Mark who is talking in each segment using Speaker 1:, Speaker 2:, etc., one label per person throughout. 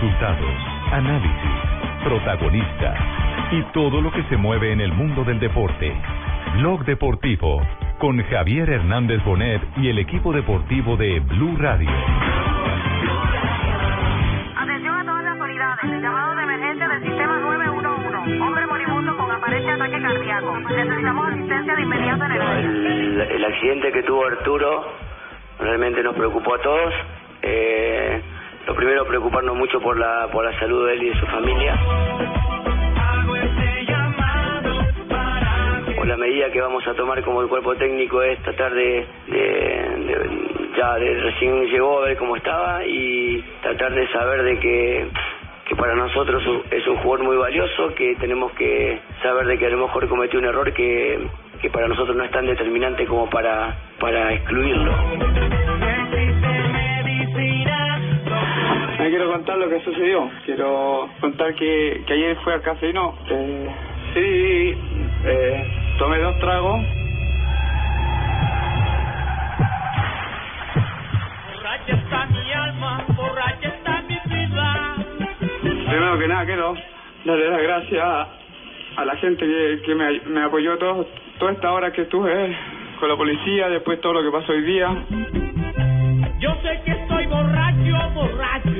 Speaker 1: Resultados, análisis, protagonistas y todo lo que se mueve en el mundo del deporte. Blog Deportivo con Javier Hernández Bonet y el equipo deportivo de Blue Radio.
Speaker 2: Atención a todas las unidades. Llamado de emergencia del sistema 911. Hombre moribundo con aparente ataque cardíaco. Necesitamos asistencia de inmediato en el.
Speaker 3: El, el accidente que tuvo Arturo realmente nos preocupó a todos. Eh, lo primero, preocuparnos mucho por la, por la salud de él y de su familia. Por la medida que vamos a tomar como el cuerpo técnico es tratar de, ya recién llegó a ver cómo estaba y tratar de saber de que que para nosotros es un jugador muy valioso, que tenemos que saber de que a lo mejor cometió un error que, que para nosotros no es tan determinante como para, para excluirlo.
Speaker 4: Me quiero contar lo que sucedió. Quiero contar que, que ayer fui al casino. Eh, sí, eh, tomé dos tragos.
Speaker 5: Borracha está mi alma, borracha está mi vida.
Speaker 4: Primero que nada quiero darle las gracias a, a la gente que, que me, me apoyó todo, toda esta hora que estuve con la policía, después todo lo que pasó hoy día.
Speaker 5: Yo sé que estoy borracho, borracho.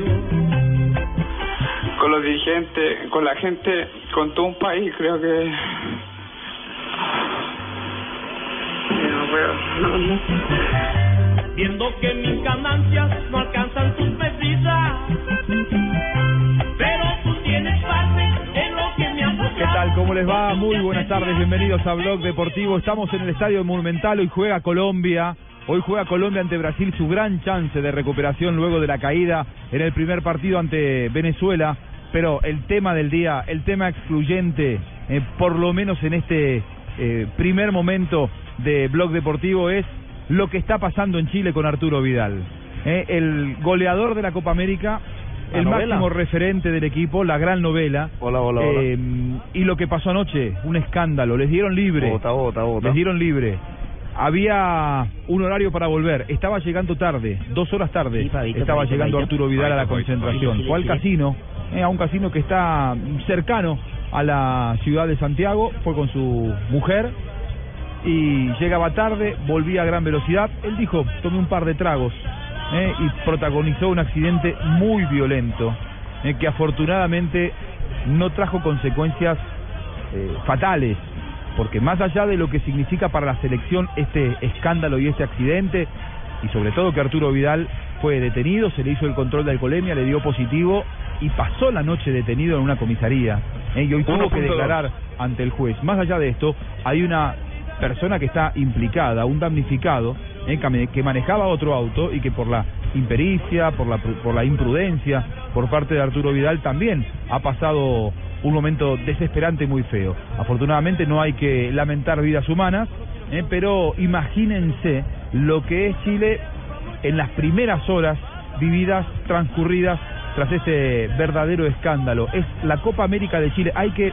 Speaker 4: Con los dirigentes, con la gente, con todo un país, creo que... No no, no.
Speaker 5: Viendo que mis ganancias no alcanzan tus medidas. Pero tú tienes parte en lo que me ha pasado.
Speaker 6: ¿Qué tal? ¿Cómo les va? Muy buenas tardes, bienvenidos a Blog Deportivo. Estamos en el Estadio Monumental, hoy juega Colombia. Hoy juega Colombia ante Brasil su gran chance de recuperación luego de la caída en el primer partido ante Venezuela. Pero el tema del día, el tema excluyente, eh, por lo menos en este eh, primer momento de Blog Deportivo, es lo que está pasando en Chile con Arturo Vidal. Eh, el goleador de la Copa América, el
Speaker 7: novela.
Speaker 6: máximo referente del equipo, la gran novela.
Speaker 7: Hola, hola, hola.
Speaker 6: Eh, y lo que pasó anoche, un escándalo. Les dieron libre.
Speaker 7: Bota, bota, bota.
Speaker 6: Les dieron libre. Había un horario para volver. Estaba llegando tarde, dos horas tarde.
Speaker 8: Sí, Fabito,
Speaker 6: estaba
Speaker 8: Fabito,
Speaker 6: llegando
Speaker 8: Fabito.
Speaker 6: Arturo Vidal a la concentración. Fue al casino, eh, a un casino que está cercano a la ciudad de Santiago. Fue con su mujer y llegaba tarde, volvía a gran velocidad. Él dijo, tomé un par de tragos eh, y protagonizó un accidente muy violento eh, que afortunadamente no trajo consecuencias eh, fatales, porque más allá de lo que significa para la selección este escándalo y este accidente, y sobre todo que Arturo Vidal fue detenido, se le hizo el control de alcoholemia, le dio positivo y pasó la noche detenido en una comisaría eh, y hoy tuvo que
Speaker 7: 1.2.
Speaker 6: declarar ante el juez. Más allá de esto, hay una persona que está implicada, un damnificado, eh, que mane- que manejaba otro auto y que por la impericia, por la, por la imprudencia por parte de Arturo Vidal también ha pasado un momento desesperante y muy feo. Afortunadamente no hay que lamentar vidas humanas, eh, pero imagínense lo que es Chile en las primeras horas vividas, transcurridas tras ese verdadero escándalo. Es la Copa América de Chile. Hay que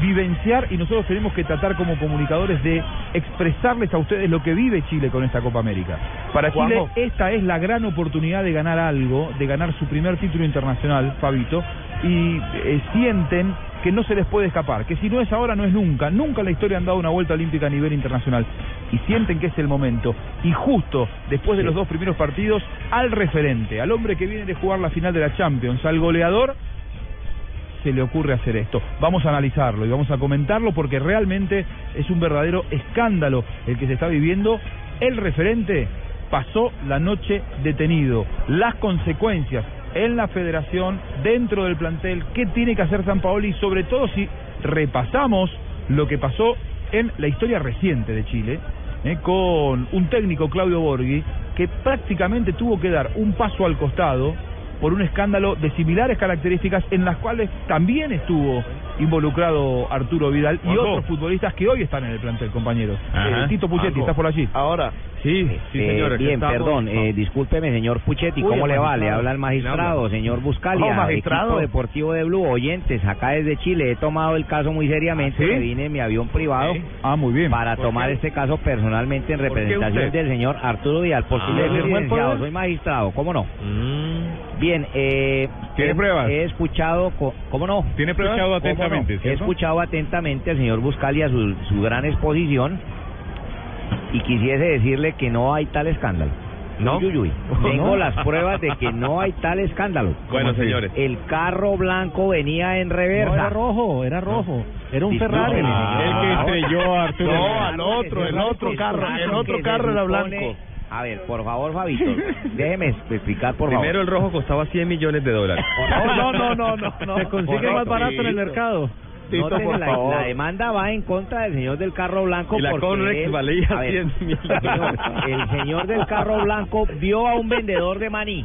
Speaker 6: vivenciar y nosotros tenemos que tratar como comunicadores de expresarles a ustedes lo que vive Chile con esta Copa América. Para Chile esta es la gran oportunidad de ganar algo, de ganar su primer título internacional, Fabito, y eh, sienten que no se les puede escapar, que si no es ahora no es nunca, nunca en la historia han dado una vuelta olímpica a nivel internacional y sienten que es el momento y justo después de los dos primeros partidos al referente, al hombre que viene de jugar la final de la Champions, al goleador se le ocurre hacer esto. Vamos a analizarlo y vamos a comentarlo porque realmente es un verdadero escándalo el que se está viviendo. El referente pasó la noche detenido. Las consecuencias en la federación, dentro del plantel, qué tiene que hacer San Paoli, sobre todo si repasamos lo que pasó en la historia reciente de Chile, eh, con un técnico, Claudio Borghi, que prácticamente tuvo que dar un paso al costado por un escándalo de similares características en las cuales también estuvo involucrado Arturo Vidal y otros futbolistas que hoy están en el plantel, compañeros. Eh, Tito Puchetti. ¿estás por allí?
Speaker 7: Ahora,
Speaker 6: Sí, sí,
Speaker 8: Eh,
Speaker 6: señores.
Speaker 8: bien,
Speaker 6: estamos-
Speaker 8: perdón, eh, discúlpeme, señor Puchetti,
Speaker 6: Uy,
Speaker 8: ¿cómo le va? Le habla el magistrado, señor Buscalia,
Speaker 7: Oh, magistrado.
Speaker 8: equipo deportivo de Blue, oyentes, acá desde Chile, he tomado el caso muy seriamente,
Speaker 6: ¿Ah, sí?
Speaker 8: me vine en mi avión privado
Speaker 6: Ah, muy bien.
Speaker 8: para
Speaker 7: ¿Por
Speaker 8: tomar
Speaker 7: qué?
Speaker 8: este caso personalmente en
Speaker 7: ¿Por qué
Speaker 8: representación del señor Arturo Vidal, porque
Speaker 7: Ah,
Speaker 8: le
Speaker 7: ¿le firmó el
Speaker 8: licenciado, soy magistrado, ¿cómo no?
Speaker 7: mm,
Speaker 8: Bien, eh,
Speaker 7: ¿Tiene
Speaker 8: he-
Speaker 7: pruebas?
Speaker 8: He escuchado, ¿cómo no?
Speaker 7: ¿Tiene pruebas?
Speaker 8: ¿Cómo no? He escuchado atentamente al señor Buscalia su, su gran exposición y quisiese decirle que no hay tal escándalo.
Speaker 7: ¿No?
Speaker 8: Uy, uy, uy. Tengo
Speaker 7: ¿No?
Speaker 8: las pruebas de que no hay tal escándalo.
Speaker 7: Bueno, señores.
Speaker 8: El carro blanco venía en reversa.
Speaker 9: No, era rojo, era rojo. Era un Ferrari.
Speaker 7: El que estrelló a Arturo.
Speaker 9: No, al otro, el otro carro, el otro carro era blanco.
Speaker 8: A ver, por favor, Fabito, déjeme explicar, por
Speaker 7: Primero el
Speaker 8: favor.
Speaker 7: rojo costaba 100 millones de dólares.
Speaker 9: No, no, no, no, no. Se consigue
Speaker 8: Correcto.
Speaker 9: más barato en el mercado. Tito, por
Speaker 8: la,
Speaker 9: favor.
Speaker 8: la demanda va en contra del señor del carro blanco
Speaker 7: Y la
Speaker 8: porque
Speaker 7: Conrex
Speaker 8: él-
Speaker 7: valía
Speaker 8: a ver,
Speaker 7: 100 millones.
Speaker 8: el señor del carro blanco vio a un vendedor de maní.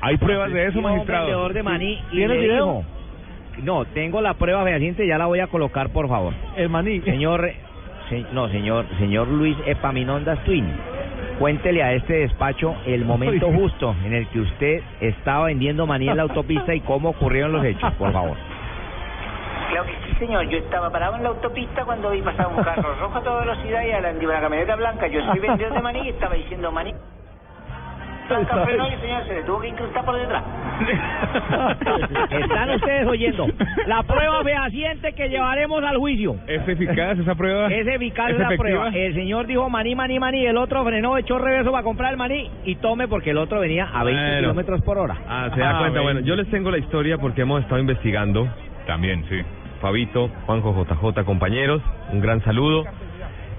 Speaker 7: Hay pruebas de eso,
Speaker 8: Vio a un
Speaker 7: magistrado.
Speaker 8: vendedor de maní y
Speaker 9: ¿Tiene
Speaker 8: le
Speaker 9: video?
Speaker 8: dijo, no, tengo la prueba fehaciente, ya la voy a colocar, por favor.
Speaker 9: El maní.
Speaker 8: Señor, se- no, señor, señor Luis Epaminondas Twin, cuéntele a este despacho el momento justo en el que usted estaba vendiendo maní en la autopista y cómo ocurrieron los hechos, por favor.
Speaker 10: Claro que sí, señor. Yo estaba parado en la autopista cuando vi pasar un carro rojo a toda velocidad y a la, una camioneta blanca. Yo soy vendedor de maní y estaba diciendo maní. Blanca frenó y el señor se le tuvo que incrustar por detrás.
Speaker 8: Están ustedes oyendo la prueba fehaciente que llevaremos al juicio.
Speaker 7: ¿Es eficaz esa prueba?
Speaker 8: Es eficaz
Speaker 7: ¿Es
Speaker 8: la
Speaker 7: efectiva?
Speaker 8: prueba. El señor dijo maní, maní, maní. El otro frenó, echó reverso para comprar el maní y tome porque el otro venía a 20
Speaker 7: Bueno.
Speaker 8: kilómetros por hora.
Speaker 7: Ah, se da
Speaker 6: Ah,
Speaker 7: cuenta.
Speaker 6: bueno.
Speaker 7: Bueno, yo les tengo la historia porque hemos estado investigando.
Speaker 6: También, sí.
Speaker 7: Fabito, Juanjo, JJ, compañeros, un gran saludo.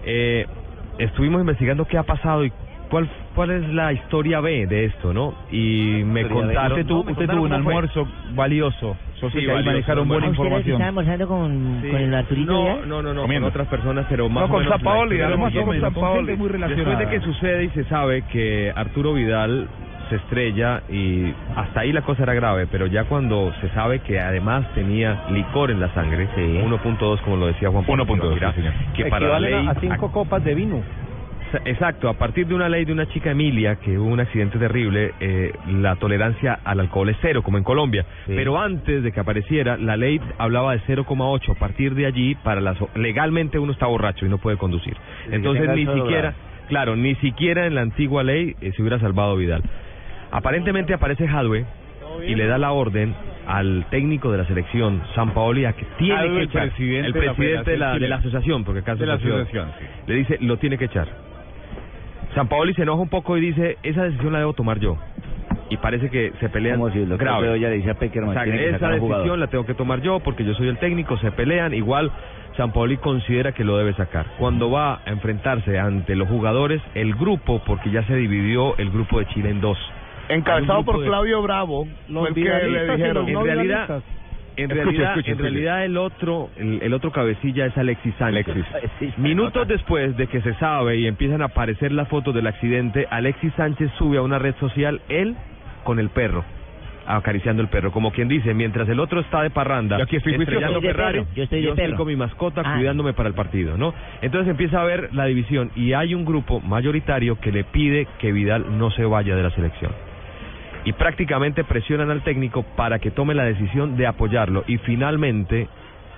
Speaker 7: Eh, estuvimos investigando qué ha pasado y cuál cuál es la historia B de esto, ¿no? Y me.
Speaker 6: Usted, tuvo,
Speaker 7: no,
Speaker 6: usted tuvo un almuerzo valioso. Yo sé
Speaker 7: Sí,
Speaker 6: que ahí manejaron buena información.
Speaker 10: almorzando con,
Speaker 7: Sí.
Speaker 10: con el Arturito
Speaker 7: no, no, no, no,
Speaker 6: Comiendo.
Speaker 7: con otras personas, pero más
Speaker 9: No,
Speaker 7: o
Speaker 9: con
Speaker 7: menos historia
Speaker 9: además con
Speaker 7: Después de que sucede y se sabe que Arturo Vidal se estrella y hasta ahí la cosa era grave, pero ya cuando se sabe que además tenía licor en la sangre, 1.2 como lo decía Juan Pablo
Speaker 6: 1.2,
Speaker 7: Tibaquirá,
Speaker 6: sí, señor.
Speaker 7: que para la ley
Speaker 9: a a cinco copas de vino.
Speaker 7: Exacto, a partir de una ley de una chica Emilia que hubo un accidente terrible, eh, la tolerancia al alcohol es cero, como en Colombia.
Speaker 8: Sí.
Speaker 7: Pero antes de que apareciera, la ley hablaba de 0,8. A partir de allí, para las legalmente uno está borracho y no puede conducir. Entonces ni siquiera, claro, ni siquiera en la antigua ley eh, se hubiera salvado Vidal. Aparentemente aparece Jadwe y le da la orden al técnico de la selección, San Paoli, a que tiene
Speaker 6: Jadwe,
Speaker 7: que
Speaker 6: el
Speaker 7: echar.
Speaker 6: presidente
Speaker 7: el
Speaker 6: de la
Speaker 7: presidente de la, de la asociación, porque acá es
Speaker 6: De la
Speaker 7: asociación.
Speaker 6: asociación, sí.
Speaker 7: Le dice, lo tiene que echar. San Paoli se enoja un poco y dice, esa decisión la debo tomar yo. Y parece que se pelean
Speaker 8: Como si
Speaker 7: grave.
Speaker 8: Bedoya le dice a Peckerman,
Speaker 7: O sea,
Speaker 8: tiene que
Speaker 7: esa decisión la tengo que tomar yo porque yo soy el técnico, se pelean, igual San Paoli considera que lo debe sacar. Cuando va a enfrentarse ante los jugadores, el grupo, porque ya se dividió el grupo de Chile en dos.
Speaker 9: Encabezado por
Speaker 7: de-
Speaker 9: Claudio Bravo, Los que le dijeron.
Speaker 7: En
Speaker 9: no
Speaker 7: realidad. En
Speaker 6: Escuche,
Speaker 7: realidad,
Speaker 6: escuche,
Speaker 7: en
Speaker 6: escuche.
Speaker 7: realidad el otro, el, el otro cabecilla es Alexis Sánchez.
Speaker 6: Alexis.
Speaker 7: Minutos después de que se sabe y empiezan a aparecer las fotos del accidente, Alexis Sánchez sube a una red social, él con el perro, acariciando el perro, como quien dice, mientras el otro está de parranda,
Speaker 6: Yo aquí estoy
Speaker 7: estrellando
Speaker 10: Yo estoy
Speaker 7: Ferrari,
Speaker 10: perro, yo estoy perro.
Speaker 7: con mi mascota
Speaker 10: Ah.
Speaker 7: cuidándome para el partido, ¿no? Entonces empieza a haber la división y hay un grupo mayoritario que le pide que Vidal no se vaya de la selección y prácticamente presionan al técnico para que tome la decisión de apoyarlo y finalmente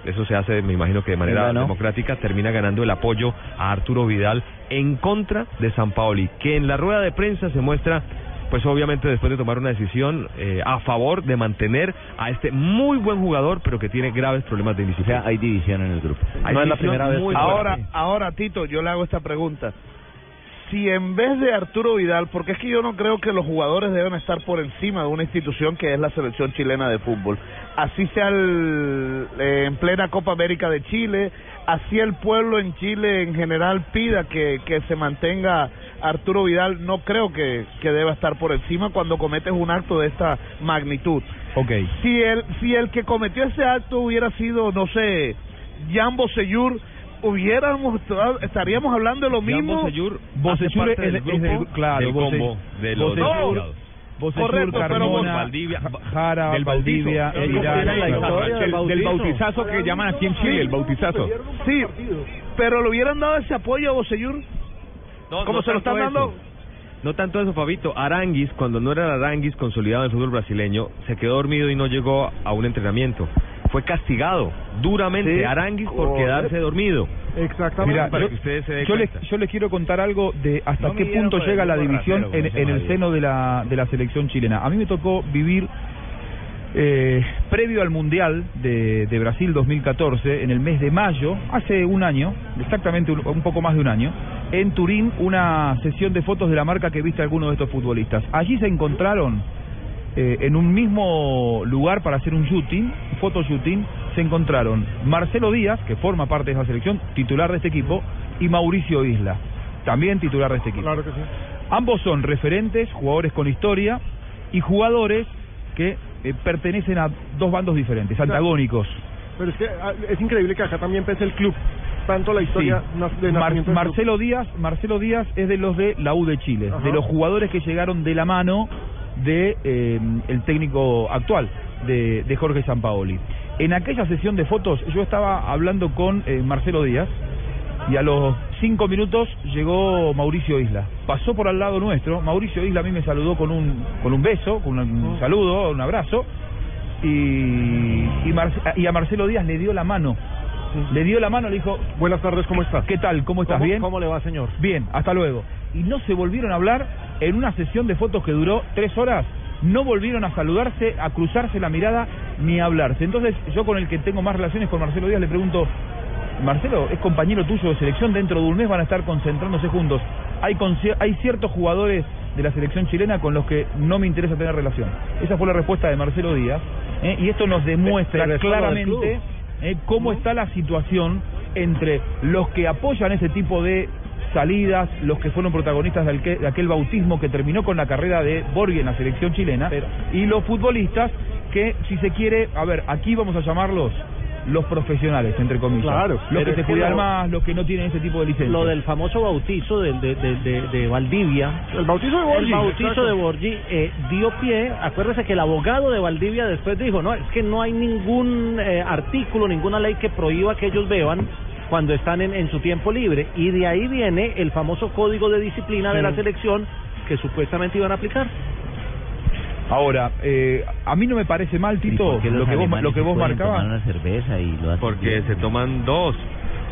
Speaker 7: eso se hace me imagino que de manera democrática termina ganando el apoyo a Arturo Vidal en contra de San Paoli que en la rueda de prensa se muestra pues obviamente después de tomar una decisión eh, a favor de mantener a este muy buen jugador pero que tiene graves problemas de
Speaker 8: O
Speaker 7: indisciplina.
Speaker 8: sea, hay división en el grupo.
Speaker 7: Hay
Speaker 9: no es la primera vez. Ahora,
Speaker 7: fuerte.
Speaker 9: ahora, Tito, yo le hago esta pregunta. Si en vez de Arturo Vidal, porque es que yo no creo que los jugadores deben estar por encima de una institución que es la selección chilena de fútbol, así sea el- eh, en plena Copa América de Chile, así el pueblo en Chile en general pida que, que se mantenga Arturo Vidal, no creo que, que deba estar por encima cuando cometes un acto de esta magnitud.
Speaker 6: Ok.
Speaker 9: Si el, si el que cometió ese acto hubiera sido, no sé, Jan Bosellur, hubiéramos, estaríamos hablando de lo mismo.
Speaker 7: Bosellur hace
Speaker 6: es,
Speaker 7: del
Speaker 6: es
Speaker 7: grupo
Speaker 6: claro,
Speaker 7: del
Speaker 6: Bose-
Speaker 7: combo de los abogados.
Speaker 6: Bosellur,
Speaker 9: Correcto, pero
Speaker 6: Carmona,
Speaker 7: Valdivia-
Speaker 6: Ja- Jara,
Speaker 7: del
Speaker 6: Valdivia, el bautizazo que llaman aquí en Chile, el bautizazo.
Speaker 9: Sí, pero le hubieran dado ese apoyo a Bosellur.
Speaker 7: No,
Speaker 9: ¿Cómo
Speaker 7: no
Speaker 9: se lo están dando?
Speaker 7: eso. No tanto eso, Fabito. Aranguis, cuando no era el Aranguis consolidado en el fútbol brasileño, se quedó dormido y no llegó a un entrenamiento. Fue castigado duramente
Speaker 6: Sí.
Speaker 7: Aranguis por
Speaker 6: Correcto.
Speaker 7: quedarse dormido.
Speaker 11: Exactamente.
Speaker 6: Mira,
Speaker 7: para
Speaker 6: yo,
Speaker 7: que ustedes se den
Speaker 6: yo les, yo les quiero contar algo de hasta
Speaker 7: No
Speaker 6: qué punto llega la división
Speaker 7: ratero,
Speaker 6: en, el seno de la, de la selección chilena. A mí me tocó vivir eh, previo al Mundial de, de Brasil 2014, en el mes de mayo, hace un año, exactamente un, un poco más de un año, en Turín una sesión de fotos de la marca que viste algunos de estos futbolistas. Allí se encontraron eh, en un mismo lugar para hacer un shooting, un photo shooting, se encontraron Marcelo Díaz, que forma parte de esa selección, titular de este equipo, y Mauricio Isla, también titular de este equipo.
Speaker 11: Claro que sí.
Speaker 6: Ambos son referentes, jugadores con historia y jugadores que eh, pertenecen a dos bandos diferentes, antagónicos.
Speaker 11: Pero es que ah, es increíble que acá también pese el club. Tanto la historia
Speaker 6: Sí.
Speaker 11: de
Speaker 6: Mar-. Marcelo Díaz, Marcelo Díaz es de los de la U de Chile,
Speaker 11: Ajá.
Speaker 6: de los jugadores que llegaron de la mano de eh, el técnico actual de, de Jorge Sampaoli. En aquella sesión de fotos yo estaba hablando con eh, Marcelo Díaz y a los cinco minutos llegó Mauricio Isla. Pasó por al lado nuestro. Mauricio Isla a mí me saludó con un con un beso, con un saludo, un abrazo. Y, y, Marce- y a Marcelo Díaz le dio la mano. Le dio la mano, le dijo,
Speaker 11: Buenas tardes, ¿cómo estás?
Speaker 6: ¿qué tal? ¿Cómo estás?
Speaker 12: ¿Cómo-
Speaker 6: ¿Bien?
Speaker 12: ¿Cómo le va, señor?
Speaker 6: Bien, hasta luego. Y no se volvieron a hablar en una sesión de fotos que duró tres horas. No volvieron a saludarse, a cruzarse la mirada ni a hablarse. Entonces, yo con el que tengo más relaciones con Marcelo Díaz le pregunto, Marcelo, es compañero tuyo de selección, dentro de un mes van a estar concentrándose juntos. Hay, hay ciertos jugadores de la selección chilena con los que no me interesa tener relación. Esa fue la respuesta de Marcelo Díaz. ¿eh? Y esto nos demuestra claramente eh, cómo está la situación entre los que apoyan ese tipo de salidas, los que fueron protagonistas de aquel, de aquel bautismo que terminó con la carrera de Borghi en la selección chilena, y los futbolistas que, si se quiere, a ver, aquí vamos a llamarlos los profesionales, entre comillas.
Speaker 12: Claro,
Speaker 6: los que se cuidan
Speaker 12: lo-
Speaker 6: más, los que no tienen ese tipo de licencia.
Speaker 12: Lo del famoso bautizo del- de, de, de, de Valdivia.
Speaker 11: El bautizo de Borgi.
Speaker 12: El bautizo
Speaker 11: exacto.
Speaker 12: de Borgi eh, dio pie, acuérdese que el abogado de Valdivia después dijo, no, es que no hay ningún eh, artículo, ninguna ley que prohíba que ellos beban cuando están en, en su tiempo libre. Y de ahí viene el famoso código de disciplina de la selección que supuestamente iban a aplicar.
Speaker 6: Ahora, eh, a mí no me parece mal, Tito, lo que vos, lo que vos marcabas.
Speaker 8: una cerveza y lo hacen
Speaker 7: Porque
Speaker 8: bien.
Speaker 7: se toman dos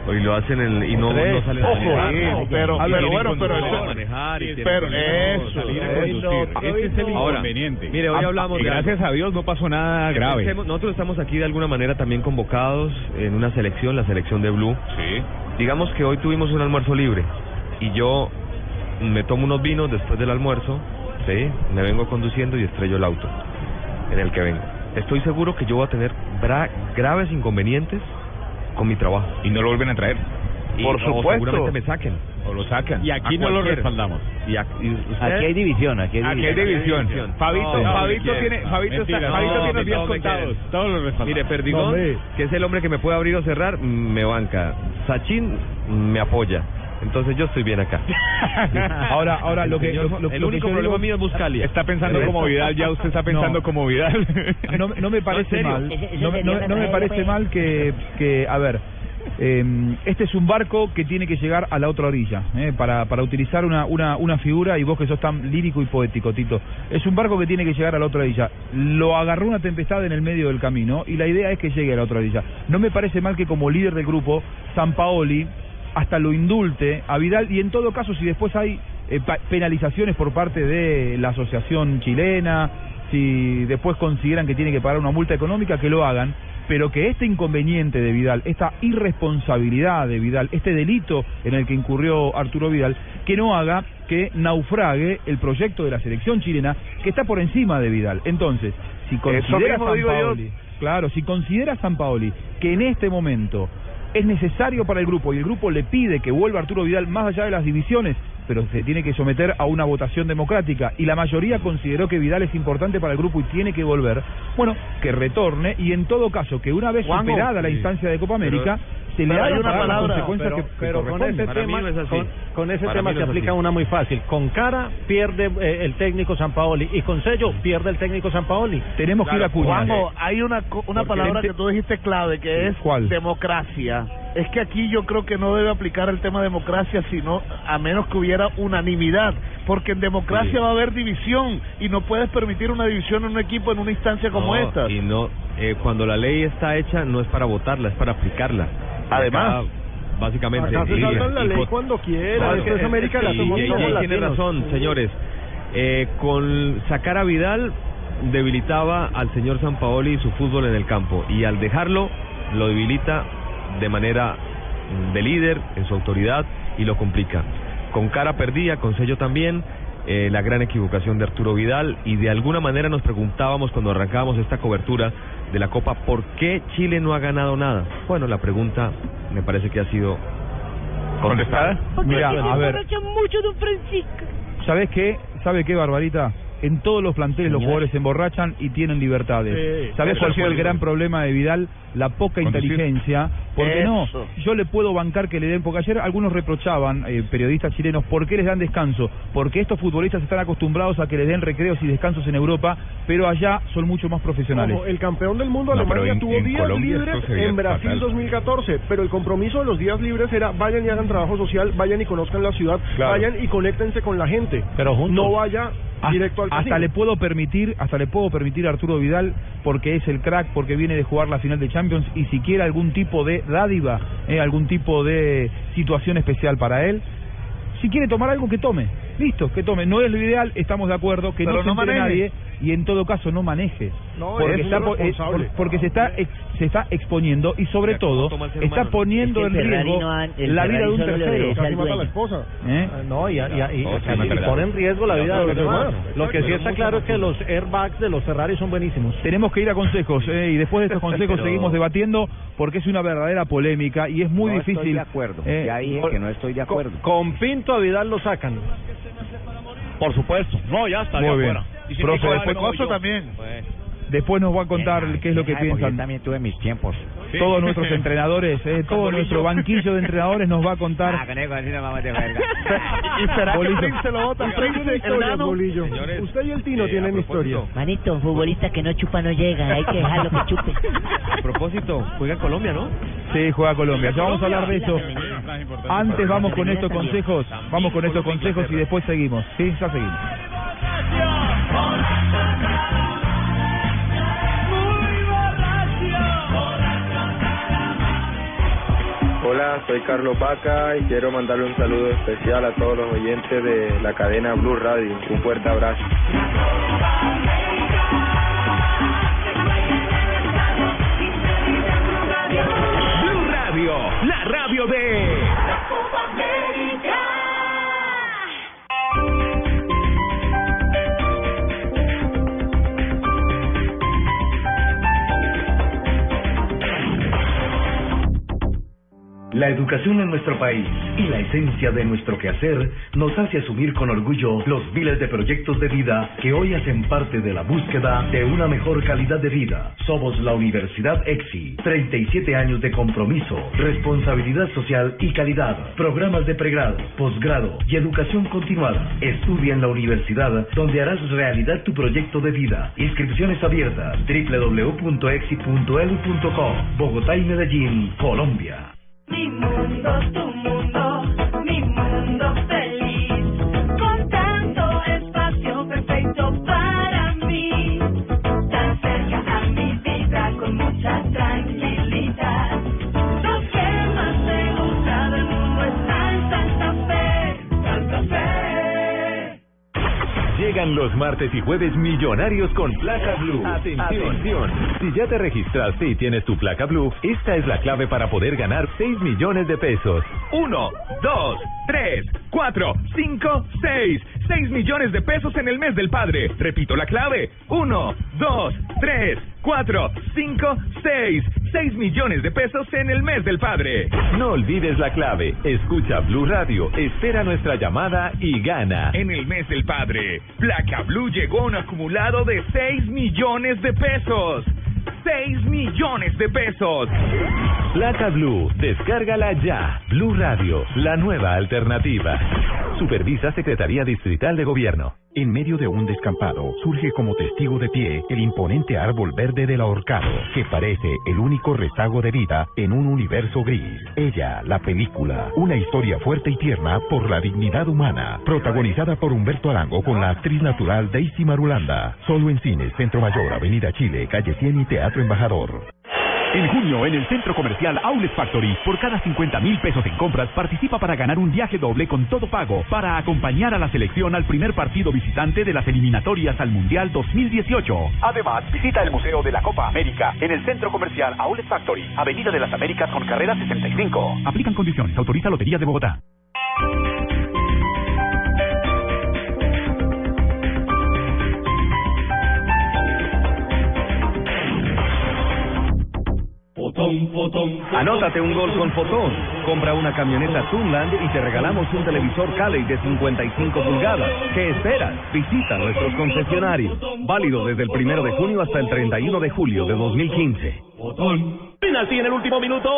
Speaker 7: y lo hacen en, y no, no salen a
Speaker 13: Ojo,
Speaker 7: manejar. No,
Speaker 13: pero-
Speaker 7: y
Speaker 13: pero
Speaker 7: tienen
Speaker 13: bueno, pero eso-
Speaker 7: a manejar y tienen
Speaker 13: pero
Speaker 7: que-
Speaker 13: eso,
Speaker 7: salir a
Speaker 13: es el
Speaker 7: Ahora,
Speaker 13: inconveniente.
Speaker 7: Mire, hoy hablamos de
Speaker 13: gracias
Speaker 7: a Dios no pasó nada
Speaker 13: grave.
Speaker 7: nosotros estamos aquí de alguna manera también convocados en una selección, la selección de Blue.
Speaker 13: Sí.
Speaker 7: Digamos que hoy tuvimos un almuerzo libre y yo me tomo unos vinos después del almuerzo, ¿sí? Me vengo conduciendo y estrello el auto en el que vengo. Estoy seguro que yo voy a tener bra- graves inconvenientes con mi trabajo.
Speaker 13: Y no lo vuelven a traer.
Speaker 7: Y
Speaker 13: Por
Speaker 7: o
Speaker 13: supuesto.
Speaker 7: seguramente me saquen.
Speaker 13: O lo sacan.
Speaker 7: Y aquí no lo
Speaker 13: respaldamos.
Speaker 7: Y aquí,
Speaker 8: hay división, aquí hay
Speaker 13: Aquí hay
Speaker 8: división.
Speaker 13: división. Fabito,
Speaker 7: No,
Speaker 13: Fabito
Speaker 7: no,
Speaker 13: tiene, Fabito, está,
Speaker 7: no,
Speaker 13: Fabito tiene
Speaker 7: no,
Speaker 13: los días contados. Todos los respaldamos.
Speaker 7: Mire, Perdigón, que es el hombre que me puede abrir o cerrar, me banca. Sachin me apoya. Entonces yo estoy bien acá.
Speaker 6: Ahora, ahora lo que,
Speaker 7: Señor,
Speaker 6: lo, lo-
Speaker 7: el
Speaker 6: lo
Speaker 7: único
Speaker 6: que yo
Speaker 7: problema
Speaker 6: digo-
Speaker 7: mío es Buscalia.
Speaker 13: Está pensando como Vidal, ya usted está pensando
Speaker 6: No.
Speaker 13: como Vidal.
Speaker 6: no, no me parece mal, no, no- me parece mal que, que a ver, eh, este es un barco que tiene que llegar a la otra orilla, eh, para, para utilizar una, una, una figura, y vos que sos tan lírico y poético, Tito, es un barco que tiene que llegar a la otra orilla. Lo agarró una tempestad en el medio del camino, y la idea es que llegue a la otra orilla. No me parece mal que como líder del grupo, San Paoli hasta lo indulte a Vidal, y en todo caso, si después hay eh, penalizaciones por parte de la Asociación Chilena, si después consideran que tiene que pagar una multa económica, que lo hagan, pero que este inconveniente de Vidal, esta irresponsabilidad de Vidal, este delito en el que incurrió Arturo Vidal, que no haga que naufrague el proyecto de la selección chilena, que está por encima de Vidal. Entonces, si considera
Speaker 13: yo.
Speaker 6: Sampaoli, claro, si considera Sampaoli que en este momento es necesario para el grupo y el grupo le pide que vuelva Arturo Vidal más allá de las divisiones, pero se tiene que someter a una votación democrática. Y la mayoría consideró que Vidal es importante para el grupo y tiene que volver, bueno, que retorne y en todo caso que una vez superada la instancia de Copa América se le
Speaker 13: pero hay una palabra,
Speaker 12: pero,
Speaker 6: que, que
Speaker 12: pero con ese
Speaker 7: Para
Speaker 12: tema,
Speaker 7: no es así.
Speaker 12: con, con ese
Speaker 7: Para
Speaker 12: tema se
Speaker 7: es
Speaker 12: aplica
Speaker 7: así.
Speaker 12: una muy fácil. Con cara pierde eh, el técnico Sampaoli y con sello pierde el técnico Sampaoli.
Speaker 6: Tenemos que ir a Cuña.
Speaker 13: Juanjo, hay una, una
Speaker 6: Porque
Speaker 13: palabra que tú dijiste clave, que es
Speaker 6: ¿Cuál?
Speaker 13: democracia. Es que aquí yo creo que no debe aplicar el tema democracia, sino a menos que hubiera unanimidad. Porque en democracia
Speaker 7: Sí.
Speaker 13: va a haber división y no puedes permitir una división en un equipo en una instancia como
Speaker 7: No,
Speaker 13: esta.
Speaker 7: Y no, eh, cuando la ley está hecha no es para votarla, es para aplicarla.
Speaker 13: Además.
Speaker 7: Acá, básicamente.
Speaker 11: Acá se
Speaker 7: sí,
Speaker 11: saltan la
Speaker 7: y
Speaker 11: ley cuando quiera.
Speaker 7: No,
Speaker 11: Esto es
Speaker 7: que-
Speaker 11: América
Speaker 7: y- y-
Speaker 11: somos
Speaker 7: y tiene
Speaker 11: latinos.
Speaker 7: razón, señores. Eh, con sacar a Vidal debilitaba al señor Sampaoli y su fútbol en el campo y al dejarlo lo debilita de manera mm, de líder en su autoridad y lo complica. Con cara perdida, con sello también, eh, la gran equivocación de Arturo Vidal y de alguna manera nos preguntábamos cuando arrancábamos esta cobertura de la Copa, ¿por qué Chile no ha ganado nada? Bueno, la pregunta me parece que ha sido contestada.
Speaker 6: Mira, a ver,
Speaker 14: mucho, don Francisco.
Speaker 6: ¿sabes qué? ¿Sabe qué, Barbarita? En todos los planteles los jugadores se emborrachan y tienen libertades.
Speaker 11: Sí,
Speaker 6: ¿Sabes
Speaker 11: eso
Speaker 6: cuál fue el gran problema de Vidal? La poca inteligencia. Porque no, yo le puedo bancar que le den, porque ayer algunos reprochaban, eh, periodistas chilenos, ¿por qué les dan descanso? Porque estos futbolistas están acostumbrados a que les den recreos y descansos en Europa, pero allá son mucho más profesionales.
Speaker 11: El campeón del mundo,
Speaker 1: No,
Speaker 11: Alemania,
Speaker 1: en-
Speaker 11: tuvo
Speaker 1: en
Speaker 11: días
Speaker 1: Colombia
Speaker 11: libres en Brasil
Speaker 1: fatal.
Speaker 11: 2014, pero el compromiso de los días libres era vayan y hagan trabajo social, vayan y conozcan la ciudad,
Speaker 6: Claro.
Speaker 11: vayan y conéctense con la gente.
Speaker 12: Pero juntos.
Speaker 11: No vaya directo al
Speaker 6: hasta le puedo permitir hasta le puedo permitir a Arturo Vidal porque es el crack porque viene de jugar la final de Champions y si quiere algún tipo de dádiva eh, algún tipo de situación especial para él. Si quiere tomar algo que tome listo que tome no es lo ideal estamos de acuerdo que
Speaker 13: Pero
Speaker 6: no se
Speaker 13: no maneje.
Speaker 6: nadie y en todo caso no maneje
Speaker 11: No,
Speaker 6: porque
Speaker 11: es
Speaker 6: está po- eh,
Speaker 11: irresponsable.
Speaker 6: por- porque se está ex- se está exponiendo y sobre
Speaker 7: Mira, ¿cómo
Speaker 6: todo está
Speaker 7: humano?
Speaker 6: poniendo
Speaker 14: Es que el
Speaker 6: en riesgo
Speaker 14: no
Speaker 6: la vida de un tercero. ¿Eh?
Speaker 12: Ah, No, y, y, y- y-
Speaker 1: se
Speaker 12: pone en riesgo la vida de los demás. Lo que sí está claro es que los airbags de los Ferrari son buenísimos.
Speaker 6: Tenemos que ir a consejos eh, y después de estos consejos
Speaker 8: Pero-
Speaker 6: seguimos debatiendo porque es una verdadera polémica y es muy
Speaker 8: no
Speaker 6: difícil.
Speaker 8: estoy de acuerdo.
Speaker 6: eh,
Speaker 8: ya dije que no estoy de acuerdo.
Speaker 12: Con Pinto a Vidal lo sacan.
Speaker 15: Por supuesto. No, ya está,
Speaker 6: Muy bien.
Speaker 15: afuera. Y si
Speaker 6: Profe, después-
Speaker 13: también.
Speaker 6: Después nos va a contar qué es lo que
Speaker 8: Yo
Speaker 6: piensan
Speaker 8: también tuve mis tiempos.
Speaker 6: Todos nuestros entrenadores, eh, todo nuestro banquillo de entrenadores nos va a
Speaker 8: Ah,
Speaker 6: contar.
Speaker 8: con eso así nos vamos verga.
Speaker 13: ¿Y será que
Speaker 6: Bolillo.
Speaker 13: Prince se lo bota?
Speaker 11: Usted.
Speaker 7: Señores,
Speaker 11: y el Tino
Speaker 7: eh, a
Speaker 11: tienen historias.
Speaker 14: Manito, un futbolista que no chupa no llega, hay que dejarlo que chupe.
Speaker 7: A propósito, juega Colombia, ¿no?
Speaker 6: Sí, juega Colombia. Ya vamos a hablar de eso. Antes vamos con estos consejos, vamos con estos consejos y después seguimos. Sí, ya seguimos.
Speaker 16: Hola, soy Carlos Vaca y quiero mandarle un saludo especial a todos los oyentes de la cadena Blue Radio. Un fuerte abrazo.
Speaker 5: Blue Radio, la radio de...
Speaker 17: La educación en nuestro país y la esencia de nuestro quehacer nos hace asumir con orgullo los miles de proyectos de vida que hoy hacen parte de la búsqueda de una mejor calidad de vida. Somos la Universidad EXI, 37 años de compromiso, responsabilidad social y calidad. Programas de pregrado, posgrado y educación continuada. Estudia en la universidad donde harás realidad tu proyecto de vida. Inscripciones abiertas www.exi.edu.co Bogotá y Medellín, Colombia.
Speaker 18: Mi mundo, tu mundo, mi mundo
Speaker 1: Llegan los martes y jueves millonarios con placa blue. Atención. Si ya te registraste y tienes tu placa blue, esta es la clave para poder ganar 6 millones de pesos.
Speaker 5: 1, 2, 3, 4, 5, 6. 6 millones de pesos en el mes del padre. Repito la clave. 1, 2, 3, 4, 5, 6. 6 millones de pesos en el mes del padre.
Speaker 1: No olvides la clave. Escucha Blue Radio, espera nuestra llamada y gana.
Speaker 5: En el mes del padre, Placa Blue llegó a un acumulado de 6 millones de pesos. 6 millones de pesos.
Speaker 1: Placa Blue, descárgala ya. Blue Radio, la nueva alternativa. Supervisa Secretaría Distrital de Gobierno.
Speaker 19: En medio de un descampado surge como testigo de pie el imponente árbol verde del ahorcado, que parece el único rezago de vida en un universo gris. Ella, la película, una historia fuerte y tierna por la dignidad humana, protagonizada por Humberto Arango con la actriz natural Daisy Marulanda. Solo en cines Centro Mayor, Avenida Chile, Calle 100 y Teatro Embajador.
Speaker 20: En junio, en el Centro Comercial Outlet Factory, por cada 50 mil pesos en compras, participa para ganar un viaje doble con todo pago para acompañar a la selección al primer partido visitante de las eliminatorias al Mundial 2018.
Speaker 21: Además, visita el Museo de la Copa América en el Centro Comercial Outlet Factory, Avenida de las Américas con carrera 65.
Speaker 20: Aplican condiciones. Autoriza Loterías de Bogotá.
Speaker 7: Anótate un gol con Fotón. Compra una camioneta Tunland y te regalamos un televisor Cali de 55 pulgadas. ¿Qué esperas? Visita nuestros concesionarios. Válido desde el primero de junio hasta el 31 de julio de 2015.
Speaker 22: Penalti en el último minuto.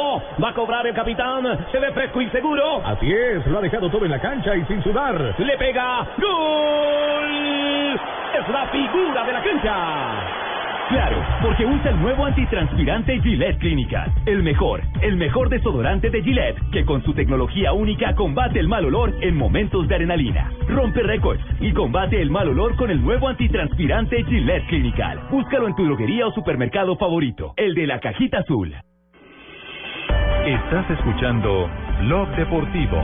Speaker 22: Va a cobrar el capitán. Se ve fresco y seguro.
Speaker 23: Así es, lo ha dejado todo en la cancha y sin sudar.
Speaker 22: Le pega. ¡Gol! Es la figura de la cancha.
Speaker 20: Claro, porque usa el nuevo antitranspirante Gillette Clinical. El mejor, el mejor desodorante de Gillette, que con su tecnología única combate el mal olor en momentos de adrenalina. Rompe récords y combate el mal olor con el nuevo antitranspirante Gillette Clinical. Búscalo en tu droguería o supermercado favorito, el de la cajita azul.
Speaker 1: Estás escuchando Blog Deportivo.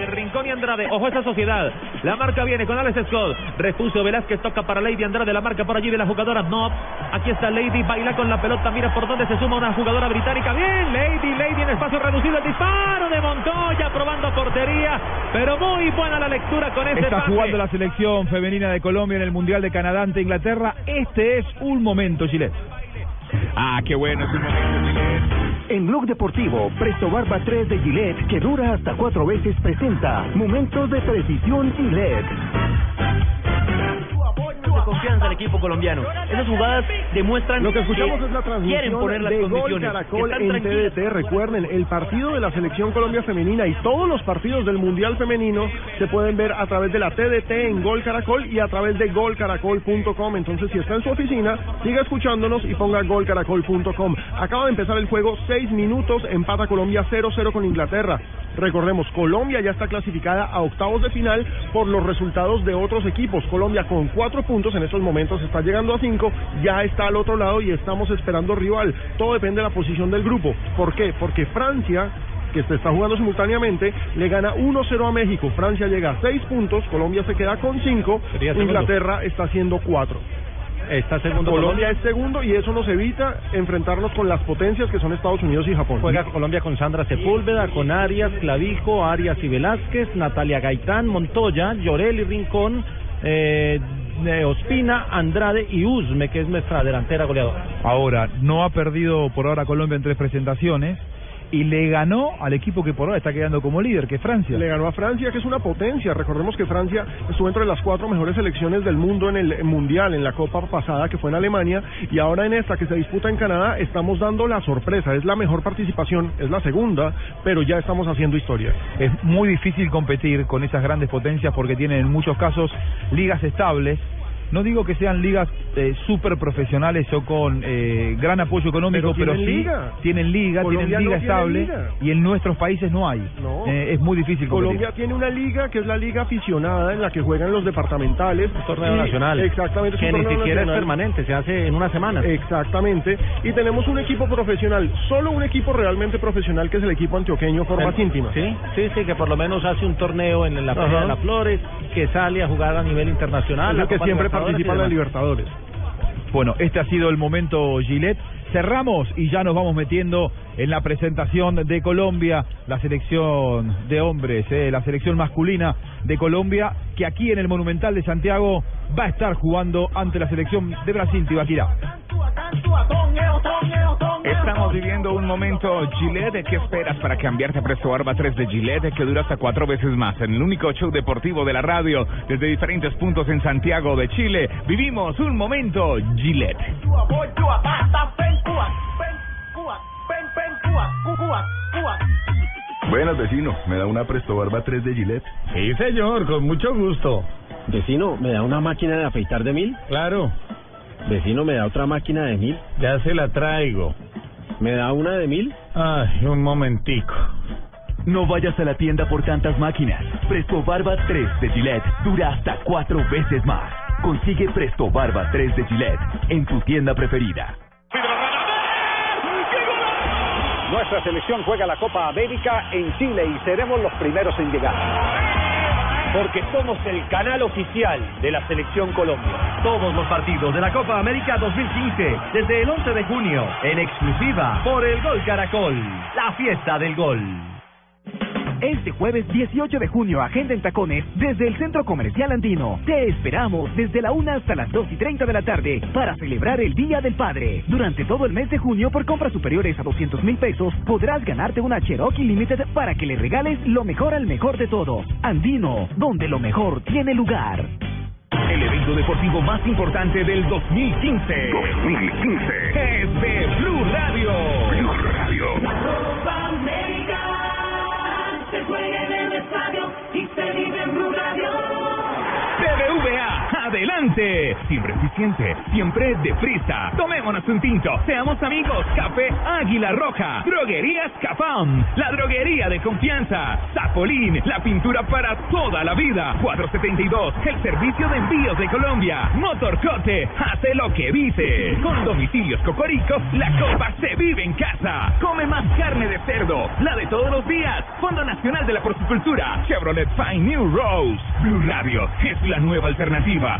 Speaker 24: De Rincón y Andrade. Ojo a esa sociedad. La marca viene con Alex Scott. Repuso Velázquez, toca para Lady Andrade. La marca por allí de la jugadora No. Aquí está Lady, baila con la pelota. Mira por dónde se suma una jugadora británica. Bien, Lady, Lady en espacio reducido. El disparo de Montoya probando portería. Pero muy buena la lectura con ese
Speaker 6: Está
Speaker 24: pase.
Speaker 6: jugando la selección femenina de Colombia en el Mundial de Canadá ante Inglaterra. Este es un momento, Chile.
Speaker 20: Ah, qué bueno, es un momento, Gillette.
Speaker 17: En Blog Deportivo, Presto Barba 3 de Gillette, que dura hasta cuatro veces, presenta Momentos de Precisión Gillette.
Speaker 24: Confianza al equipo colombiano. Esas jugadas demuestran
Speaker 11: Lo que escuchamos es la
Speaker 24: quieren
Speaker 11: transmisión
Speaker 24: poner las
Speaker 11: de Gol. Caracol
Speaker 24: que
Speaker 11: en. TDT. Recuerden, el partido de la Selección Colombia Femenina y todos los partidos del Mundial Femenino se pueden ver a través de la TDT en Gol Caracol y a través de golcaracol.com. Entonces, si está en su oficina, siga escuchándonos y ponga golcaracol.com. Acaba de empezar el juego, seis minutos, empata Colombia 0-0 con Inglaterra. Recordemos, Colombia ya está clasificada a octavos de final por los resultados de otros equipos. Colombia con cuatro puntos en estos momentos está llegando a cinco, ya está al otro lado y estamos esperando rival. Todo depende de la posición del grupo. ¿Por qué? Porque Francia que se está jugando simultáneamente, le gana 1-0 a México. Francia llega a 6 puntos, Colombia se queda con 5,
Speaker 12: Sería segundo.
Speaker 11: Inglaterra está haciendo 4.
Speaker 12: Está segundo
Speaker 11: Colombia es segundo y eso nos evita enfrentarnos con las potencias que son Estados Unidos y Japón.
Speaker 12: Juega Colombia con Sandra Sepúlveda, con Arias, Clavijo, Arias y Velázquez, Natalia Gaitán, Montoya, Llorel y Rincón, eh, eh, Ospina, Andrade y Usme, que es nuestra delantera goleadora.
Speaker 6: Ahora, no ha perdido por ahora Colombia en tres presentaciones y le ganó al equipo que por ahora está quedando como líder, que es Francia.
Speaker 11: Le ganó a Francia, que es una potencia. Recordemos que Francia estuvo entre las cuatro mejores selecciones del mundo en el Mundial, en la Copa pasada que fue en Alemania, y ahora en esta que se disputa en Canadá estamos dando la sorpresa. Es la mejor participación, es la segunda, pero ya estamos haciendo historia.
Speaker 6: Es muy difícil competir con esas grandes potencias porque tienen en muchos casos ligas estables. No digo que sean ligas eh, súper profesionales o con eh, gran apoyo económico,
Speaker 11: Pero
Speaker 6: pero,
Speaker 11: tienen
Speaker 6: sí
Speaker 11: liga.
Speaker 6: tienen liga,
Speaker 11: Colombia
Speaker 6: tienen liga
Speaker 11: no tiene
Speaker 6: estable
Speaker 11: liga.
Speaker 6: y en nuestros países no hay.
Speaker 11: No.
Speaker 6: Eh, es muy difícil competir.
Speaker 11: Colombia tiene una liga que es la liga aficionada en la que juegan los departamentales.
Speaker 12: torneo
Speaker 11: Y-
Speaker 12: nacional.
Speaker 11: Exactamente. es un
Speaker 12: Que ni
Speaker 11: torneo
Speaker 12: siquiera es permanente, se hace en una semana.
Speaker 11: Exactamente. Y tenemos un equipo profesional, solo un equipo realmente profesional que es el equipo antioqueño Formas Íntimas.
Speaker 12: Sí, sí, sí, que por lo menos hace un torneo en la Feria de las Flores, que sale a jugar a nivel internacional.
Speaker 11: Es
Speaker 12: la
Speaker 11: el que siempre
Speaker 12: Libertadores
Speaker 11: participa
Speaker 12: y
Speaker 11: en la
Speaker 12: demás.
Speaker 11: Libertadores.
Speaker 6: Bueno, este ha sido el momento Gillette. Cerramos y ya nos vamos metiendo en la presentación de Colombia, la selección de hombres, eh, la selección masculina de Colombia, que aquí en el Monumental de Santiago va a estar jugando ante la selección de Brasil, Tibaquirá.
Speaker 5: Estamos viviendo un momento Gillette. ¿Qué esperas para cambiarte a Presto Barba 3 de Gillette que dura hasta cuatro veces más? En el único show deportivo de la radio desde diferentes puntos en Santiago de Chile. Vivimos un momento Gillette.
Speaker 25: Buenas, vecino. ¿Me da una Presto Barba 3 de Gillette?
Speaker 15: Sí, señor, con mucho gusto.
Speaker 26: Vecino, ¿me da una máquina de afeitar de mil?
Speaker 27: Claro.
Speaker 26: Vecino, ¿me da otra máquina de mil?
Speaker 27: Ya se la traigo.
Speaker 26: ¿Me da una de mil?
Speaker 27: Ay, un momentico.
Speaker 20: No vayas a la tienda por tantas máquinas. Presto Barba 3 de Gillette dura hasta cuatro veces más. Consigue Presto Barba 3 de Gillette en tu tienda preferida.
Speaker 28: Nuestra selección juega la Copa América en Chile y seremos los primeros en llegar.
Speaker 22: Porque somos el canal oficial de la Selección Colombia.
Speaker 25: Todos los partidos de la Copa América 2015, desde el 11 de junio, en exclusiva por el Gol Caracol, la fiesta del gol.
Speaker 29: Este jueves 18 de junio, agenda en tacones desde el Centro Comercial Andino. Te esperamos desde la 1 hasta las 2 y 30 de la tarde para celebrar el Día del Padre. Durante todo el mes de junio, por compras superiores a 200 mil pesos, podrás ganarte una Cherokee Limited para que le regales lo mejor al mejor de todos. Andino, donde lo mejor tiene lugar.
Speaker 5: El evento deportivo más importante del 2015. 2015. Es de Blue Radio. Blue Radio.
Speaker 18: Copa América se
Speaker 5: adelante. Siempre eficiente, siempre deprisa. Tomémonos un tinto, seamos amigos. Café Águila Roja. Droguerías Capam, la droguería de confianza. Zapolín, la pintura para toda la vida. 472, el servicio de envíos de Colombia. Motorcote, hace lo que dice. Con domicilios Cocorico, la copa se vive en casa. Come más carne de cerdo, la de todos los días. Fondo Nacional de la Porcicultura. Chevrolet Fine New Rose. Blue Radio es la nueva alternativa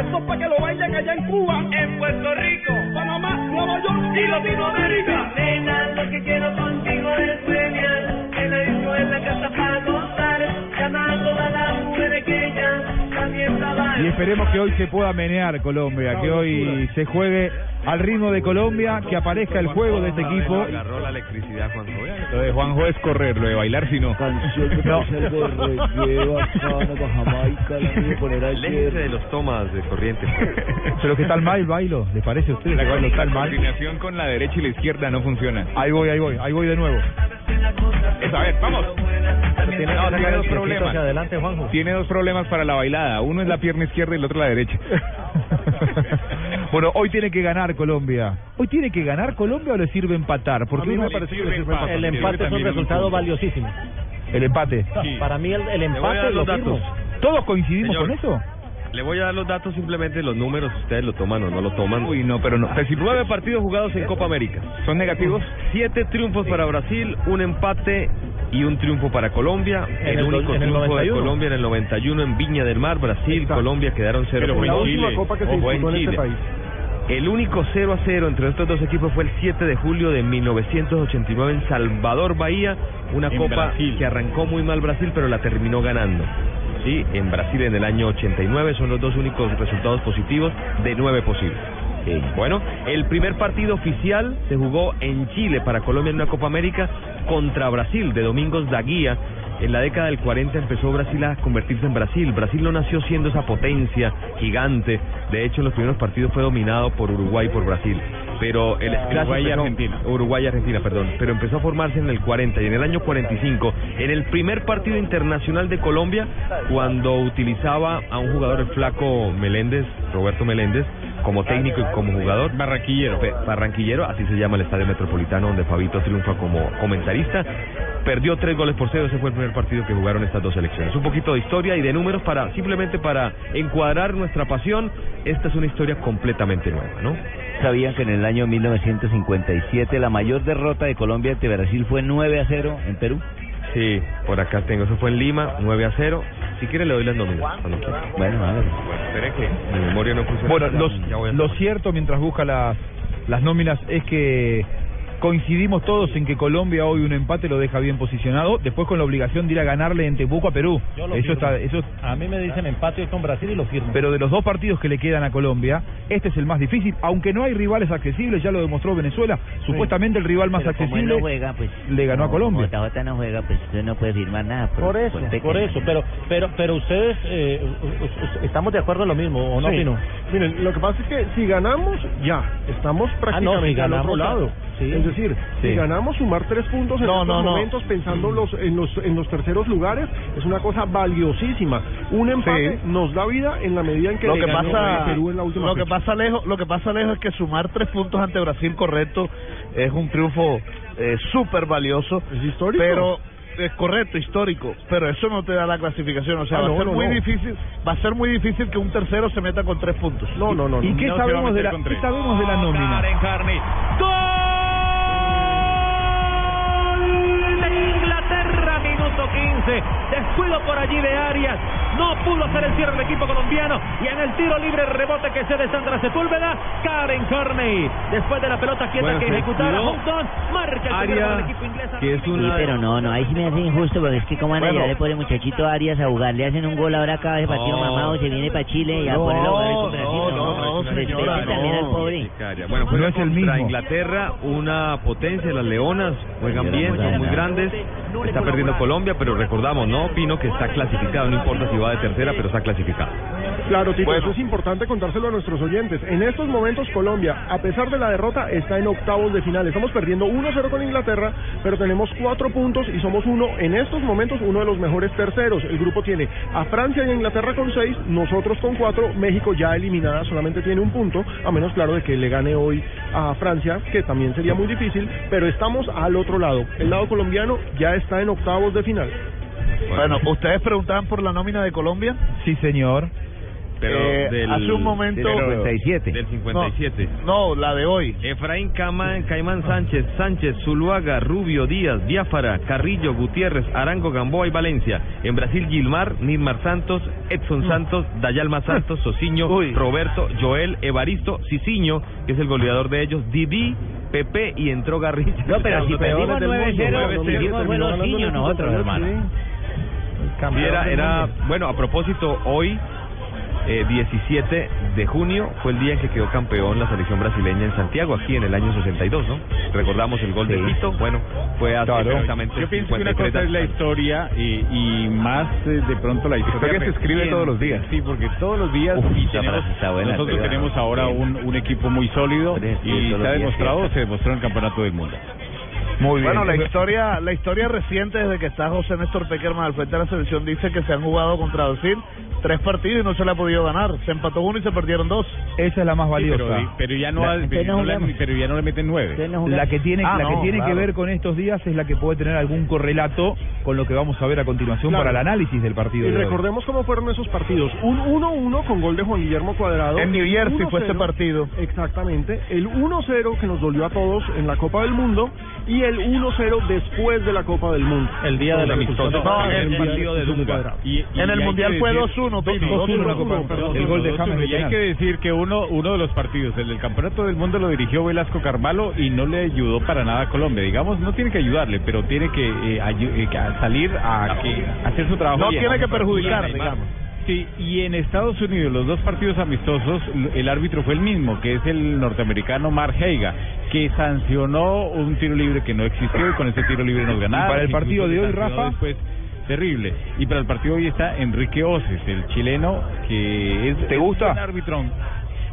Speaker 30: esto es para que lo bailen allá en Cuba, en Puerto Rico, Panamá, Nueva York y Latinoamérica.
Speaker 18: Nena, lo que quiero contigo es premiar. En la disco en la casa para gozar. Llama a todas las mujeres que ya también trabajan.
Speaker 6: Y esperemos que hoy se pueda menear Colombia, que hoy se juegue al ritmo de Colombia, que aparezca el juego de este equipo.
Speaker 7: Agarró la electricidad.
Speaker 6: Lo de Juanjo es correr, lo de bailar si no. No.
Speaker 7: Léjese de los tomas de corriente.
Speaker 6: Pero qué tal mal el bailo, ¿le parece a usted?
Speaker 5: La, coordinación con la derecha y la izquierda no funciona.
Speaker 6: Ahí voy, ahí voy, ahí voy de nuevo.
Speaker 5: Eso, a ver, vamos.
Speaker 12: Tiene
Speaker 5: No,
Speaker 12: que
Speaker 5: tiene dos problemas.
Speaker 12: adelante, Juanjo.
Speaker 5: Tiene dos problemas para la bailada. Uno es la pierna izquierda y el otro la derecha.
Speaker 6: Bueno, hoy tiene que ganar Colombia. ¿Hoy tiene que ganar Colombia o le sirve empatar? Porque
Speaker 12: A mí me parece que le sirve empatar. El empate es un resultado valiosísimo.
Speaker 6: El empate.
Speaker 12: Para mí el, el
Speaker 7: Le voy a
Speaker 12: empate
Speaker 7: los
Speaker 12: firmo.
Speaker 7: datos.
Speaker 6: ¿Todos coincidimos
Speaker 7: Señor.
Speaker 6: con eso?
Speaker 7: Le voy a dar los datos simplemente los números, ustedes lo toman o no lo toman.
Speaker 5: Uy, no, pero no.
Speaker 7: Nueve partidos jugados en Copa América.
Speaker 5: ¿Son negativos?
Speaker 7: Siete triunfos para Brasil, un empate y un triunfo para Colombia.
Speaker 12: En
Speaker 7: el,
Speaker 12: el
Speaker 7: único
Speaker 12: en el
Speaker 7: triunfo de
Speaker 12: 91.
Speaker 7: Colombia en el 91 en Viña del Mar, Brasil, Colombia quedaron 0
Speaker 11: Pero
Speaker 7: por
Speaker 11: fue la
Speaker 7: uno.
Speaker 11: última copa que se disputó en este país.
Speaker 7: El único 0 a 0 entre estos dos equipos fue el 7 de julio de 1989 en Salvador, Bahía, una
Speaker 5: En
Speaker 7: copa
Speaker 5: Brasil.
Speaker 7: que arrancó muy mal Brasil, pero la terminó ganando. Sí, en Brasil en el año 89 son los dos únicos resultados positivos de nueve posibles. Sí. Bueno, el primer partido oficial se jugó en Chile para Colombia en una Copa América contra Brasil de Domingos Daguía. En la década del 40 empezó Brasil a convertirse en Brasil. Brasil no nació siendo esa potencia gigante. De hecho, en los primeros partidos fue dominado por Uruguay y por Brasil. Pero el scratch
Speaker 5: Uruguay y Argentina.
Speaker 7: Uruguay y Argentina, perdón. Pero empezó a formarse en el 40 y en el año 45, en el primer partido internacional de Colombia, cuando utilizaba a un jugador el flaco Meléndez, Roberto Meléndez, como técnico y como jugador.
Speaker 5: Barranquillero.
Speaker 7: Barranquillero, así se llama el Estadio Metropolitano, donde Fabito triunfa como comentarista. Perdió tres goles por cero, ese fue el primer partido que jugaron estas dos selecciones. Un poquito de historia y de números para simplemente para encuadrar nuestra pasión. Esta es una historia completamente nueva, ¿no?
Speaker 31: sabían que en el año 1957 la mayor derrota de Colombia ante Brasil fue 9 a 0 en Perú?
Speaker 7: Sí, por acá tengo. Eso fue en Lima, 9 a 0. Si quiere le doy las nóminas.
Speaker 31: Bueno, a ver.
Speaker 7: Bueno, espere que mi memoria no funciona.
Speaker 6: Bueno, los- lo cierto mientras busca las, las nóminas es que coincidimos todos en que Colombia hoy un empate lo deja bien posicionado, después con la obligación de ir a ganarle en Temuco a Perú.
Speaker 12: Yo lo
Speaker 6: Eso
Speaker 12: firmo.
Speaker 6: está, eso
Speaker 12: A mí me dicen empate con Brasil y lo firmo.
Speaker 6: pero de los dos partidos que le quedan a Colombia, este es el más difícil, aunque no hay rivales accesibles, ya lo demostró Venezuela. Supuestamente el rival más
Speaker 31: Pero como él
Speaker 6: accesible
Speaker 31: no juega, pues
Speaker 6: le ganó a
Speaker 31: no,
Speaker 6: Colombia.
Speaker 31: como no juega, pues usted no puede firmar nada.
Speaker 12: Por eso,
Speaker 31: pequeño.
Speaker 12: por eso, pero pero pero ustedes eh, estamos de acuerdo en lo mismo, ¿o no,
Speaker 11: Sí.
Speaker 12: Pino?
Speaker 11: Miren, lo que pasa es que si ganamos, ya, estamos prácticamente
Speaker 12: Ah, si
Speaker 11: al otro lado.
Speaker 12: sí.
Speaker 11: Es decir,
Speaker 12: Sí.
Speaker 11: si ganamos sumar tres puntos en
Speaker 12: No,
Speaker 11: estos
Speaker 12: no, no.
Speaker 11: momentos pensando los, en, los, en los terceros lugares es una cosa valiosísima. Un empate nos da vida en la medida en que
Speaker 9: lo que pasa
Speaker 11: Perú en la última
Speaker 9: lo que pasa lejos lo que pasa lejos es que sumar tres puntos ante Brasil correcto es un triunfo eh, súper valioso
Speaker 11: es histórico
Speaker 9: pero es correcto histórico pero eso no te da la clasificación o sea
Speaker 11: Ah,
Speaker 9: va
Speaker 11: no,
Speaker 9: a ser
Speaker 11: no,
Speaker 9: muy
Speaker 11: no.
Speaker 9: difícil va a ser muy difícil que un tercero se meta con tres puntos
Speaker 11: no no no
Speaker 6: ¿Y qué sabemos de la, qué sabemos de la nómina?
Speaker 24: Karen Carney. ¡Gol de Inglaterra! Minuto 15. Descuido por allí de Arias. No pudo hacer el cierre el equipo colombiano. Y en el tiro libre rebote que se de Sandra Sepúlveda, Karen Carney. Después de la pelota quieta
Speaker 31: Bueno,
Speaker 24: que ejecutara Houghton, marca el el equipo inglés.
Speaker 31: Sí, pero no, no, ahí sí me hace injusto porque es que como van a llevar el muchachito Arias a jugar, le hacen un gol ahora acaba de partido
Speaker 7: No.
Speaker 31: mamado, se viene para Chile y a
Speaker 7: No,
Speaker 31: ponerlo a jugar con
Speaker 7: no,
Speaker 31: Brasil.
Speaker 7: no, no,
Speaker 31: Respeten
Speaker 7: señora,
Speaker 31: también
Speaker 7: no.
Speaker 31: al pobre.
Speaker 7: Bueno,
Speaker 6: No
Speaker 7: juega
Speaker 6: es el mismo.
Speaker 7: Inglaterra, una potencia, las Leonas juegan bien, son muy grandes. Está perdiendo Colombia, pero recordamos, ¿no? Pino que está clasificado, no importa si va de tercera, pero está clasificado.
Speaker 11: Claro, Tito,
Speaker 9: Bueno.
Speaker 11: eso es importante contárselo a nuestros oyentes. En estos momentos Colombia, a pesar de la derrota, está en octavos de final. Estamos perdiendo 1-0 con Inglaterra, pero tenemos cuatro puntos y somos uno, en estos momentos, uno de los mejores terceros. El grupo tiene a Francia y a Inglaterra con seis, nosotros con cuatro, México ya eliminada solamente tiene un punto, a menos claro de que le gane hoy a Francia, que también sería muy difícil, pero estamos al otro lado. El lado colombiano ya está en octavos de final.
Speaker 9: Bueno ustedes preguntaban por la nómina de Colombia
Speaker 6: Sí, señor.
Speaker 7: Pero
Speaker 9: Eh,
Speaker 7: del,
Speaker 9: hace un momento-
Speaker 7: del
Speaker 31: 57.
Speaker 7: Del 57.
Speaker 9: no la de hoy
Speaker 7: Efraín Cama, Caimán Sánchez, Sánchez, Zuluaga, Rubio, Díaz, Biafara, Carrillo, Gutiérrez, Arango, Gamboa y Valencia. En Brasil, Gilmar, Nilmar Santos, Edson Santos, Dayalma Santos, Sociño, Roberto, Joel, Evaristo, Ciciño, que es el goleador de ellos, Didi, Pepe y entró Garrincha.
Speaker 31: No, pero si
Speaker 7: del
Speaker 31: 9-0,
Speaker 7: mundo, 9-0.
Speaker 31: perdimos fue los niños nosotros, hermano.
Speaker 7: Sí, era, era, bueno, a propósito, hoy, eh, 17 de junio, fue el día en que quedó campeón la selección brasileña en Santiago, aquí en el año 62, ¿no? Recordamos el gol de Tito, bueno, fue hace exactamente
Speaker 27: Yo pienso que una
Speaker 7: 53
Speaker 27: cosa es la historia y, y más eh, de pronto la historia.
Speaker 7: Historia se escribe todos los días.
Speaker 27: Sí, porque todos los días
Speaker 31: Uf,
Speaker 27: y tenemos-
Speaker 31: buena,
Speaker 27: nosotros tenemos ahora un, un equipo muy sólido y se ha demostrado, se demostró en el Campeonato del Mundo.
Speaker 6: Muy
Speaker 9: Bueno, la historia, la historia reciente desde que está José Néstor Peckerman al frente de la selección dice que se han jugado contra Brasil tres partidos y no se le ha podido ganar. Se empató uno y se perdieron dos.
Speaker 6: Esa es la más valiosa.
Speaker 27: pero, pero ya no,
Speaker 6: La-
Speaker 27: no le, pero ya no le meten nueve.
Speaker 6: La que tiene,
Speaker 9: Ah,
Speaker 6: la que,
Speaker 9: no,
Speaker 6: tiene que ver con estos días es la que puede tener algún correlato con lo que vamos a ver a continuación
Speaker 11: Claro.
Speaker 6: para el análisis del partido.
Speaker 11: Y
Speaker 6: de hoy.
Speaker 11: recordemos cómo fueron esos partidos. Un 1-1 con gol de Juan Guillermo Cuadrado.
Speaker 9: En New
Speaker 11: El
Speaker 9: Jersey fue
Speaker 11: 1-0,
Speaker 9: ese partido.
Speaker 11: Exactamente. El 1-0 que nos dolió a todos en la Copa del Mundo y el 1-0 después de la Copa del Mundo.
Speaker 12: El día del amistoso.
Speaker 9: No,
Speaker 11: el,
Speaker 9: partido de Dunga.
Speaker 27: Y- y
Speaker 9: En el
Speaker 27: hay
Speaker 9: Mundial
Speaker 27: que
Speaker 9: fue
Speaker 27: decir-
Speaker 9: 2-1, Pino.
Speaker 11: 2-1
Speaker 9: 2-1.
Speaker 11: la Copa, perdón.
Speaker 6: El gol de
Speaker 27: 2-1,
Speaker 6: James
Speaker 27: y hay que decir que uno uno de los partidos, el del Campeonato del Mundo lo dirigió Velasco Carvalho y no le ayudó para nada a Colombia. Digamos, no tiene que ayudarle, pero tiene que eh, ayu- eh, salir a, que, hacer su trabajo.
Speaker 9: No
Speaker 27: bien.
Speaker 9: tiene que perjudicar, digamos.
Speaker 27: Sí, y en Estados Unidos, los dos partidos amistosos, el árbitro fue el mismo, que es el norteamericano Mark Heiga, que sancionó un tiro libre que no existió y con ese tiro libre nos ganaron.
Speaker 6: Y para el partido de hoy, Rafa?
Speaker 27: Después, terrible. Y para el partido de hoy está Enrique Oces, el chileno, que es...
Speaker 6: ¿Te gusta?
Speaker 27: es un árbitro.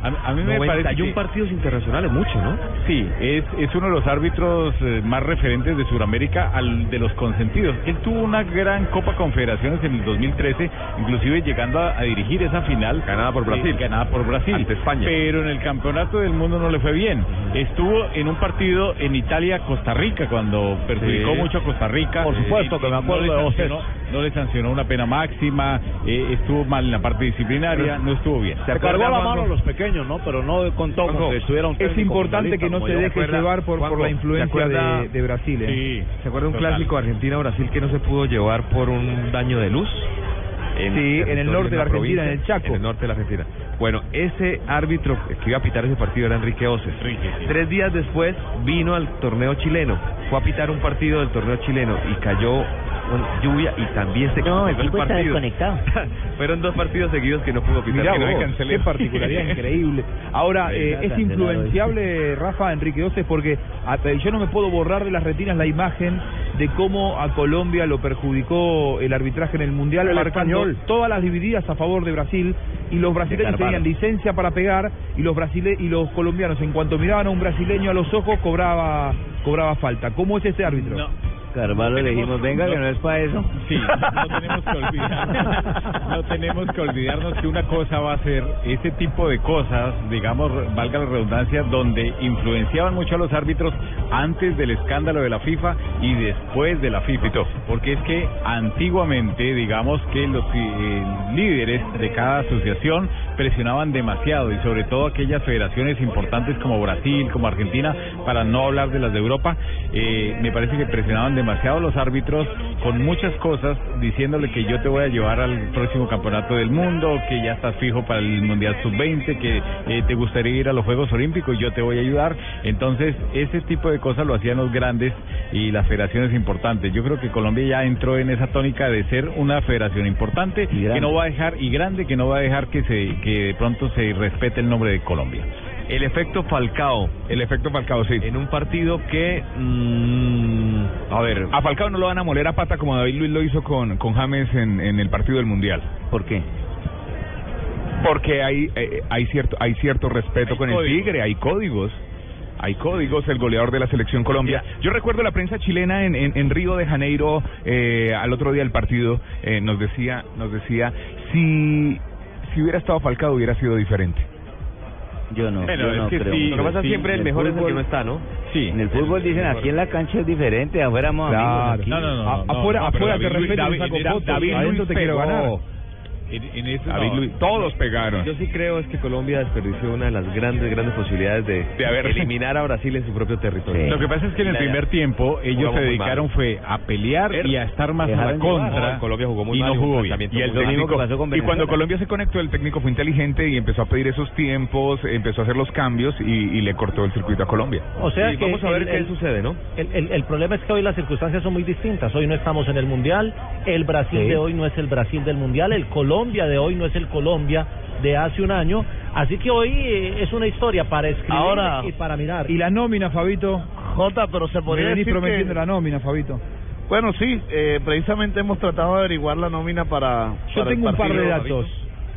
Speaker 27: A, a mí me parece
Speaker 7: 91
Speaker 27: que-
Speaker 7: partidos internacionales, mucho, ¿no?
Speaker 27: Sí, es, es uno de los árbitros eh, más referentes de Sudamérica, al de los consentidos. Él tuvo una gran Copa Confederaciones en el 2013, inclusive llegando a, a dirigir esa final.
Speaker 7: Ganada por Brasil.
Speaker 27: eh, ganada por Brasil.
Speaker 7: Ante España.
Speaker 27: Pero en el Campeonato del Mundo no le fue bien. Estuvo en un partido en Italia-Costa Rica, cuando perjudicó
Speaker 7: Sí.
Speaker 27: mucho a Costa Rica.
Speaker 12: Por supuesto
Speaker 27: Eh,
Speaker 12: que me
Speaker 27: no
Speaker 12: acuerdo
Speaker 27: le
Speaker 12: de
Speaker 27: no le sancionó una pena máxima, eh, estuvo mal en la parte disciplinaria, no estuvo bien.
Speaker 15: Se cargó la mano a los pequeños, ¿no? Pero no contó con que estuviera un
Speaker 6: Es importante que no
Speaker 15: como
Speaker 6: se
Speaker 15: yo.
Speaker 6: deje
Speaker 7: acuerda,
Speaker 6: llevar por, por la
Speaker 7: ¿se
Speaker 6: influencia
Speaker 7: acuerda?
Speaker 6: de, de Brasil. ¿eh?
Speaker 7: ¿Se acuerda un
Speaker 6: Total.
Speaker 7: clásico Argentina-Brasil que no se pudo llevar por un daño de luz?
Speaker 6: Sí, en el norte de la Argentina,
Speaker 7: provincia,
Speaker 6: en el Chaco.
Speaker 7: En el norte de la Argentina. Bueno, ese árbitro que iba a pitar ese partido era Enrique Oces. Tres días después vino al torneo chileno. Fue a pitar un partido del torneo chileno y cayó con lluvia y también se
Speaker 31: No, el está
Speaker 7: partido.
Speaker 31: desconectado.
Speaker 7: Fueron dos partidos seguidos que no pudo pitar.
Speaker 6: Mirá
Speaker 7: que no cancelé.
Speaker 6: qué particularidad increíble. Ahora, eh, es influenciable, Rafa, Enrique Oces, porque eh, yo no me puedo borrar de las retinas la imagen de cómo a Colombia lo perjudicó el arbitraje en el Mundial,
Speaker 11: El
Speaker 6: marcando
Speaker 11: español.
Speaker 6: todas las divididas a favor de Brasil, y los brasileños tenían licencia para pegar, y los brasile y los colombianos, en cuanto miraban a un brasileño a los ojos, cobraba cobraba falta. ¿Cómo es este árbitro?
Speaker 31: Carvalho le dijimos, venga, que no es para eso.
Speaker 27: Sí, no tenemos que olvidar, no tenemos que olvidarnos que una cosa va a ser ese tipo de cosas, digamos, valga la redundancia, donde influenciaban mucho a los árbitros antes del escándalo de la FIFA y después de la FIFA. Porque es que antiguamente, digamos que los eh, líderes de cada asociación presionaban demasiado y sobre todo aquellas federaciones importantes como Brasil, como Argentina, para no hablar de las de Europa, eh, me parece que presionaban demasiado a los árbitros con muchas cosas, diciéndole que yo te voy a llevar al próximo campeonato del mundo, que ya estás fijo para el Mundial Sub-20, que eh, te gustaría ir a los Juegos Olímpicos y yo te voy a ayudar. Entonces, ese tipo de cosas lo hacían los grandes y las federaciones importantes. Yo creo que Colombia ya entró en esa tónica de ser una federación importante que no va a dejar y grande que no va a dejar que se que de pronto se respete el nombre de Colombia.
Speaker 7: El efecto Falcao.
Speaker 32: El efecto Falcao, sí.
Speaker 7: En un partido que. mm, a ver.
Speaker 32: A Falcao no lo van a moler a pata como David Luis lo hizo con, con James en, en el partido del Mundial.
Speaker 31: ¿Por qué?
Speaker 32: Porque hay, eh, hay, cierto, hay cierto respeto con
Speaker 27: códigos.
Speaker 32: el Tigre, hay códigos. Hay códigos, el goleador de la selección Colombia. Yo recuerdo la prensa chilena en, en, en Río de Janeiro, eh, al otro día del partido, eh, nos decía, nos decía, si, si hubiera estado Falcao hubiera sido diferente.
Speaker 31: Yo no,
Speaker 7: Bueno,
Speaker 31: yo
Speaker 7: es
Speaker 31: no
Speaker 7: que
Speaker 31: creo.
Speaker 7: sí, lo que pasa
Speaker 31: Sí,
Speaker 7: siempre el
Speaker 31: en
Speaker 7: mejor es el
Speaker 31: fútbol-
Speaker 7: que no está, ¿no?
Speaker 27: Sí.
Speaker 31: En el fútbol dicen aquí en la cancha es diferente, afuera somos
Speaker 6: Claro.
Speaker 31: amigos. aquí.
Speaker 27: No, no, no.
Speaker 6: A-
Speaker 27: no,
Speaker 6: afuera-
Speaker 27: no, pero
Speaker 6: afuera te
Speaker 27: David Luis-
Speaker 6: respeto y
Speaker 27: David-
Speaker 6: saco
Speaker 27: David-
Speaker 6: fotos,
Speaker 27: David
Speaker 6: adentro
Speaker 27: Luis
Speaker 6: te quiero
Speaker 27: pegó.
Speaker 6: ganar.
Speaker 27: En, en eso no.
Speaker 32: Luis, todos pegaron.
Speaker 7: Yo sí creo es que Colombia desperdició una de las grandes, grandes posibilidades de,
Speaker 32: De haber-
Speaker 7: eliminar a Brasil en su propio territorio.
Speaker 27: Lo que pasa es que en el primer tiempo ellos se dedicaron
Speaker 7: mal.
Speaker 27: fue a pelear y a estar más a la contra.
Speaker 7: No, Colombia jugó muy
Speaker 27: y
Speaker 7: mal,
Speaker 27: no jugó bien.
Speaker 32: Y el técnico,
Speaker 31: que pasó con
Speaker 32: y cuando. Colombia se conectó, el técnico fue inteligente y empezó a pedir esos tiempos, empezó a hacer los cambios y, y le cortó el circuito a Colombia.
Speaker 12: O sea
Speaker 7: Y
Speaker 12: que
Speaker 7: vamos a ver
Speaker 12: el-
Speaker 7: qué
Speaker 12: el-
Speaker 7: sucede, ¿no?
Speaker 12: El, el, el problema es que hoy las circunstancias son muy distintas. Hoy no estamos en el Mundial. El Brasil
Speaker 31: Sí.
Speaker 12: de hoy no es el Brasil del Mundial. El Colombia de hoy no es el Colombia de hace un año. Así que hoy eh, es una historia para escribir
Speaker 9: Ahora-
Speaker 12: y para mirar.
Speaker 6: Y la nómina, Fabito.
Speaker 9: Jota, pero se podría decir
Speaker 6: prometiendo
Speaker 9: que...
Speaker 6: la nómina, Fabito.
Speaker 9: Bueno, sí, eh, precisamente hemos tratado de averiguar la nómina para.
Speaker 6: Yo
Speaker 9: para el
Speaker 6: tengo un par de datos.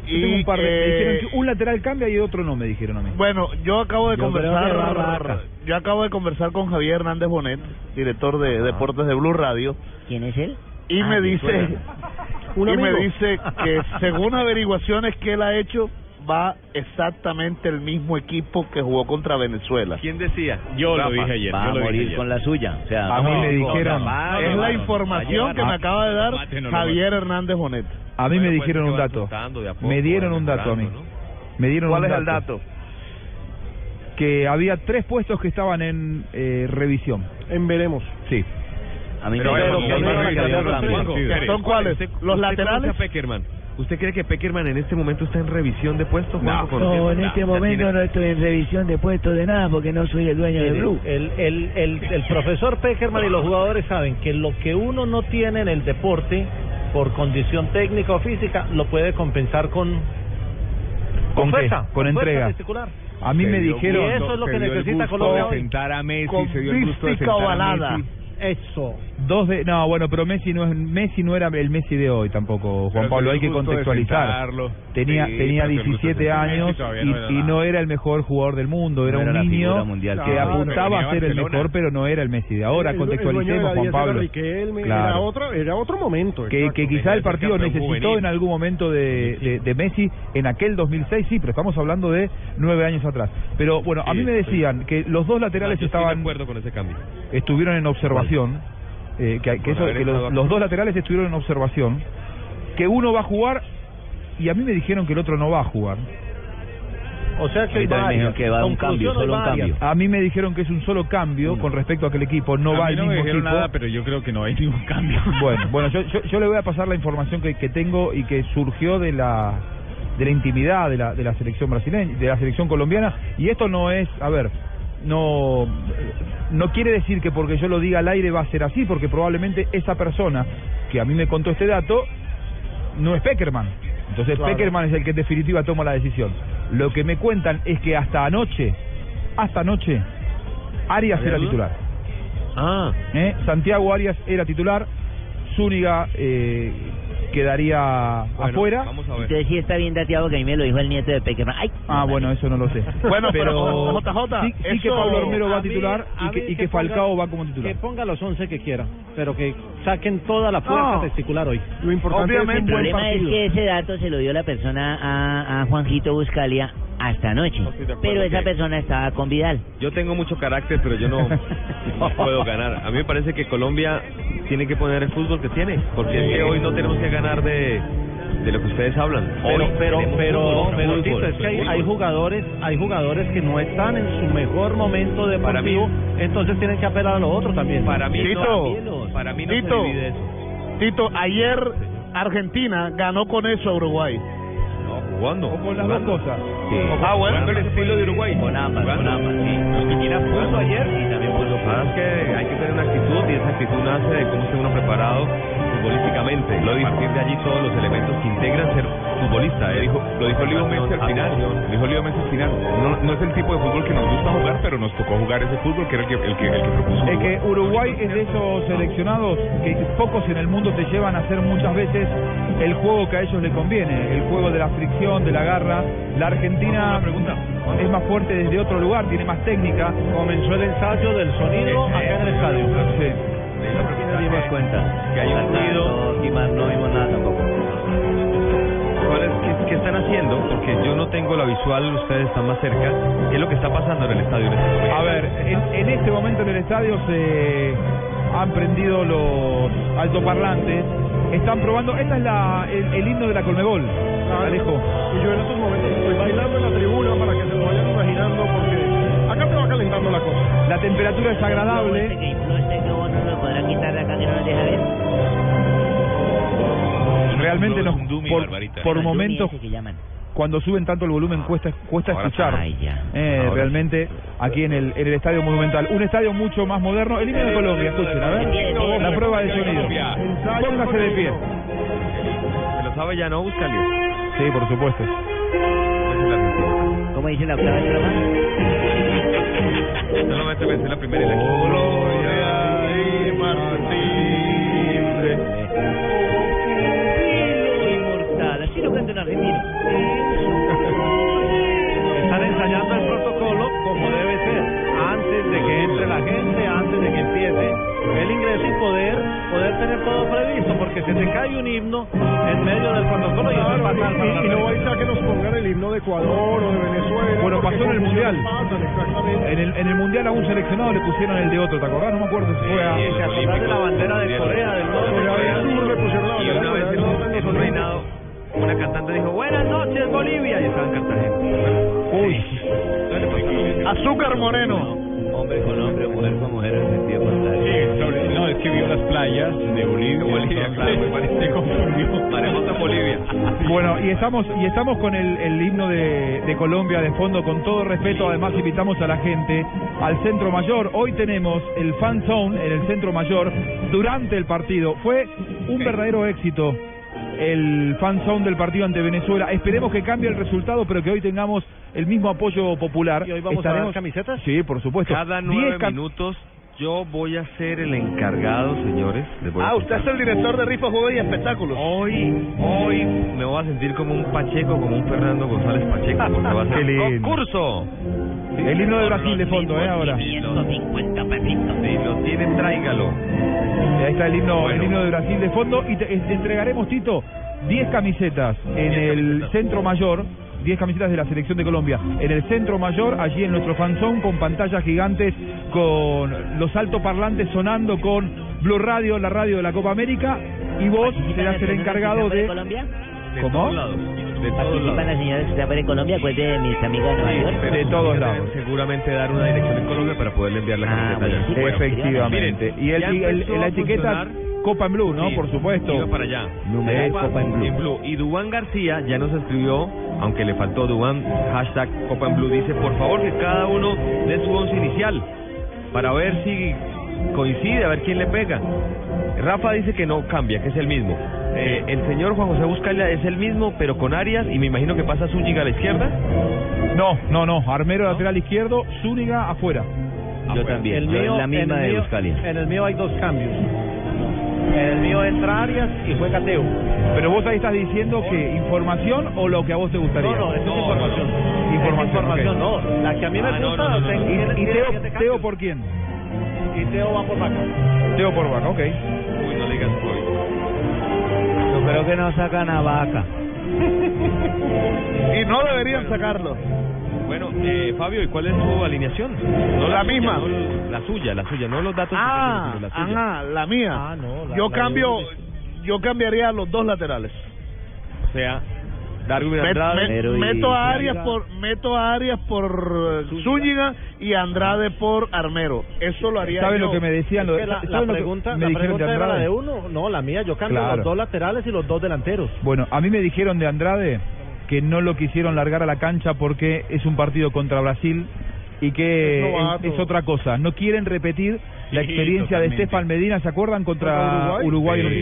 Speaker 6: Yo
Speaker 9: Y,
Speaker 6: tengo un par de... me
Speaker 9: eh,
Speaker 6: dijeron que un lateral cambia y otro no, me dijeron a mí.
Speaker 9: Bueno, yo acabo de
Speaker 31: Yo va
Speaker 9: conversar. Yo acabo de conversar con Javier Hernández Bonet, director de Deportes de Blue Radio,
Speaker 31: ¿Quién es él?
Speaker 9: y
Speaker 31: Ah,
Speaker 9: me
Speaker 31: me
Speaker 9: dice
Speaker 31: suena.
Speaker 9: y
Speaker 11: Un
Speaker 9: me dice que según averiguaciones que él ha hecho va exactamente el mismo equipo que jugó contra Venezuela.
Speaker 7: ¿Quién decía?
Speaker 27: Yo lo dije ayer.
Speaker 31: Va
Speaker 27: yo
Speaker 31: a morir
Speaker 27: ayer.
Speaker 31: con la suya. O sea,
Speaker 6: A mí
Speaker 31: no,
Speaker 6: me dijeron-
Speaker 31: no,
Speaker 9: es la información que me acaba de dar Javier Hernández Bonet.
Speaker 6: A mí me
Speaker 7: pues,
Speaker 6: dijeron un dato.
Speaker 7: poco,
Speaker 6: Me dieron un dato a mí. Me dieron
Speaker 9: ¿Cuál
Speaker 6: un
Speaker 9: es el dato?
Speaker 6: Que había tres puestos que estaban en eh, revisión.
Speaker 11: En veremos.
Speaker 6: Sí.
Speaker 31: A mí
Speaker 7: Pero
Speaker 31: me
Speaker 9: ¿Son cuáles?
Speaker 7: ¿Usted-
Speaker 9: ¿Los laterales?
Speaker 7: ¿Usted cree que Peckerman en este momento está en revisión de puestos? Juanjo,
Speaker 31: No,
Speaker 7: conociendo-
Speaker 31: en este momento
Speaker 7: tiene-
Speaker 31: no estoy en revisión de puesto de nada porque no soy el dueño de Blue.
Speaker 12: El, el, el, el profesor Peckerman y los jugadores saben que lo que uno no tiene en el deporte por condición técnica o física lo puede compensar con
Speaker 6: ¿Con
Speaker 12: fuerza,
Speaker 6: Con
Speaker 12: fuerza
Speaker 6: entrega. A mí
Speaker 32: Se
Speaker 6: me dijeron...
Speaker 12: Y eso es lo que necesita Colombia
Speaker 32: sentar a Messi,
Speaker 9: Con
Speaker 32: se dio el gusto de sentar a. Messi.
Speaker 12: Eso.
Speaker 6: Dos de, no, bueno, pero Messi no es Messi no era el Messi de hoy tampoco, Juan
Speaker 32: Pero
Speaker 6: Pablo, hay que
Speaker 32: el
Speaker 6: contextualizar. Tenía
Speaker 32: Sí,
Speaker 6: tenía
Speaker 32: pero se dio el gusto de
Speaker 6: 17
Speaker 32: sentarlo.
Speaker 6: años
Speaker 27: no
Speaker 6: y, no era el mejor jugador del mundo, era
Speaker 31: No
Speaker 6: un niño
Speaker 31: mundial
Speaker 6: que apuntaba a ser el mejor, pero no era el Messi de ahora,
Speaker 11: El- el
Speaker 6: contextualicemos Juan
Speaker 11: 10 era
Speaker 6: Pablo.
Speaker 11: Riquelme,
Speaker 6: Claro.
Speaker 11: Era otro, era otro momento.
Speaker 6: que, que quizá el partido necesitó
Speaker 7: juvenil.
Speaker 6: en algún momento de, de, de Messi en aquel 2006, sí, pero estamos hablando de nueve años atrás. Pero bueno, a
Speaker 7: Sí,
Speaker 6: mí me
Speaker 7: sí.
Speaker 6: decían que los dos laterales
Speaker 7: de
Speaker 6: estaban
Speaker 7: acuerdo con ese cambio.
Speaker 6: estuvieron en observación eh, que, eso- que los, dos laterales estuvieron en observación, que uno va a jugar y a mí me dijeron que el otro no va a jugar.
Speaker 12: O sea que
Speaker 31: A mí me que va un cambio, solo un cambio.
Speaker 6: A mí me dijeron que es un solo cambio con respecto a que el equipo no
Speaker 27: A
Speaker 6: va al
Speaker 27: no me
Speaker 6: mismo
Speaker 27: dijeron
Speaker 6: equipo.
Speaker 27: nada, pero yo creo que no hay ningún cambio.
Speaker 6: Bueno, bueno, yo, yo, yo le voy a pasar la información que, que tengo y que surgió de la de la intimidad de la de la selección brasileña, de la selección colombiana y esto no es, a ver, no no quiere decir que porque yo lo diga al aire va a ser así, porque probablemente esa persona que a mí me contó este dato no es Peckerman. Entonces
Speaker 12: Claro.
Speaker 6: Peckerman es el que en definitiva toma la decisión. Lo que me cuentan es que hasta anoche, hasta anoche, Arias
Speaker 7: ¿Había
Speaker 6: era
Speaker 7: duda?
Speaker 6: titular.
Speaker 7: Ah,
Speaker 6: ¿eh? Santiago Arias era titular, Zúñiga eh, quedaría afuera.
Speaker 7: Vamos a ver.
Speaker 31: Entonces sí está bien dateado que a mí me lo dijo el nieto de Peckerman. Ay,
Speaker 6: Ah, bueno, eso no lo sé.
Speaker 9: Bueno,
Speaker 6: pero
Speaker 9: pero, JJ,
Speaker 6: sí, sí que
Speaker 9: eso-
Speaker 6: Pablo Armero va
Speaker 12: A
Speaker 6: a
Speaker 12: mí-
Speaker 6: titular
Speaker 12: a
Speaker 6: y que,
Speaker 12: mí
Speaker 6: y que
Speaker 12: ponga-
Speaker 6: Falcao va como titular.
Speaker 12: Que ponga los 11 que quiera, pero que saquen toda la fuerza
Speaker 9: No.
Speaker 12: testicular hoy.
Speaker 11: Lo importante es
Speaker 9: Obviamente.
Speaker 11: un
Speaker 31: el problema es que ese dato se lo dio la persona a, a Juanjito Buscalia hasta anoche.
Speaker 7: de
Speaker 31: Pero esa
Speaker 7: que-
Speaker 31: persona estaba con Vidal.
Speaker 7: Yo tengo mucho carácter, pero yo no, no puedo ganar. A mí me parece que Colombia tiene que poner el fútbol que tiene, porque es que hoy no tenemos que ganar de, de lo que ustedes hablan.
Speaker 12: Pero, pero, pero,
Speaker 7: fútbol,
Speaker 12: pero,
Speaker 7: fútbol,
Speaker 12: Tito, es que hay, hay jugadores, hay jugadores que no están en su mejor momento
Speaker 7: Para mí-
Speaker 12: deportivo, entonces tienen que apelar a lo otro también.
Speaker 7: Para mí
Speaker 9: Tito,
Speaker 7: no, para mí no
Speaker 9: Tito.
Speaker 7: se divide eso.
Speaker 9: Tito, ayer Argentina ganó con eso a Uruguay.
Speaker 7: Jugando.
Speaker 6: O con las dos cosas.
Speaker 9: Ah, bueno.
Speaker 7: Jugando el estilo de Uruguay.
Speaker 31: Con ambas, con ambas, sí.
Speaker 7: Argentina puso ayer
Speaker 31: Y también puso
Speaker 7: Lo que pasa es que hay que tener una actitud y esa actitud nace de cómo esté uno preparado futbolísticamente. Lo a partir de allí todos los elementos que integran ser futbolista.
Speaker 32: Lo
Speaker 7: ¿eh?
Speaker 32: dijo, lo dijo Leo Messi al final. Lo dijo Leo Messi al final. No, no es el tipo de fútbol que nos gusta jugar, pero nos tocó jugar ese fútbol que era el que, el que, el que propuso.
Speaker 6: Es que Uruguay es de esos seleccionados que pocos en el mundo te llevan a hacer muchas veces el juego que a ellos les conviene, el juego de la fricción, de la garra. La Argentina es más fuerte desde otro lugar, tiene más técnica.
Speaker 12: Comenzó el ensayo del sonido acá en el estadio.
Speaker 6: Sí.
Speaker 31: nos dimos cuenta.
Speaker 7: Que hay un ruido.
Speaker 31: No, Guimar, no vimos nada tampoco.
Speaker 7: ¿Cuál es, qué, qué están haciendo? Porque yo no tengo la visual, ustedes están más cerca. ¿Qué es lo que está pasando en el estadio en este momento?
Speaker 6: A ver, en, en este momento en el estadio se han prendido los altoparlantes, están probando, esta es la, el, el himno de la Colmebol, Alejo.
Speaker 11: Y yo en estos momentos estoy bailando en la tribuna para que se lo vayan imaginando porque acá te va calentando la cosa.
Speaker 6: La temperatura es agradable.
Speaker 31: Este que infló este globo no lo podrán quitar de acá que no nos deja ver.
Speaker 6: Realmente
Speaker 32: Dumi,
Speaker 6: por, por momentos,
Speaker 31: ese que llaman.
Speaker 6: Cuando suben tanto el volumen cuesta cuesta
Speaker 7: Ahora
Speaker 6: escuchar.
Speaker 31: Ay.
Speaker 6: Eh, realmente aquí en el, en el Estadio Monumental. Un estadio mucho más moderno. El himno de Colombia, escuchen, a ver. La prueba de sonido. Póngase de pie.
Speaker 7: ¿Se lo sabe ya, no? Búscale.
Speaker 6: Sí, por supuesto.
Speaker 31: ¿Cómo dice la octava de más?
Speaker 7: Solamente me sé la primera y la
Speaker 31: Inmortal, así lo canta en argentino.
Speaker 12: La gente, antes de que empiece el ingreso y poder, poder tener todo previsto, porque se te cae un himno en medio del protocolo y
Speaker 11: Claro,
Speaker 12: para
Speaker 11: y,
Speaker 12: la
Speaker 11: y no vais a que nos pongan el himno de Ecuador o de Venezuela.
Speaker 6: Bueno, pasó en el Mundial.
Speaker 11: pasan.
Speaker 6: En el, en el Mundial a un seleccionado le pusieron el de otro, ¿te acordás? No me acuerdo si fue a...
Speaker 12: ¿Te acordás de la bandera de Corea del Norte?
Speaker 11: Le pusieron la
Speaker 7: Y
Speaker 11: bandera de Corea
Speaker 7: una cantante dijo, buenas noches Bolivia, y estaba en Cartagena.
Speaker 6: Uy.
Speaker 9: Azúcar Moreno.
Speaker 31: Hombre con hombre, mujer con mujer en sentido
Speaker 27: Sí,
Speaker 31: contrario.
Speaker 27: sobre- no, es que vio las playas de Bolivia.
Speaker 7: Bolivia, claro, me parece. En Bolivia.
Speaker 6: Bueno, y estamos y estamos con el, el himno de, de Colombia de fondo, con todo respeto. Además, invitamos a la gente al Centro Mayor. Hoy tenemos el Fan Zone en el Centro Mayor durante el partido. Fue un verdadero éxito el Fan Zone del partido ante Venezuela. Esperemos que cambie el resultado, pero que hoy tengamos el mismo apoyo popular.
Speaker 12: ¿Y hoy vamos a dar camisetas?
Speaker 6: Sí, por supuesto.
Speaker 7: Cada nueve
Speaker 6: cam-
Speaker 7: minutos yo voy a ser el encargado, señores. Les voy a
Speaker 9: Ah, usted es el director de Rifa, Juegos y Espectáculos.
Speaker 7: Hoy, hoy me voy a sentir como un Pacheco, como un Fernando González Pacheco, porque va a ser
Speaker 6: lindo.
Speaker 7: concurso.
Speaker 6: El himno de Brasil de fondo, ¿eh? Ahora.
Speaker 31: 150 pesitos.
Speaker 7: Si lo tienen, tráigalo.
Speaker 6: Ahí está el himno,
Speaker 7: Bueno.
Speaker 6: el himno de Brasil de fondo y te, te entregaremos, Tito, 10 camisetas en el Centro Mayor, 10 camisetas de la Selección de Colombia, en el Centro Mayor, allí en nuestro fanzón, con pantallas gigantes, con los altoparlantes sonando con Blue Radio, la radio de la Copa América, y vos serás el encargado de...
Speaker 8: Colombia?
Speaker 6: ¿Cómo?
Speaker 7: De todos
Speaker 8: ¿Participan
Speaker 7: lados.
Speaker 8: las señoras que están en Colombia? Pues de mis amigas de Nueva York.
Speaker 6: De todos lados.
Speaker 7: Seguramente dar una dirección en Colombia para poderle enviar la
Speaker 8: Ah,
Speaker 7: camiseta allá.
Speaker 8: bueno, sí,
Speaker 6: Efectivamente.
Speaker 7: Miren,
Speaker 6: y el, y el-
Speaker 7: empezó
Speaker 6: la etiqueta. Copa en Blue, ¿no?
Speaker 7: Sí,
Speaker 6: Por supuesto.
Speaker 7: Iba para allá.
Speaker 8: Numeral Copa en Blue.
Speaker 7: Y Dubán García ya nos escribió, aunque le faltó Dubán, hashtag Copa en Blue, dice, por favor que cada uno dé su once inicial para ver si coincide, a ver quién le pega. Rafa dice que no cambia, que es el mismo. Eh, el señor Juan José Buscalia es el mismo, pero con Arias, y me imagino que pasa Zúñiga a la izquierda.
Speaker 6: No, no, no. Armero lateral izquierdo, Zúñiga afuera.
Speaker 8: Yo también.
Speaker 12: El
Speaker 8: yo
Speaker 12: mío,
Speaker 8: es la misma
Speaker 12: en el
Speaker 8: de
Speaker 12: mío-
Speaker 8: Buscalia.
Speaker 12: En el mío hay dos cambios. En el mío entra Arias y juega Teo.
Speaker 6: Pero vos ahí estás diciendo que información o lo que a vos te gustaría.
Speaker 12: No, no, es información.
Speaker 6: Información,
Speaker 12: Es información, no. La que a mí me
Speaker 6: Ah, no,
Speaker 12: gusta,
Speaker 6: no, no, no. ¿Y- y Teo- Teo por quién?
Speaker 12: Y Teo va por vaca.
Speaker 6: Teo por vaca, ok.
Speaker 7: Uy, no le digas
Speaker 8: Yo creo que no sacan a Vaca.
Speaker 9: Y no deberían sacarlo.
Speaker 7: Bueno, eh, Fabio, ¿y cuál es su alineación? No
Speaker 9: La misma.
Speaker 7: no la suya, la suya, no los datos.
Speaker 9: Ah,
Speaker 7: que la suya.
Speaker 9: ajá, la mía.
Speaker 12: Ah, no, la-
Speaker 9: yo
Speaker 12: la
Speaker 9: cambio, yo cambiaría los dos laterales.
Speaker 7: O sea, Darwin Andrade.
Speaker 9: met- meto a Arias por meto a Arias por eh, Zúñiga y Andrade por Armero. Eso lo haría
Speaker 6: ¿Sabe
Speaker 9: yo.
Speaker 6: lo que me decían?
Speaker 12: Es
Speaker 6: Lo-
Speaker 12: que la,
Speaker 6: ¿saben
Speaker 12: pregunta,
Speaker 6: me
Speaker 12: la
Speaker 6: dijeron de
Speaker 12: era la
Speaker 6: Andrade?
Speaker 12: de uno. No, la mía, yo cambio
Speaker 6: Claro.
Speaker 12: los dos laterales y los dos delanteros.
Speaker 6: Bueno, a mí me dijeron de Andrade que no lo quisieron largar a la cancha porque es un partido contra Brasil y que
Speaker 11: Es novato.
Speaker 6: es, es otra cosa. No quieren repetir la experiencia de. Estefan Medina, ¿se acuerdan? Contra Uruguay, en el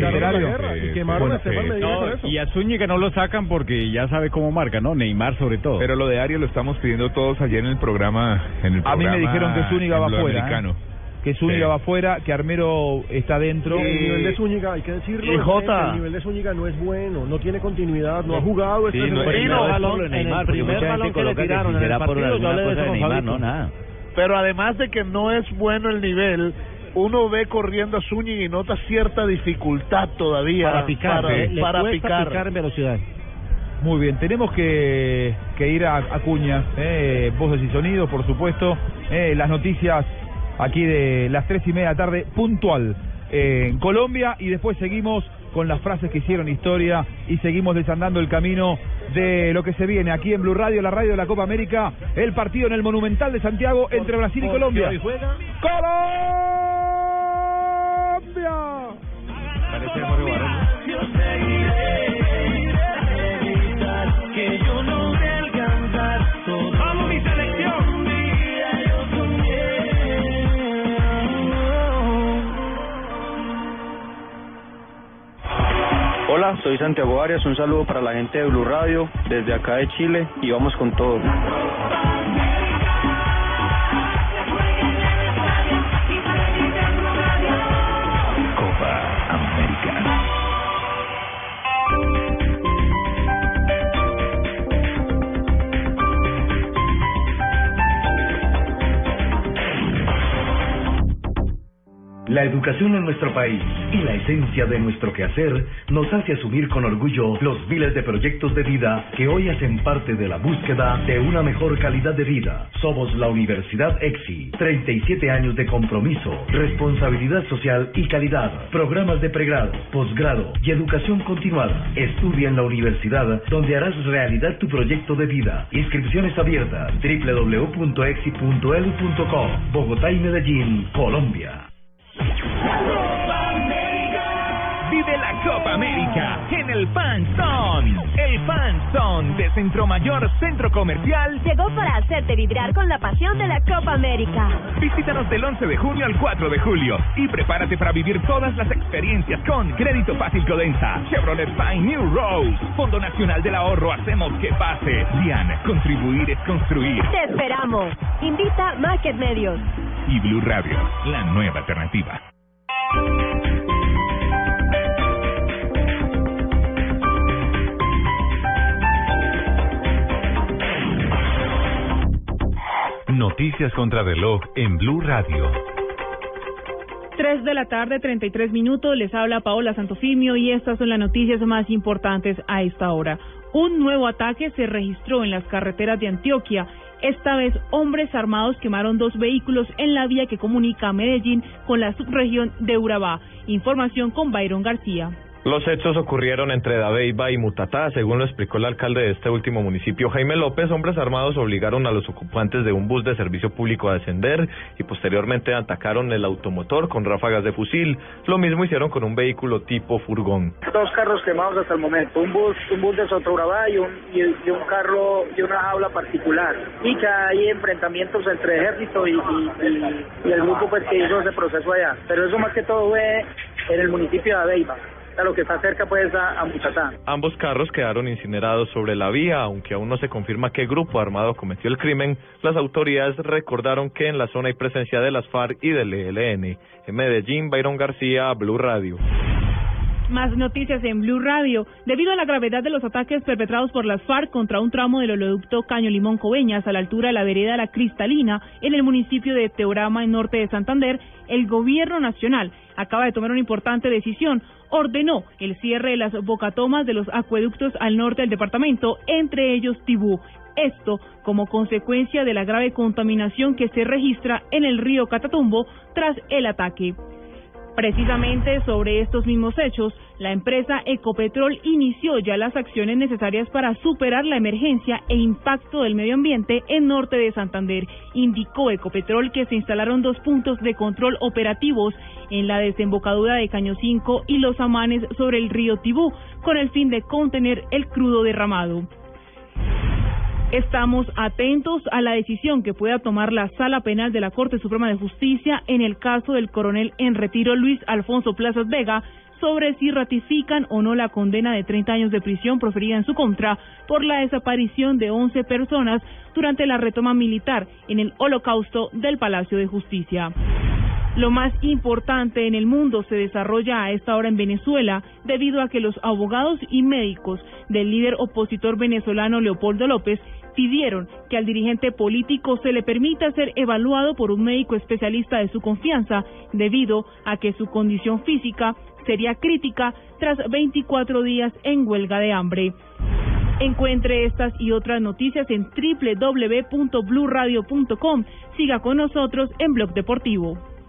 Speaker 11: y quemaron
Speaker 6: Bueno,
Speaker 11: a Estefan
Speaker 27: sí.
Speaker 11: Medina
Speaker 27: No,
Speaker 11: por eso.
Speaker 27: y a Zúñiga no lo sacan porque ya sabe cómo marca, ¿no? Neymar sobre todo.
Speaker 33: Pero lo de Arias lo estamos pidiendo todos ayer en el programa. En el
Speaker 6: A mí me
Speaker 33: programa
Speaker 6: dijeron que Zúñiga va afuera,
Speaker 33: americano.
Speaker 6: Que Zúñiga
Speaker 33: Sí.
Speaker 6: va afuera, que Armero está dentro.
Speaker 11: El nivel de Zúñiga, hay que decirlo,
Speaker 9: y Jota.
Speaker 11: el nivel de Zúñiga no es bueno, no tiene continuidad, no ha jugado este
Speaker 7: Sí, no, y
Speaker 12: no,
Speaker 8: es
Speaker 12: balón,
Speaker 8: de
Speaker 12: el
Speaker 8: Neymar, porque
Speaker 12: primer
Speaker 8: mucha
Speaker 12: balón
Speaker 8: gente
Speaker 12: que le
Speaker 8: que
Speaker 12: tiraron
Speaker 8: si
Speaker 12: en el
Speaker 8: por
Speaker 12: partido, yo hablé de
Speaker 8: Neymar, no, nada.
Speaker 9: Pero además de que no es bueno el nivel, uno ve corriendo a Zúñiga y nota cierta dificultad todavía
Speaker 12: Para picar,
Speaker 9: para,
Speaker 12: le
Speaker 9: para picar.
Speaker 12: picar en velocidad.
Speaker 6: Muy bien, tenemos que, que ir a, a Cuña, eh, voces y sonidos, por supuesto, eh, las noticias aquí de las tres y media de la tarde, puntual, eh, en Colombia, y después seguimos con las frases que hicieron historia y seguimos desandando el camino de lo que se viene aquí en Blue Radio, la radio de la Copa América, el partido en el Monumental de Santiago entre Brasil y Colombia. ¡Colombia!
Speaker 7: Parece
Speaker 34: Hola, soy Santiago Arias, un saludo para la gente de Blue Radio desde acá de Chile y vamos con todo.
Speaker 17: La educación en nuestro país y la esencia de nuestro quehacer nos hace asumir con orgullo los miles de proyectos de vida que hoy hacen parte de la búsqueda de una mejor calidad de vida. Somos la Universidad EXI, 37 años de compromiso, responsabilidad social y calidad, programas de pregrado, posgrado y educación continuada. Estudia en la universidad donde harás realidad tu proyecto de vida. Inscripciones abiertas www.exi.edu.co Bogotá y Medellín, Colombia.
Speaker 5: América en el Fan Zone. El Fan Zone de Centro Mayor Centro Comercial.
Speaker 18: Llegó para hacerte vibrar con la pasión de la Copa América.
Speaker 5: Visítanos del 11 de junio al 4 de julio y prepárate para vivir todas las experiencias con Crédito Fácil Codensa, Chevrolet Pine New Rose, Fondo Nacional del Ahorro Hacemos que pase. DIAN, contribuir es construir.
Speaker 18: Te esperamos. Invita Market Medios.
Speaker 5: Y Blue Radio, la nueva alternativa.
Speaker 1: Noticias contra reloj en Blue Radio.
Speaker 35: 3 de la tarde, 33 minutos. Les habla Paola Santofimio y estas son las noticias más importantes a esta hora. Un nuevo ataque se registró en las carreteras de Antioquia. Esta vez, hombres armados quemaron dos vehículos en la vía que comunica Medellín con la subregión de Urabá. Información con Byron García.
Speaker 36: Los hechos ocurrieron entre Dabeiba y Mutatá, según lo explicó el alcalde de este último municipio, Jaime López. Hombres armados obligaron a los ocupantes de un bus de servicio público a descender y posteriormente atacaron el automotor con ráfagas de fusil. Lo mismo hicieron con un vehículo tipo furgón.
Speaker 37: Dos carros quemados hasta el momento, un bus, un bus de Sotourabá y un, y, un carro y una jaula particular. Y que hay enfrentamientos entre ejército y, y, y- el grupo pues, que hizo ese proceso allá. Pero eso más que todo fue en el municipio de Abeiba, a lo que está cerca pues a, a Mutatá.
Speaker 36: Ambos carros quedaron incinerados sobre la vía, aunque aún no se confirma qué grupo armado cometió el crimen. Las autoridades recordaron que en la zona hay presencia de las FARC y del ELN. En Medellín, Byron García, Blue Radio.
Speaker 35: Más noticias en Blue Radio. Debido a la gravedad de los ataques perpetrados por las FARC contra un tramo del oleoducto Caño Limón Coveñas a la altura de la vereda La Cristalina en el municipio de Teorama, en norte de Santander, el gobierno nacional acaba de tomar una importante decisión. Ordenó el cierre de las bocatomas de los acueductos al norte del departamento, entre ellos Tibú. Esto como consecuencia de la grave contaminación que se registra en el río Catatumbo tras el ataque. Precisamente sobre estos mismos hechos, la empresa Ecopetrol inició ya las acciones necesarias para superar la emergencia e impacto del medio ambiente en norte de Santander. Indicó Ecopetrol que se instalaron dos puntos de control operativos en la desembocadura de Caño 5 y los amanes sobre el río Tibú, con el fin de contener el crudo derramado. Estamos atentos a la decisión que pueda tomar la Sala Penal de la Corte Suprema de Justicia en el caso del coronel en retiro Luis Alfonso Plazas Vega sobre si ratifican o no la condena de 30 años de prisión proferida en su contra por la desaparición de 11 personas durante la retoma militar en el holocausto del Palacio de Justicia. Lo más importante en el mundo se desarrolla a esta hora en Venezuela debido a que los abogados y médicos del líder opositor venezolano Leopoldo López pidieron que al dirigente político se le permita ser evaluado por un médico especialista de su confianza debido a que su condición física sería crítica tras 24 días en huelga de hambre. Encuentre estas y otras noticias en www.bluradio.com. Siga con nosotros en Blog Deportivo.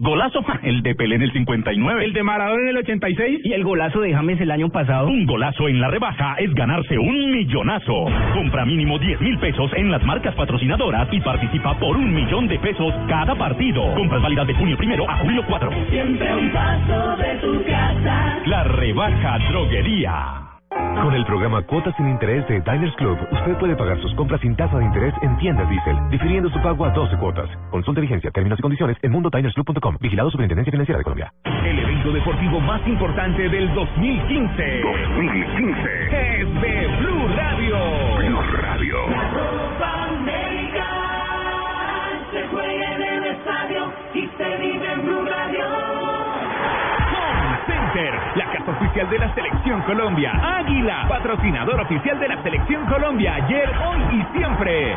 Speaker 38: Golazo, el de Pelé en el 59. El de Maradona en el 86. Y el golazo de James el año pasado. Un golazo en la rebaja es ganarse un millonazo. Compra mínimo 10 mil pesos en las marcas patrocinadoras y participa por un millón de pesos cada partido. Compras válidas de junio primero a julio 4.
Speaker 18: Siempre un paso de tu casa.
Speaker 38: La rebaja droguería.
Speaker 39: Con el programa Cuotas sin Interés de Diners Club, usted puede pagar sus compras sin tasa de interés en tiendas Diesel, difiriendo su pago a 12 cuotas. Consulta vigencia, términos y condiciones en mundodinersclub.com. Vigilado Superintendencia Financiera de Colombia.
Speaker 5: El evento deportivo más importante del 2015. 2015. Es de Blue Radio. Blue Radio.
Speaker 18: Copa América se juega en el estadio y se vive en Blue Radio.
Speaker 5: Home Center, la de la Selección Colombia. Águila, patrocinador oficial de la Selección Colombia. Ayer, hoy y siempre.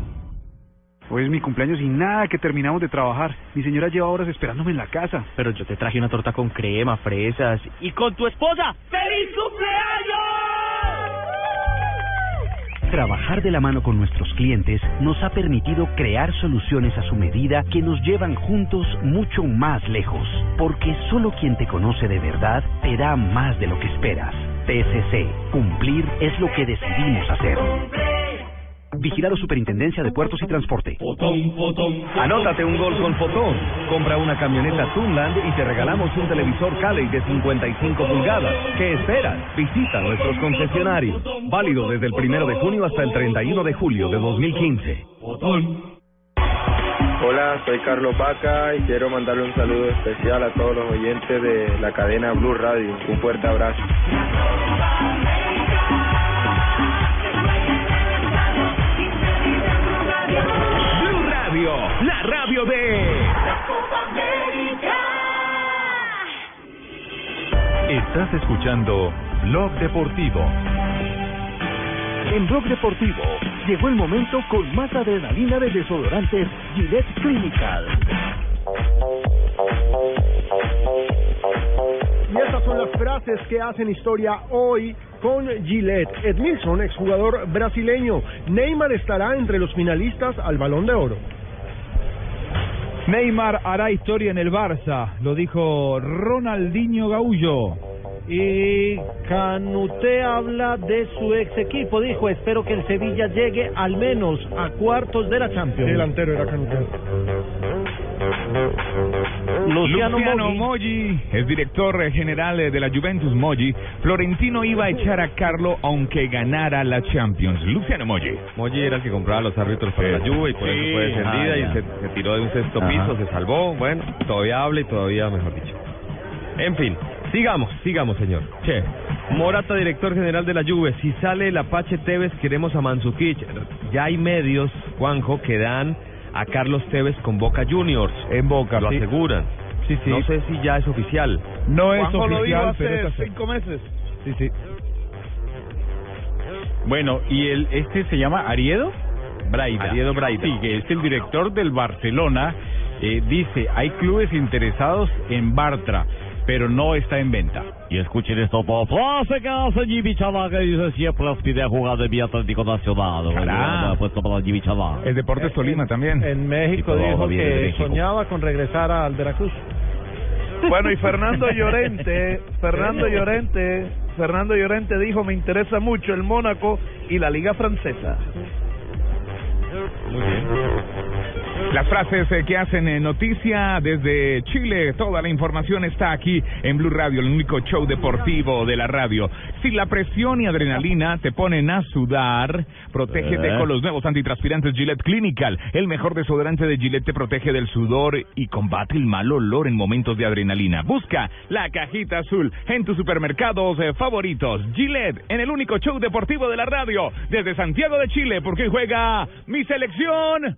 Speaker 40: Hoy es mi cumpleaños y nada que terminamos de trabajar. Mi señora lleva horas esperándome en la casa.
Speaker 24: Pero yo te traje una torta con crema, fresas y con tu esposa.
Speaker 18: ¡Feliz cumpleaños!
Speaker 20: Trabajar de la mano con nuestros clientes nos ha permitido crear soluciones a su medida que nos llevan juntos mucho más lejos. Porque solo quien te conoce de verdad te da más de lo que esperas. TSC, cumplir es lo que decidimos hacer.
Speaker 19: Vigilado Superintendencia de Puertos y Transporte.
Speaker 41: Anótate un gol con Fotón. Compra una camioneta Tunland y te regalamos un televisor Cali de 55 pulgadas. ¿Qué esperas? Visita nuestros concesionarios. Válido desde el primero de junio hasta el 31 de julio de 2015.
Speaker 16: Hola, soy Carlos Vaca y quiero mandarle un saludo especial a todos los oyentes de la cadena Blue Radio. Un fuerte abrazo.
Speaker 5: Radio, la radio de...
Speaker 1: Estás escuchando Blog Deportivo.
Speaker 42: En Blog Deportivo llegó el momento con más adrenalina de desodorantes Gillette Clinical.
Speaker 11: Y estas son las frases que hacen historia hoy con Gillette. Edmilson, exjugador brasileño. Neymar estará entre los finalistas al Balón de Oro.
Speaker 6: Neymar hará historia en el Barça, lo dijo Ronaldinho Gaullo.
Speaker 12: Y Canute habla de su ex equipo. Dijo, espero que el Sevilla llegue al menos a cuartos de la Champions.
Speaker 11: Delantero era Canute.
Speaker 12: Luciano
Speaker 5: Luciano Moggi es director general de la Juventus Moggi. Florentino iba a echar a Carlo aunque ganara la Champions. Luciano Moggi.
Speaker 7: Moggi era el que compraba los árbitros para la Juve y por eso fue descendida
Speaker 5: Ah,
Speaker 7: y se, se tiró de un sexto
Speaker 5: Ajá.
Speaker 7: piso, se salvó. Bueno, todavía habla y todavía, mejor dicho. En fin, sigamos, sigamos, señor. Che. Morata, director general de la Juve. Si sale el Apache Tevez, queremos a Manzukic. Ya hay medios, Juanjo, que dan a Carlos Tevez con Boca Juniors.
Speaker 6: En Boca,
Speaker 7: Lo
Speaker 6: sí.
Speaker 7: aseguran.
Speaker 6: Sí, sí.
Speaker 7: No sé si ya es oficial.
Speaker 6: No es
Speaker 9: Juanjo lo dijo
Speaker 6: oficial,
Speaker 9: hace
Speaker 6: pero es
Speaker 9: cinco meses.
Speaker 6: Sí, sí.
Speaker 27: Bueno, y el este se llama Ariedo Braida.
Speaker 7: Ariedo Braida.
Speaker 27: Sí, que es el director del Barcelona. Eh, dice, hay clubes interesados en Bartra, pero no está en venta.
Speaker 8: Y escuchen esto por frase que hace Jimmy Chalá, que dice siempre les pide jugar de mi Atlético Nacional.
Speaker 5: Cará.
Speaker 8: Puesto para Jimmy Chalá.
Speaker 5: El Deportes Tolima también.
Speaker 12: En México dijo que
Speaker 8: México.
Speaker 12: soñaba con regresar al Veracruz.
Speaker 9: Bueno, y Fernando Llorente, Fernando Llorente, Fernando Llorente dijo, me interesa mucho el Mónaco y la Liga Francesa.
Speaker 7: Muy bien.
Speaker 5: Las frases eh, que hacen eh, noticia desde Chile, toda la información está aquí en Blue Radio, el único show deportivo de la radio. Si la presión y adrenalina te ponen a sudar, protégete
Speaker 8: Eh.
Speaker 5: con los nuevos antitranspirantes Gillette Clinical. El mejor desodorante de Gillette te protege del sudor y combate el mal olor en momentos de adrenalina. Busca la cajita azul en tus supermercados favoritos. Gillette, en el único show deportivo de la radio, desde Santiago de Chile, porque juega mi selección.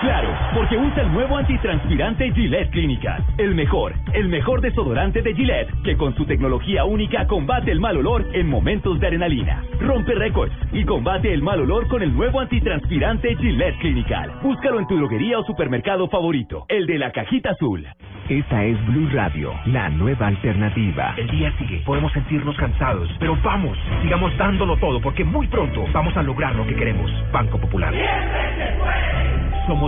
Speaker 20: Claro, porque usa el nuevo antitranspirante Gillette Clinical. El mejor, el mejor desodorante de Gillette, que con su tecnología única combate el mal olor en momentos de adrenalina. Rompe récords y combate el mal olor con el nuevo antitranspirante Gillette Clinical. Búscalo en tu droguería o supermercado favorito, el de la cajita azul.
Speaker 43: Esta es Blue Radio, la nueva alternativa.
Speaker 19: El día sigue, podemos sentirnos cansados, pero vamos, sigamos dándolo todo porque muy pronto vamos a lograr lo que queremos. Banco Popular. Somos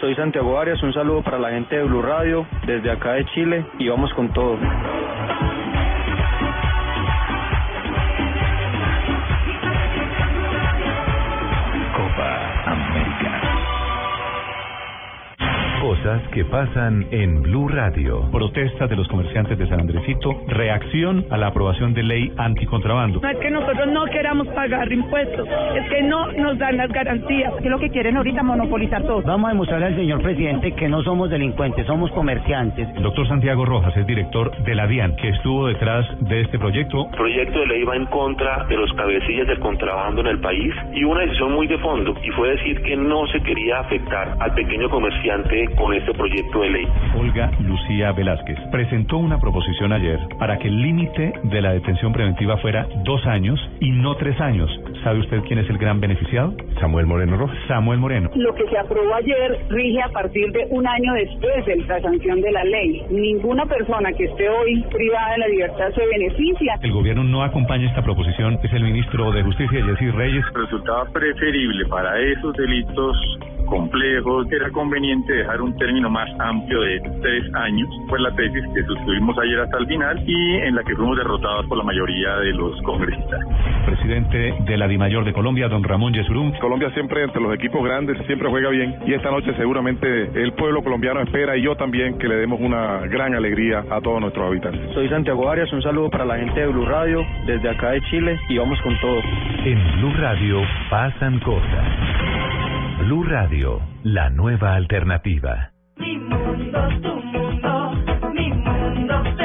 Speaker 34: Soy Santiago Arias, un saludo para la gente de Blue Radio desde acá de Chile y vamos con todo.
Speaker 1: Cosas que pasan en Blue Radio.
Speaker 44: Protesta de los comerciantes de San Andresito, reacción a la aprobación de ley anticontrabando.
Speaker 45: No es que nosotros no queramos pagar impuestos, es que no nos dan las garantías. Que lo que quieren ahorita monopolizar todo.
Speaker 46: Vamos a demostrarle al señor presidente que no somos delincuentes, somos comerciantes.
Speaker 44: El doctor Santiago Rojas es director de la DIAN, que estuvo detrás de este proyecto.
Speaker 47: El proyecto de ley va en contra de los cabecillas del contrabando en el país y una decisión muy de fondo, y fue decir que no se quería afectar al pequeño comerciante con este proyecto de ley.
Speaker 44: Olga Lucía Velázquez presentó una proposición ayer para que el límite de la detención preventiva fuera dos años y no tres años. ¿Sabe usted quién es el gran beneficiado? Samuel Moreno Rojas. Samuel Moreno.
Speaker 45: Lo que se aprobó ayer rige a partir de un año después de la sanción de la ley. Ninguna persona que esté hoy privada de la libertad se beneficia.
Speaker 44: El gobierno no acompaña esta proposición. Es el ministro de Justicia, Jessy Reyes.
Speaker 48: Resultaba preferible para esos delitos complejos, era conveniente dejar un término más amplio de tres años. Fue la tesis que suscribimos ayer hasta el final y en la que fuimos derrotados por la mayoría de los congresistas.
Speaker 44: Presidente de la DIMAYOR de Colombia, don Ramón Yesurum.
Speaker 49: Colombia siempre entre los equipos grandes siempre juega bien y esta noche seguramente el pueblo colombiano espera y yo también que le demos una gran alegría a todos nuestros habitantes.
Speaker 34: Soy Santiago Arias, un saludo para la gente de Blue Radio desde acá de Chile y vamos con todo.
Speaker 1: En Blue Radio pasan cosas. Blue Radio, la nueva alternativa.
Speaker 18: Mi mundo, tu mundo, mi mundo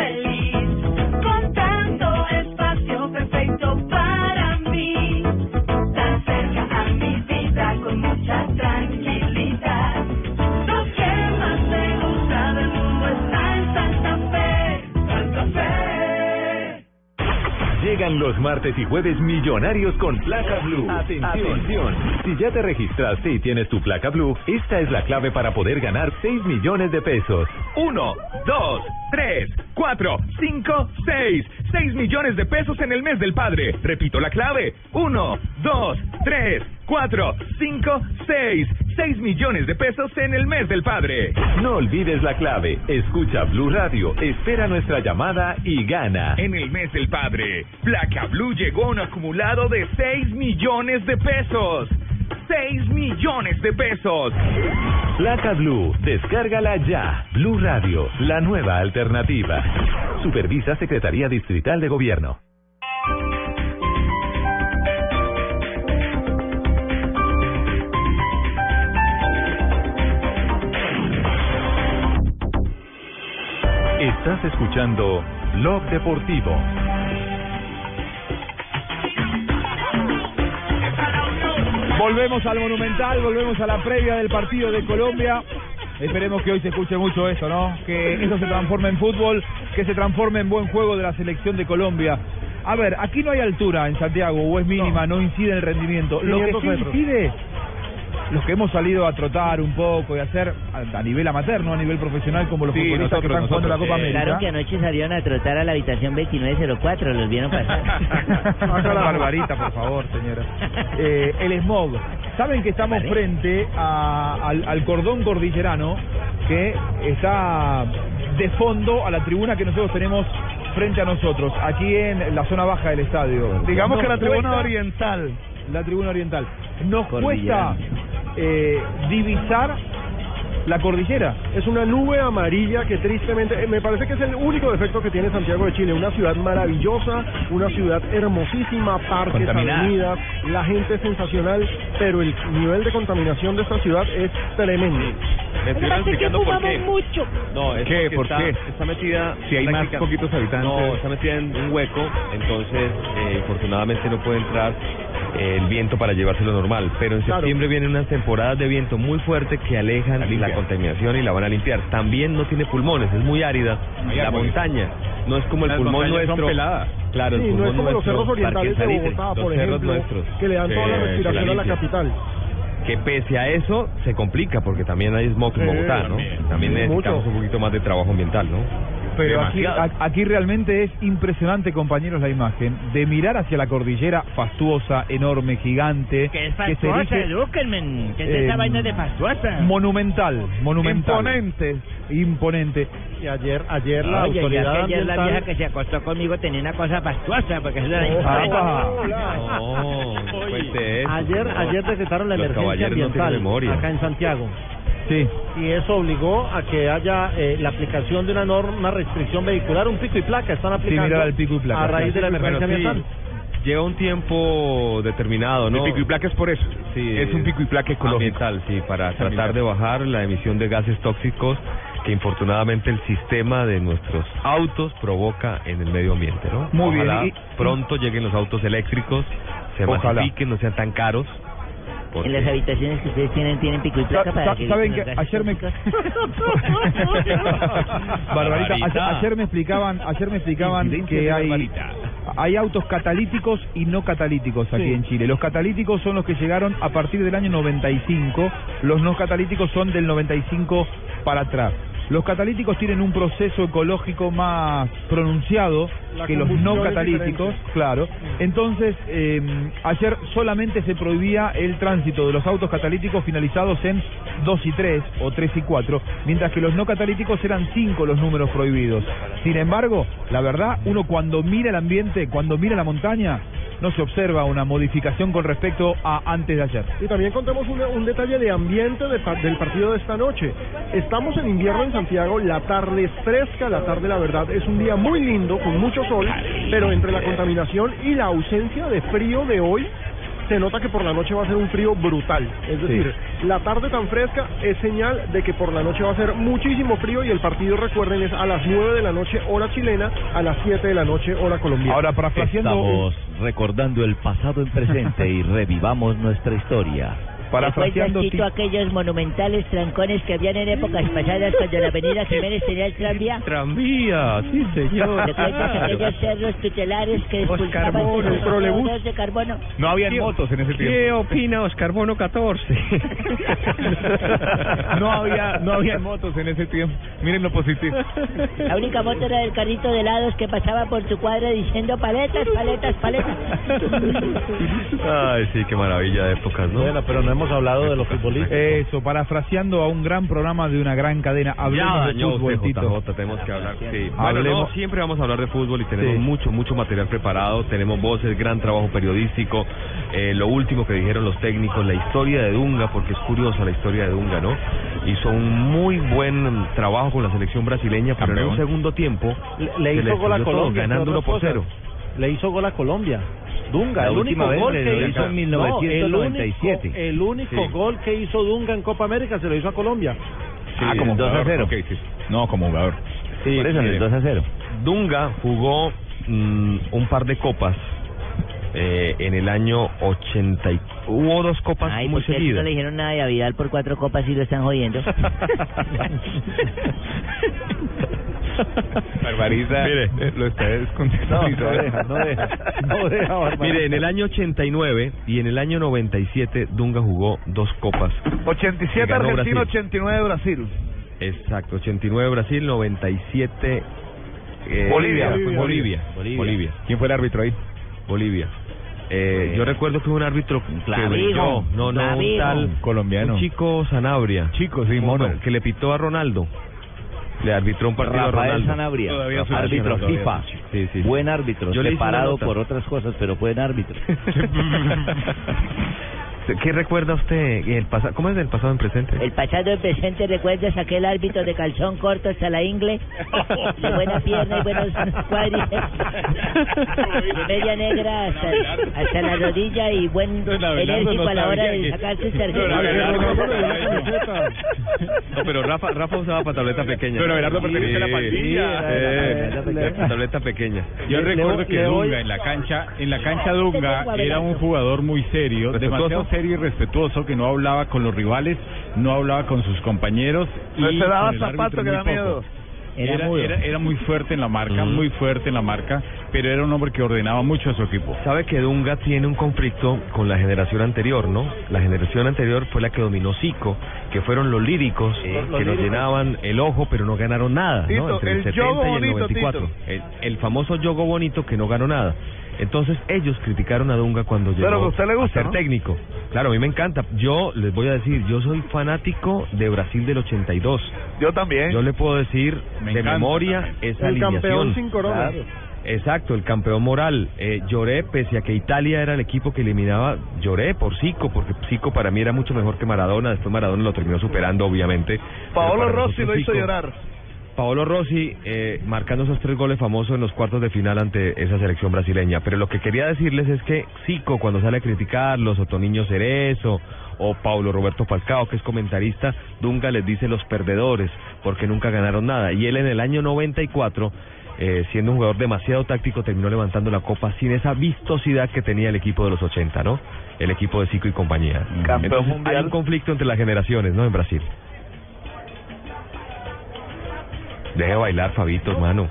Speaker 1: Llegan los martes y jueves millonarios con placa blue. Atención. Si ya te registraste y tienes tu placa blue, esta es la clave para poder ganar 6 millones de pesos.
Speaker 5: Uno, dos, tres, cuatro, cinco, seis. Seis millones de pesos en el mes del padre. Repito la clave. Uno, dos, tres, cuatro, cinco, seis. Seis millones de pesos en el mes del padre.
Speaker 1: No olvides la clave. Escucha Blue Radio, espera nuestra llamada y gana.
Speaker 5: En el mes del padre, Placa Blue llegó a un acumulado de 6 millones de pesos. 6 millones de pesos.
Speaker 1: Placa Blue, descárgala ya. Blue Radio, la nueva alternativa. Supervisa Secretaría Distrital de Gobierno. Estás escuchando Blog Deportivo.
Speaker 6: Volvemos al Monumental, volvemos a la previa del partido de Colombia. Esperemos que hoy se escuche mucho eso, ¿no? Que eso se transforme en fútbol, que se transforme en buen juego de la selección de Colombia. A ver, aquí no hay altura en Santiago, o es mínima, no, incide el rendimiento. Lo que
Speaker 50: 500
Speaker 6: sí incide, los que hemos salido a trotar un poco y a hacer a, a nivel amateur, no a nivel profesional, como los
Speaker 51: Sí,
Speaker 6: futbolistas que
Speaker 51: nosotros,
Speaker 6: están jugando la. Copa América.
Speaker 51: Claro que anoche salieron a trotar a la habitación 2904, los vieron pasar.
Speaker 6: Barbarita, por favor, señora. Eh, el smog. Saben que estamos frente a- al, al cordón cordillerano que está de fondo a la tribuna que nosotros tenemos frente a nosotros, aquí en la zona baja del estadio.
Speaker 9: Digamos que la tribuna
Speaker 6: cuesta-
Speaker 9: oriental.
Speaker 6: La tribuna oriental. Nos cuesta eh, divisar la cordillera.
Speaker 50: Es una nube amarilla que tristemente, eh, me parece que es el único defecto que tiene Santiago de Chile. Una ciudad maravillosa, una ciudad hermosísima, parques, avenidas, la gente es sensacional, pero el nivel de contaminación de esta ciudad es tremendo.
Speaker 7: Me estuvieron explicando por qué.
Speaker 45: mucho.
Speaker 7: No, es
Speaker 6: ¿Qué? ¿Por
Speaker 7: está,
Speaker 6: qué?
Speaker 7: está metida.
Speaker 6: Si hay más poquitos habitantes.
Speaker 7: No, está metida en un hueco, entonces eh, infortunadamente no puede entrar el viento para llevárselo normal. Pero en
Speaker 50: Claro.
Speaker 7: septiembre vienen unas temporadas de viento muy fuerte que alejan la, contaminación y la van a limpiar. También no tiene pulmones, es muy árida.
Speaker 6: Hay
Speaker 7: la montaña no es como el
Speaker 6: Las
Speaker 7: pulmón nuestro. Claro, el
Speaker 50: Sí, no
Speaker 7: pulmón
Speaker 50: es como los cerros orientales de Bogotá, por ejemplo,
Speaker 7: nuestros.
Speaker 50: que le dan toda la respiración a la capital.
Speaker 7: que pese a eso se complica porque también hay smog en Bogotá, ¿no?
Speaker 50: también.
Speaker 7: Necesitamos un poquito más de trabajo ambiental, ¿no?
Speaker 6: Pero aquí, aquí realmente es impresionante, compañeros, la imagen de mirar hacia la cordillera fastuosa, enorme, gigante.
Speaker 51: Que es
Speaker 6: se
Speaker 51: fastuosa,
Speaker 6: erige,
Speaker 51: edúquenme. Que es
Speaker 6: eh,
Speaker 51: esa vaina de fastuosa.
Speaker 6: Monumental, monumental.
Speaker 9: Imponente.
Speaker 6: Imponente.
Speaker 50: Y ayer, ayer la
Speaker 51: Oye, ya
Speaker 50: autoridad
Speaker 51: que ayer la
Speaker 50: ambiental-
Speaker 51: vieja que se acostó conmigo tenía una cosa fastuosa, porque eso era
Speaker 7: No, cuente eso.
Speaker 12: Ayer, ayer decretaron la
Speaker 7: Los
Speaker 12: emergencia
Speaker 7: no
Speaker 12: ambiental acá en Santiago.
Speaker 6: Sí.
Speaker 12: Y eso obligó a que haya eh, la aplicación de una norma, una restricción vehicular, un pico y placa. Están aplicando
Speaker 6: mirar el pico y placa.
Speaker 12: a raíz de la emergencia
Speaker 7: Pero sí,
Speaker 12: ambiental.
Speaker 7: Lleva un tiempo determinado, ¿no?
Speaker 5: El pico y placa es por eso.
Speaker 7: Sí,
Speaker 5: es un pico y placa ecológico.
Speaker 7: ambiental, sí, para
Speaker 5: Ambiental.
Speaker 7: tratar de bajar la emisión de gases tóxicos que infortunadamente el sistema de nuestros autos provoca en el medio ambiente, ¿no?
Speaker 6: Muy bien,
Speaker 7: Ojalá
Speaker 6: y-
Speaker 7: pronto lleguen los autos eléctricos, se
Speaker 6: Ojalá.
Speaker 7: masifiquen, no sean tan caros.
Speaker 51: En las habitaciones que ustedes tienen, tienen pico y placa para
Speaker 6: sa-
Speaker 51: que...
Speaker 6: ¿Saben que ayer me Barbarita, ayer, ayer me explicaban, ayer me explicaban que hay hay autos catalíticos y no catalíticos aquí
Speaker 5: Sí.
Speaker 6: en Chile. Los catalíticos son los que llegaron a partir del año 95, los no catalíticos son del 95 para atrás. Los catalíticos tienen un proceso ecológico más pronunciado
Speaker 50: La
Speaker 6: que los no catalíticos, claro. Entonces, eh, ayer solamente se prohibía el tránsito de los autos catalíticos finalizados en 2 y 3 o 3 y 4, mientras que los no catalíticos eran 5 los números prohibidos. Sin embargo, la verdad, uno cuando mira el ambiente, cuando mira la montaña, no se observa una modificación con respecto a antes de ayer.
Speaker 50: Y también contemos un, un detalle de ambiente de del partido de esta noche. Estamos en invierno en Santiago, la tarde es fresca, la tarde la verdad es un día muy lindo, con mucho sol, pero entre la contaminación y la ausencia de frío de hoy, se nota que por la noche va a ser un frío brutal. Es decir, la tarde tan fresca es señal de que por la noche va a ser muchísimo frío y el partido, recuerden, es a las 9 de la noche hora chilena, a las 7 de la noche hora colombiana.
Speaker 6: Ahora, parafraseando-
Speaker 52: Estamos recordando el pasado en presente y revivamos nuestra historia.
Speaker 51: ¿Recuerdas, Tito, aquellos monumentales trancones que habían en épocas pasadas cuando la avenida Jiménez tenía el tranvía?
Speaker 7: Tranvía, sí señor.
Speaker 51: ¿Recuerdas aquellos cerros tutelares que
Speaker 7: Oscar Bono,
Speaker 51: sus
Speaker 7: el trolebús.
Speaker 51: CO2 de carbono?
Speaker 5: No habían
Speaker 7: ¿Qué-
Speaker 5: motos en ese
Speaker 7: ¿Qué
Speaker 5: tiempo.
Speaker 7: opina Oscar Bono 14?
Speaker 5: no había no había motos en ese tiempo. Miren lo positivo.
Speaker 51: La única moto era del carrito de helados que pasaba por tu cuadra diciendo paletas, paletas, paletas.
Speaker 7: Ay, sí, qué maravilla de épocas, ¿no?
Speaker 12: Bueno, pero no hemos hablado de los futbolistas.
Speaker 6: Eso, parafraseando a un gran programa de una gran cadena. Hablemos
Speaker 7: ya
Speaker 6: de fútbol,
Speaker 7: usted,
Speaker 6: Tito.
Speaker 7: JJ, tenemos que hablar. Sí. Bueno,
Speaker 6: Hablemos-
Speaker 7: no, siempre vamos a hablar de fútbol y tenemos
Speaker 6: Sí.
Speaker 7: mucho, mucho material preparado. Tenemos voces, gran trabajo periodístico, eh, lo último que dijeron los técnicos, la historia de Dunga, porque es curiosa la historia de Dunga, ¿no? Hizo un muy buen trabajo con la selección brasileña, pero en un segundo tiempo
Speaker 12: Le, hizo gol a
Speaker 7: estudió todo,
Speaker 12: Colombia.
Speaker 7: ganando
Speaker 12: entre
Speaker 7: 1 por
Speaker 12: otras
Speaker 7: 0.
Speaker 12: cosas. Le hizo gol a Colombia. Dunga,
Speaker 52: La
Speaker 12: el
Speaker 52: última
Speaker 12: único
Speaker 52: vez
Speaker 12: gol
Speaker 52: le
Speaker 12: que
Speaker 52: lo
Speaker 12: hizo
Speaker 52: hizo en 1997.
Speaker 12: No, el único, el único
Speaker 7: Sí.
Speaker 12: gol que hizo Dunga en Copa América se lo hizo a Colombia.
Speaker 5: ah, como
Speaker 52: el 2 a
Speaker 5: jugador.
Speaker 52: 0.
Speaker 5: ok, sí. No, como jugador.
Speaker 7: Sí,
Speaker 52: Por eso en el
Speaker 7: mire,
Speaker 52: 2 a 0.
Speaker 7: Dunga jugó mm, un par de copas eh, en el año 80. y- Hubo dos copas
Speaker 51: Ay,
Speaker 7: muy
Speaker 51: ¿por qué así no
Speaker 7: seguidas.
Speaker 51: le dijeron nada a Vidal por cuatro copas y lo están jodiendo?
Speaker 5: Barbarita
Speaker 7: Mire.
Speaker 5: lo está descontextualizando.
Speaker 12: No, no deja, no deja, no deja, Barbarita.
Speaker 7: Mire, en el año 89 y en el año 97 Dunga jugó dos copas.
Speaker 9: 87
Speaker 7: Ganó
Speaker 9: Argentina,
Speaker 7: Brasil.
Speaker 9: 89 Brasil.
Speaker 7: Exacto, 89 Brasil, 97 eh,
Speaker 5: Bolivia.
Speaker 7: Bolivia. Bolivia.
Speaker 52: Bolivia.
Speaker 7: Bolivia.
Speaker 5: ¿Quién fue el árbitro ahí?
Speaker 7: Bolivia. Eh, yo recuerdo que hubo un árbitro que
Speaker 51: Clavijo,
Speaker 7: brilló, no, no, un tal
Speaker 5: Colombiano.
Speaker 7: un chico Sanabria,
Speaker 5: Chico, sí, mono.
Speaker 7: que le pitó a Ronaldo. Le arbitró un partido a
Speaker 52: Rafael
Speaker 7: Ronaldo.
Speaker 52: Sanabria,
Speaker 5: Todavía
Speaker 52: árbitro. FIFA.
Speaker 7: Sí, sí.
Speaker 52: Buen árbitro,
Speaker 7: Yo
Speaker 52: separado por otras cosas, pero buen árbitro.
Speaker 7: ¿Qué recuerda usted el pasado? ¿Cómo es del pasado en presente?
Speaker 51: El pasado en presente, ¿recuerdas aquel árbitro de calzón corto hasta la ingle? De buena pierna y buenos cuádriceps. De media negra hasta, hasta la rodilla y buen enérgico
Speaker 5: no
Speaker 51: a la hora de sacarse
Speaker 5: Don
Speaker 51: tarjeta.
Speaker 5: No
Speaker 7: pero Rafa, Rafa usaba patableta pequeña.
Speaker 5: Pero Abelardo pertenece a la pandilla.
Speaker 7: Eh, patableta pequeña.
Speaker 6: Yo recuerdo que Dunga en la cancha, en la cancha Dunga era un jugador muy serio, demasiado serio y respetuoso, que no hablaba con los rivales, no hablaba con sus compañeros y
Speaker 9: No se daba zapato que da miedo.
Speaker 51: Era
Speaker 6: Era,
Speaker 51: mudo.
Speaker 6: era, era muy fuerte en la marca, muy fuerte en la marca, pero era un hombre que ordenaba mucho a su equipo.
Speaker 7: Sabe que Dunga tiene un conflicto con la generación anterior, ¿no? La generación anterior fue la que dominó Zico, que fueron los líricos
Speaker 9: Los-
Speaker 7: que nos llenaban el ojo, pero no ganaron nada, ¿no? Entre el,
Speaker 9: el
Speaker 7: 70
Speaker 9: yogo
Speaker 7: y el
Speaker 9: bonito,
Speaker 7: 94.
Speaker 9: Tito.
Speaker 7: El, el famoso yogo bonito que no ganó nada. Entonces ellos criticaron a Dunga cuando llegó
Speaker 9: Pero a usted le gusta,
Speaker 7: a ser
Speaker 9: ¿no?
Speaker 7: técnico. Claro, a mí me encanta. Yo les voy a decir, yo soy fanático de Brasil del 82.
Speaker 9: Yo también.
Speaker 7: Yo le puedo decir
Speaker 6: Me
Speaker 7: de
Speaker 6: encanta
Speaker 7: memoria
Speaker 6: también.
Speaker 7: esa
Speaker 50: El campeón sin corona.
Speaker 7: Claro. Exacto, el campeón moral. Eh, lloré, pese a que Italia era el equipo que eliminaba, lloré por Zico, porque Zico para mí era mucho mejor que Maradona. Después Maradona lo terminó superando, obviamente.
Speaker 9: Paolo Rossi lo hizo
Speaker 7: Zico-
Speaker 9: llorar.
Speaker 7: Paolo Rossi eh, marcando esos tres goles famosos en los cuartos de final ante esa selección brasileña. Pero lo que quería decirles es que Zico, cuando sale a criticarlos, o Toniño Cerezo, o Paulo Roberto Falcao, que es comentarista, Dunga les dice los perdedores, porque nunca ganaron nada. Y él en el año 94, eh, siendo un jugador demasiado táctico, terminó levantando la copa sin esa vistosidad que tenía el equipo de los 80, ¿no? El equipo de Zico y compañía.
Speaker 9: Campeón
Speaker 7: Entonces,
Speaker 9: mundial.
Speaker 7: hay un conflicto entre las generaciones, ¿no? En Brasil. Deje bailar, Fabito, hermano.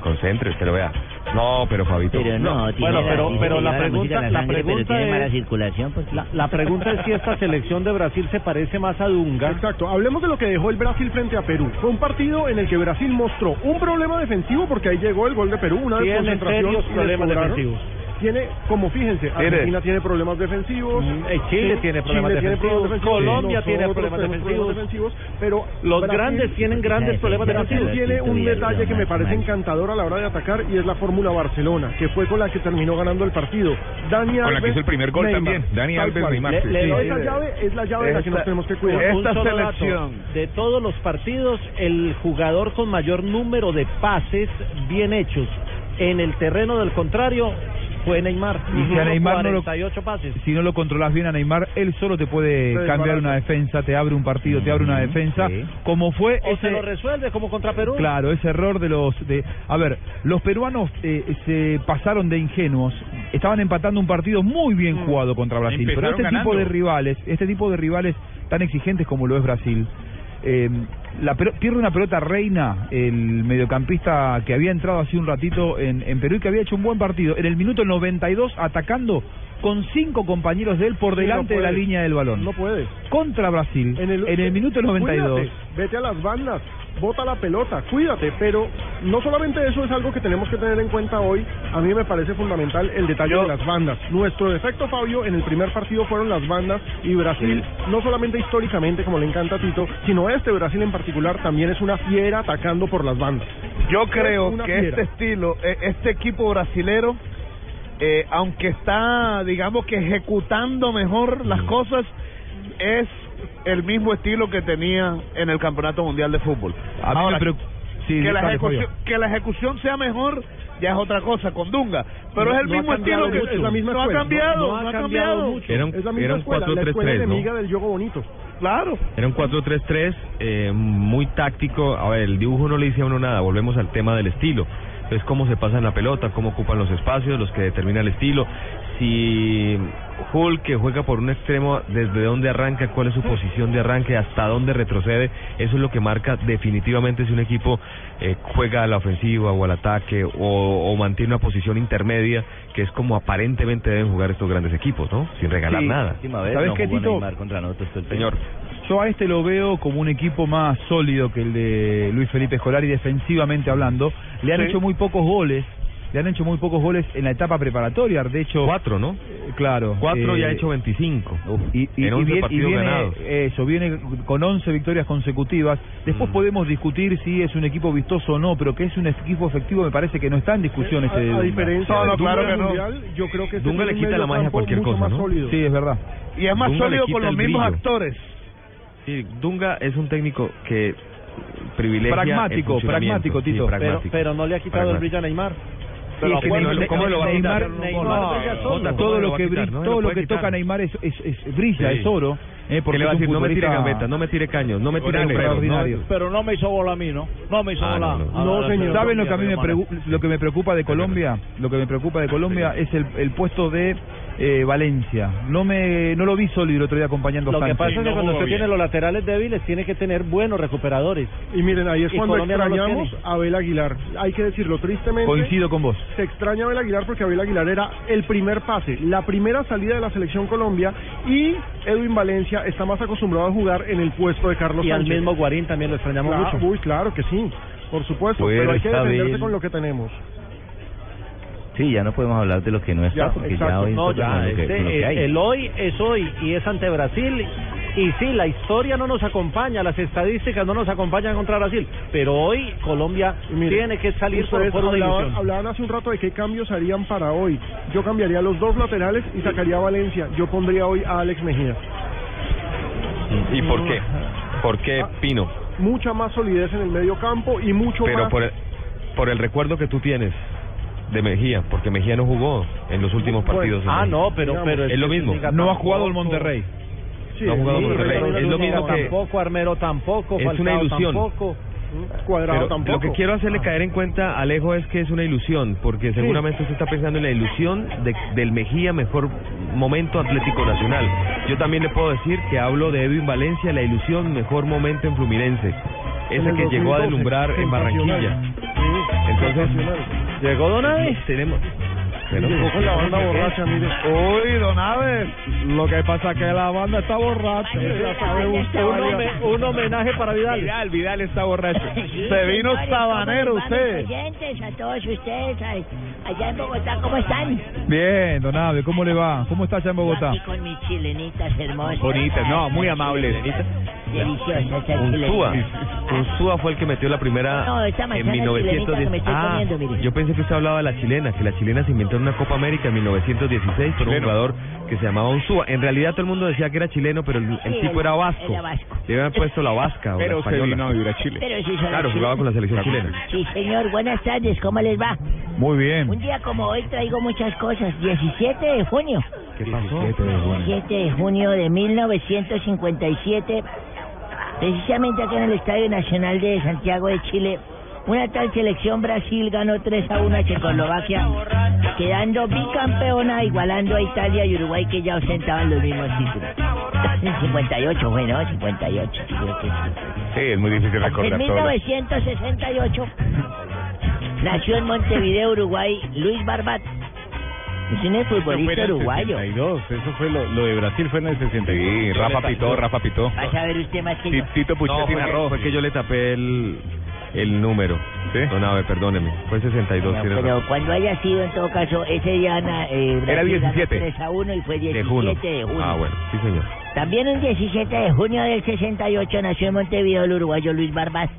Speaker 7: Concéntrese, pero vea. No, pero Fabito.
Speaker 51: Pero no, tiene
Speaker 12: Bueno,
Speaker 51: la-
Speaker 12: pero, pero la pregunta, la
Speaker 51: sangre, pero
Speaker 12: pregunta
Speaker 51: tiene mala
Speaker 12: es,
Speaker 51: circulación. Pues,
Speaker 12: la, la pregunta es si esta selección de Brasil se parece más a Dunga.
Speaker 11: Exacto, hablemos de lo que dejó el Brasil frente a Perú. Fue un partido en el que Brasil mostró un problema defensivo porque ahí llegó el gol de Perú, una desconcentración
Speaker 12: serios
Speaker 11: y
Speaker 12: problemas defensivos.
Speaker 11: Tiene, como fíjense. Argentina tiene problemas defensivos,
Speaker 12: Mm, eh, Chile tiene problemas
Speaker 11: Chile tiene
Speaker 12: defensivos,
Speaker 11: defensivos,
Speaker 12: Colombia tiene problemas defensivos.
Speaker 11: defensivos, pero
Speaker 12: Los
Speaker 11: Brasil-
Speaker 12: grandes tienen grandes problemas
Speaker 11: Brasil
Speaker 12: defensivos.
Speaker 11: tiene un detalle que me parece encantador a la hora de atacar y es la fórmula Barcelona, que fue con la que terminó ganando el partido. Dani
Speaker 5: Con la que
Speaker 11: Alves,
Speaker 5: hizo el primer gol
Speaker 11: Neymar,
Speaker 5: también, Dani
Speaker 11: tal
Speaker 5: Alves. Neymar,
Speaker 11: Le- le-
Speaker 5: Sí.
Speaker 11: Esa llave es la llave de la que nos
Speaker 9: Esta-
Speaker 11: tenemos que cuidar.
Speaker 9: Esta selección.
Speaker 12: dato. de todos los partidos, el jugador con mayor número de pases bien hechos en el terreno del contrario fue Neymar.
Speaker 6: Y si a Neymar no lo-
Speaker 12: 48 pases.
Speaker 6: Si no lo controlas bien a Neymar, él solo te puede
Speaker 12: Se
Speaker 6: cambiar una defensa, te abre un partido, te abre una defensa, como fue
Speaker 12: O se
Speaker 6: ese
Speaker 12: lo resuelve como contra Perú.
Speaker 6: Claro, ese error de los... de A ver, los peruanos eh, se pasaron de ingenuos, estaban empatando un partido muy bien jugado contra Brasil, pero este tipo de rivales, este tipo de rivales tan exigentes como lo es Brasil, eh, la pierde una pelota reina el mediocampista que había entrado hace un ratito en, en Perú y que había hecho un buen partido, en el minuto 92 atacando con cinco compañeros de él por
Speaker 11: Sí,
Speaker 6: delante
Speaker 11: no
Speaker 6: de la línea del balón.
Speaker 11: No puede.
Speaker 6: Contra Brasil, en el, minuto 92.
Speaker 11: Cuídate, vete a las bandas, bota la pelota, cuídate, pero no solamente eso es algo que tenemos que tener en cuenta hoy, a mí me parece fundamental el detalle de las bandas. Nuestro defecto, Fabio, en el primer partido fueron las bandas y Brasil, no solamente históricamente, como le encanta a Tito, sino este Brasil en particular también es una fiera atacando por las bandas.
Speaker 9: Yo creo que
Speaker 11: fiera.
Speaker 9: este estilo, eh, este equipo brasilero, eh, aunque está, digamos que ejecutando mejor las cosas, es el mismo estilo que tenía en el Campeonato Mundial de Fútbol.
Speaker 6: A mí me
Speaker 9: Ahora,
Speaker 6: preocup- sí,
Speaker 9: que, la ejecución, que la ejecución sea mejor ya es otra cosa con Dunga, pero
Speaker 11: No-
Speaker 9: es el
Speaker 11: no ha
Speaker 9: mismo
Speaker 11: cambiado
Speaker 9: estilo que.
Speaker 11: Es la misma
Speaker 9: no ha cambiado,
Speaker 11: No- no ha cambiado mucho.
Speaker 7: Era un-
Speaker 11: es la
Speaker 7: era
Speaker 11: misma
Speaker 7: un
Speaker 11: escuela, la escuela
Speaker 7: 4-3-3, ¿no?
Speaker 11: enemiga del juego bonito.
Speaker 9: Claro.
Speaker 7: Era un 4-3-3 eh, muy táctico. A ver, el dibujo no le dice a uno nada. Volvemos al tema del estilo. Es cómo se pasan la pelota, cómo ocupan los espacios, los que determina el estilo. Si Hulk, que juega por un extremo, desde dónde arranca, cuál es su posición de arranque, hasta dónde retrocede, eso es lo que marca definitivamente si un equipo eh, juega a la ofensiva o al ataque o, o mantiene una posición intermedia, que es como aparentemente deben jugar estos grandes equipos, ¿no? Sin regalar
Speaker 6: Sí.
Speaker 7: nada.
Speaker 6: ¿Sabes no qué, Tito? Neymar
Speaker 8: contra nosotros todo el
Speaker 7: Señor.
Speaker 6: Yo a este lo veo como un equipo más sólido que el de Luis Felipe Escolari defensivamente hablando. Le han
Speaker 7: Sí.
Speaker 6: hecho muy pocos goles. Le han hecho muy pocos goles en la etapa preparatoria. De hecho,
Speaker 7: Cuatro, ¿no?
Speaker 6: eh, claro.
Speaker 7: Cuatro y ha
Speaker 6: eh,
Speaker 7: hecho 25.
Speaker 6: y, y-
Speaker 7: en
Speaker 6: y
Speaker 7: 11
Speaker 6: viene- y
Speaker 7: partidos
Speaker 6: viene,
Speaker 7: ganados.
Speaker 6: Eso, viene con 11 victorias consecutivas.
Speaker 7: Mm.
Speaker 6: Después podemos discutir si es un equipo vistoso o no, pero que es un equipo efectivo me parece que no está en discusión ese de
Speaker 11: A, a diferencia
Speaker 9: No, no, claro que no.
Speaker 11: mundial, yo creo que este
Speaker 7: Dunga
Speaker 11: es
Speaker 7: le quita la magia a cualquier cosa,
Speaker 11: más
Speaker 7: ¿no?
Speaker 11: sólido.
Speaker 6: Sí, es verdad.
Speaker 9: Y es más
Speaker 7: Dunga
Speaker 9: sólido con los
Speaker 7: el
Speaker 9: mismos
Speaker 7: brillo.
Speaker 9: actores.
Speaker 7: Sí, Dunga es un técnico que privilegia el
Speaker 6: Pragmático, pragmático,
Speaker 7: Sí,
Speaker 6: Tito.
Speaker 12: Pero,
Speaker 7: pragmático.
Speaker 12: pero no le ha quitado el
Speaker 7: Pragmático.
Speaker 12: brillo a Neymar.
Speaker 6: Sí, es que
Speaker 7: ¿cómo
Speaker 6: Neymar-
Speaker 7: lo- cómo lo va a
Speaker 6: Neymar-
Speaker 7: quitar?
Speaker 12: Neymar
Speaker 7: No,
Speaker 12: brilla
Speaker 7: no,
Speaker 12: solo.
Speaker 7: Jota, ¿cómo
Speaker 6: todo
Speaker 7: lo
Speaker 6: que todo
Speaker 7: lo
Speaker 6: que toca Neymar es, es, es- brilla,
Speaker 7: Sí.
Speaker 6: es oro. Eh, porque
Speaker 7: ¿Qué le va a decir? No me tire gambetas, no me tire caños, no me tire
Speaker 6: extraordinario.
Speaker 7: no.
Speaker 53: Pero no me hizo bola a mí, ¿no? No me hizo
Speaker 7: Ah,
Speaker 53: bola.
Speaker 7: no, no.
Speaker 11: señor.
Speaker 6: ¿Saben lo que a mí me, lo que me preocupa de Colombia? Lo que me preocupa de Colombia es el, el puesto de eh, Valencia. No me no lo vi sólido el otro día acompañando a
Speaker 12: Lo que pasa es que cuando usted tiene los laterales débiles, tiene que tener buenos recuperadores.
Speaker 11: Y miren, ahí es
Speaker 12: Y
Speaker 11: cuando
Speaker 12: Colombia
Speaker 11: extrañamos a Abel Aguilar. Hay que decirlo tristemente.
Speaker 6: Coincido con vos.
Speaker 11: Se extraña a Abel Aguilar porque Abel Aguilar era el primer pase, la primera salida de la selección Colombia y Edwin Valencia está más acostumbrado a jugar en el puesto de Carlos
Speaker 12: Y al mismo Guarín también lo extrañamos
Speaker 11: Claro,
Speaker 12: mucho.
Speaker 11: Uy, claro que sí, por supuesto, pero hay que defenderse
Speaker 8: Abel.
Speaker 11: con lo que tenemos.
Speaker 8: Sí, ya no podemos hablar de lo que no está,
Speaker 11: Ya,
Speaker 8: porque
Speaker 11: exacto.
Speaker 8: ya hoy
Speaker 12: No, ya,
Speaker 8: lo que,
Speaker 12: este,
Speaker 8: lo que
Speaker 12: el,
Speaker 8: hay.
Speaker 12: el hoy es hoy y es ante Brasil Y sí, la historia no nos acompaña, las estadísticas no nos acompañan contra Brasil, pero hoy Colombia
Speaker 50: Mire,
Speaker 12: tiene que salir por,
Speaker 50: ustedes
Speaker 12: por una
Speaker 50: hablaban,
Speaker 12: ilusión.
Speaker 50: hablaban hace un rato de qué cambios harían para hoy. Yo cambiaría los dos laterales y sacaría a Valencia. Yo pondría hoy a Alex Mejía.
Speaker 7: ¿Y por qué? ¿Por qué Pino?
Speaker 50: Mucha más solidez en el medio campo y mucho
Speaker 7: Pero
Speaker 50: más...
Speaker 7: por el, por el recuerdo que tú tienes de Mejía, porque Mejía no jugó en los últimos partidos. en
Speaker 12: ah, no, pero, pero
Speaker 7: es lo mismo.
Speaker 6: No ha jugado el Monterrey.
Speaker 7: no ha jugado
Speaker 12: Sí,
Speaker 7: Monterrey.
Speaker 12: pero
Speaker 7: Es lo mismo que
Speaker 12: tampoco, Armero tampoco,
Speaker 7: Es una ilusión.
Speaker 12: tampoco.
Speaker 50: Cuadrado
Speaker 7: Pero
Speaker 50: tampoco.
Speaker 7: Lo que quiero hacerle caer en cuenta Alejo es que es una ilusión, porque seguramente usted está pensando en la ilusión de, del Mejía mejor momento Atlético Nacional. Yo también le puedo decir que hablo de Edwin Valencia, la ilusión mejor momento en Fluminense, ese
Speaker 50: el
Speaker 7: que llegó a
Speaker 50: 2012,
Speaker 7: deslumbrar en Barranquilla. Entonces,
Speaker 12: ¿llegó Don Aves?
Speaker 7: Tenemos.
Speaker 50: Llegó con la banda borracha, mire.
Speaker 6: Uy, don Aves, lo que pasa es que la banda está borracha.
Speaker 12: Un, home- un homenaje para Vidal.
Speaker 6: Vidal, Vidal está borracho.
Speaker 51: Sí,
Speaker 6: Se vino
Speaker 51: señores,
Speaker 6: sabanero
Speaker 51: ¿cómo les va,
Speaker 6: usted.
Speaker 51: a todos ustedes, a- allá en Bogotá, ¿cómo están?
Speaker 6: Bien, don Aves, ¿cómo le va? ¿Cómo está allá en Bogotá?
Speaker 51: Aquí con mis chilenitas hermosas.
Speaker 6: Bonitas, no, muy amables.
Speaker 7: Unsúa.
Speaker 51: chilenitas.
Speaker 7: Unsúa fue el que metió la primera
Speaker 51: No,
Speaker 7: en
Speaker 51: manzana
Speaker 7: 1910.
Speaker 51: chilenita que me estoy
Speaker 7: Ah,
Speaker 51: comiendo, mire.
Speaker 7: yo pensé que usted hablaba de la chilena, que la chilena se inventó en una Copa América en 1916 por un jugador que se llamaba Unsúa. En realidad todo el mundo decía que era chileno, pero el, el
Speaker 51: Sí,
Speaker 7: tipo era vasco.
Speaker 51: era vasco.
Speaker 7: Le habían puesto la vasca o la
Speaker 6: Pero se
Speaker 7: española.
Speaker 6: vino a vivir a Chile.
Speaker 51: Pero sí
Speaker 7: Claro, jugaba con la selección chilena.
Speaker 51: Sí, señor, buenas tardes, ¿cómo les va?
Speaker 6: Muy bien.
Speaker 51: Un día como hoy traigo muchas cosas. 17 de junio.
Speaker 7: ¿Qué pasó?
Speaker 51: 17 de junio de 1957, precisamente acá en el Estadio Nacional de Santiago de Chile, una tal selección Brasil ganó 3 a 1 a Checoslovaquia, quedando bicampeona, igualando a Italia y Uruguay que ya ostentaban los mismos títulos. En 58 fue, ¿no? 58, creo que sí.
Speaker 6: Sí, es muy difícil
Speaker 51: En
Speaker 6: recordar todo.
Speaker 51: 1968 nació en Montevideo, Uruguay, Luis Barbat. Es un futbolista uruguayo.
Speaker 6: Eso fue lo, lo de Brasil fue en el 62. Sí, Rafa Pitó, Rafa Pitó.
Speaker 51: Vas a ver usted más que yo.
Speaker 6: Tito
Speaker 7: No,
Speaker 6: Puchetti
Speaker 7: que,
Speaker 6: narró.
Speaker 7: fue que yo le tapé el, el número.
Speaker 6: ¿Sí?
Speaker 7: Don Abe, perdóneme. Fue 62.
Speaker 51: No, pero
Speaker 7: razón.
Speaker 51: cuando haya sido, en todo caso, ese día eh,
Speaker 6: Era
Speaker 51: Brasil ganó
Speaker 6: 17.
Speaker 51: 3 a 1 y fue 17
Speaker 7: de junio.
Speaker 51: de junio.
Speaker 7: Ah, bueno, sí, señor.
Speaker 51: También un 17 de junio del 68 nació en Montevideo el uruguayo Luis Barbás.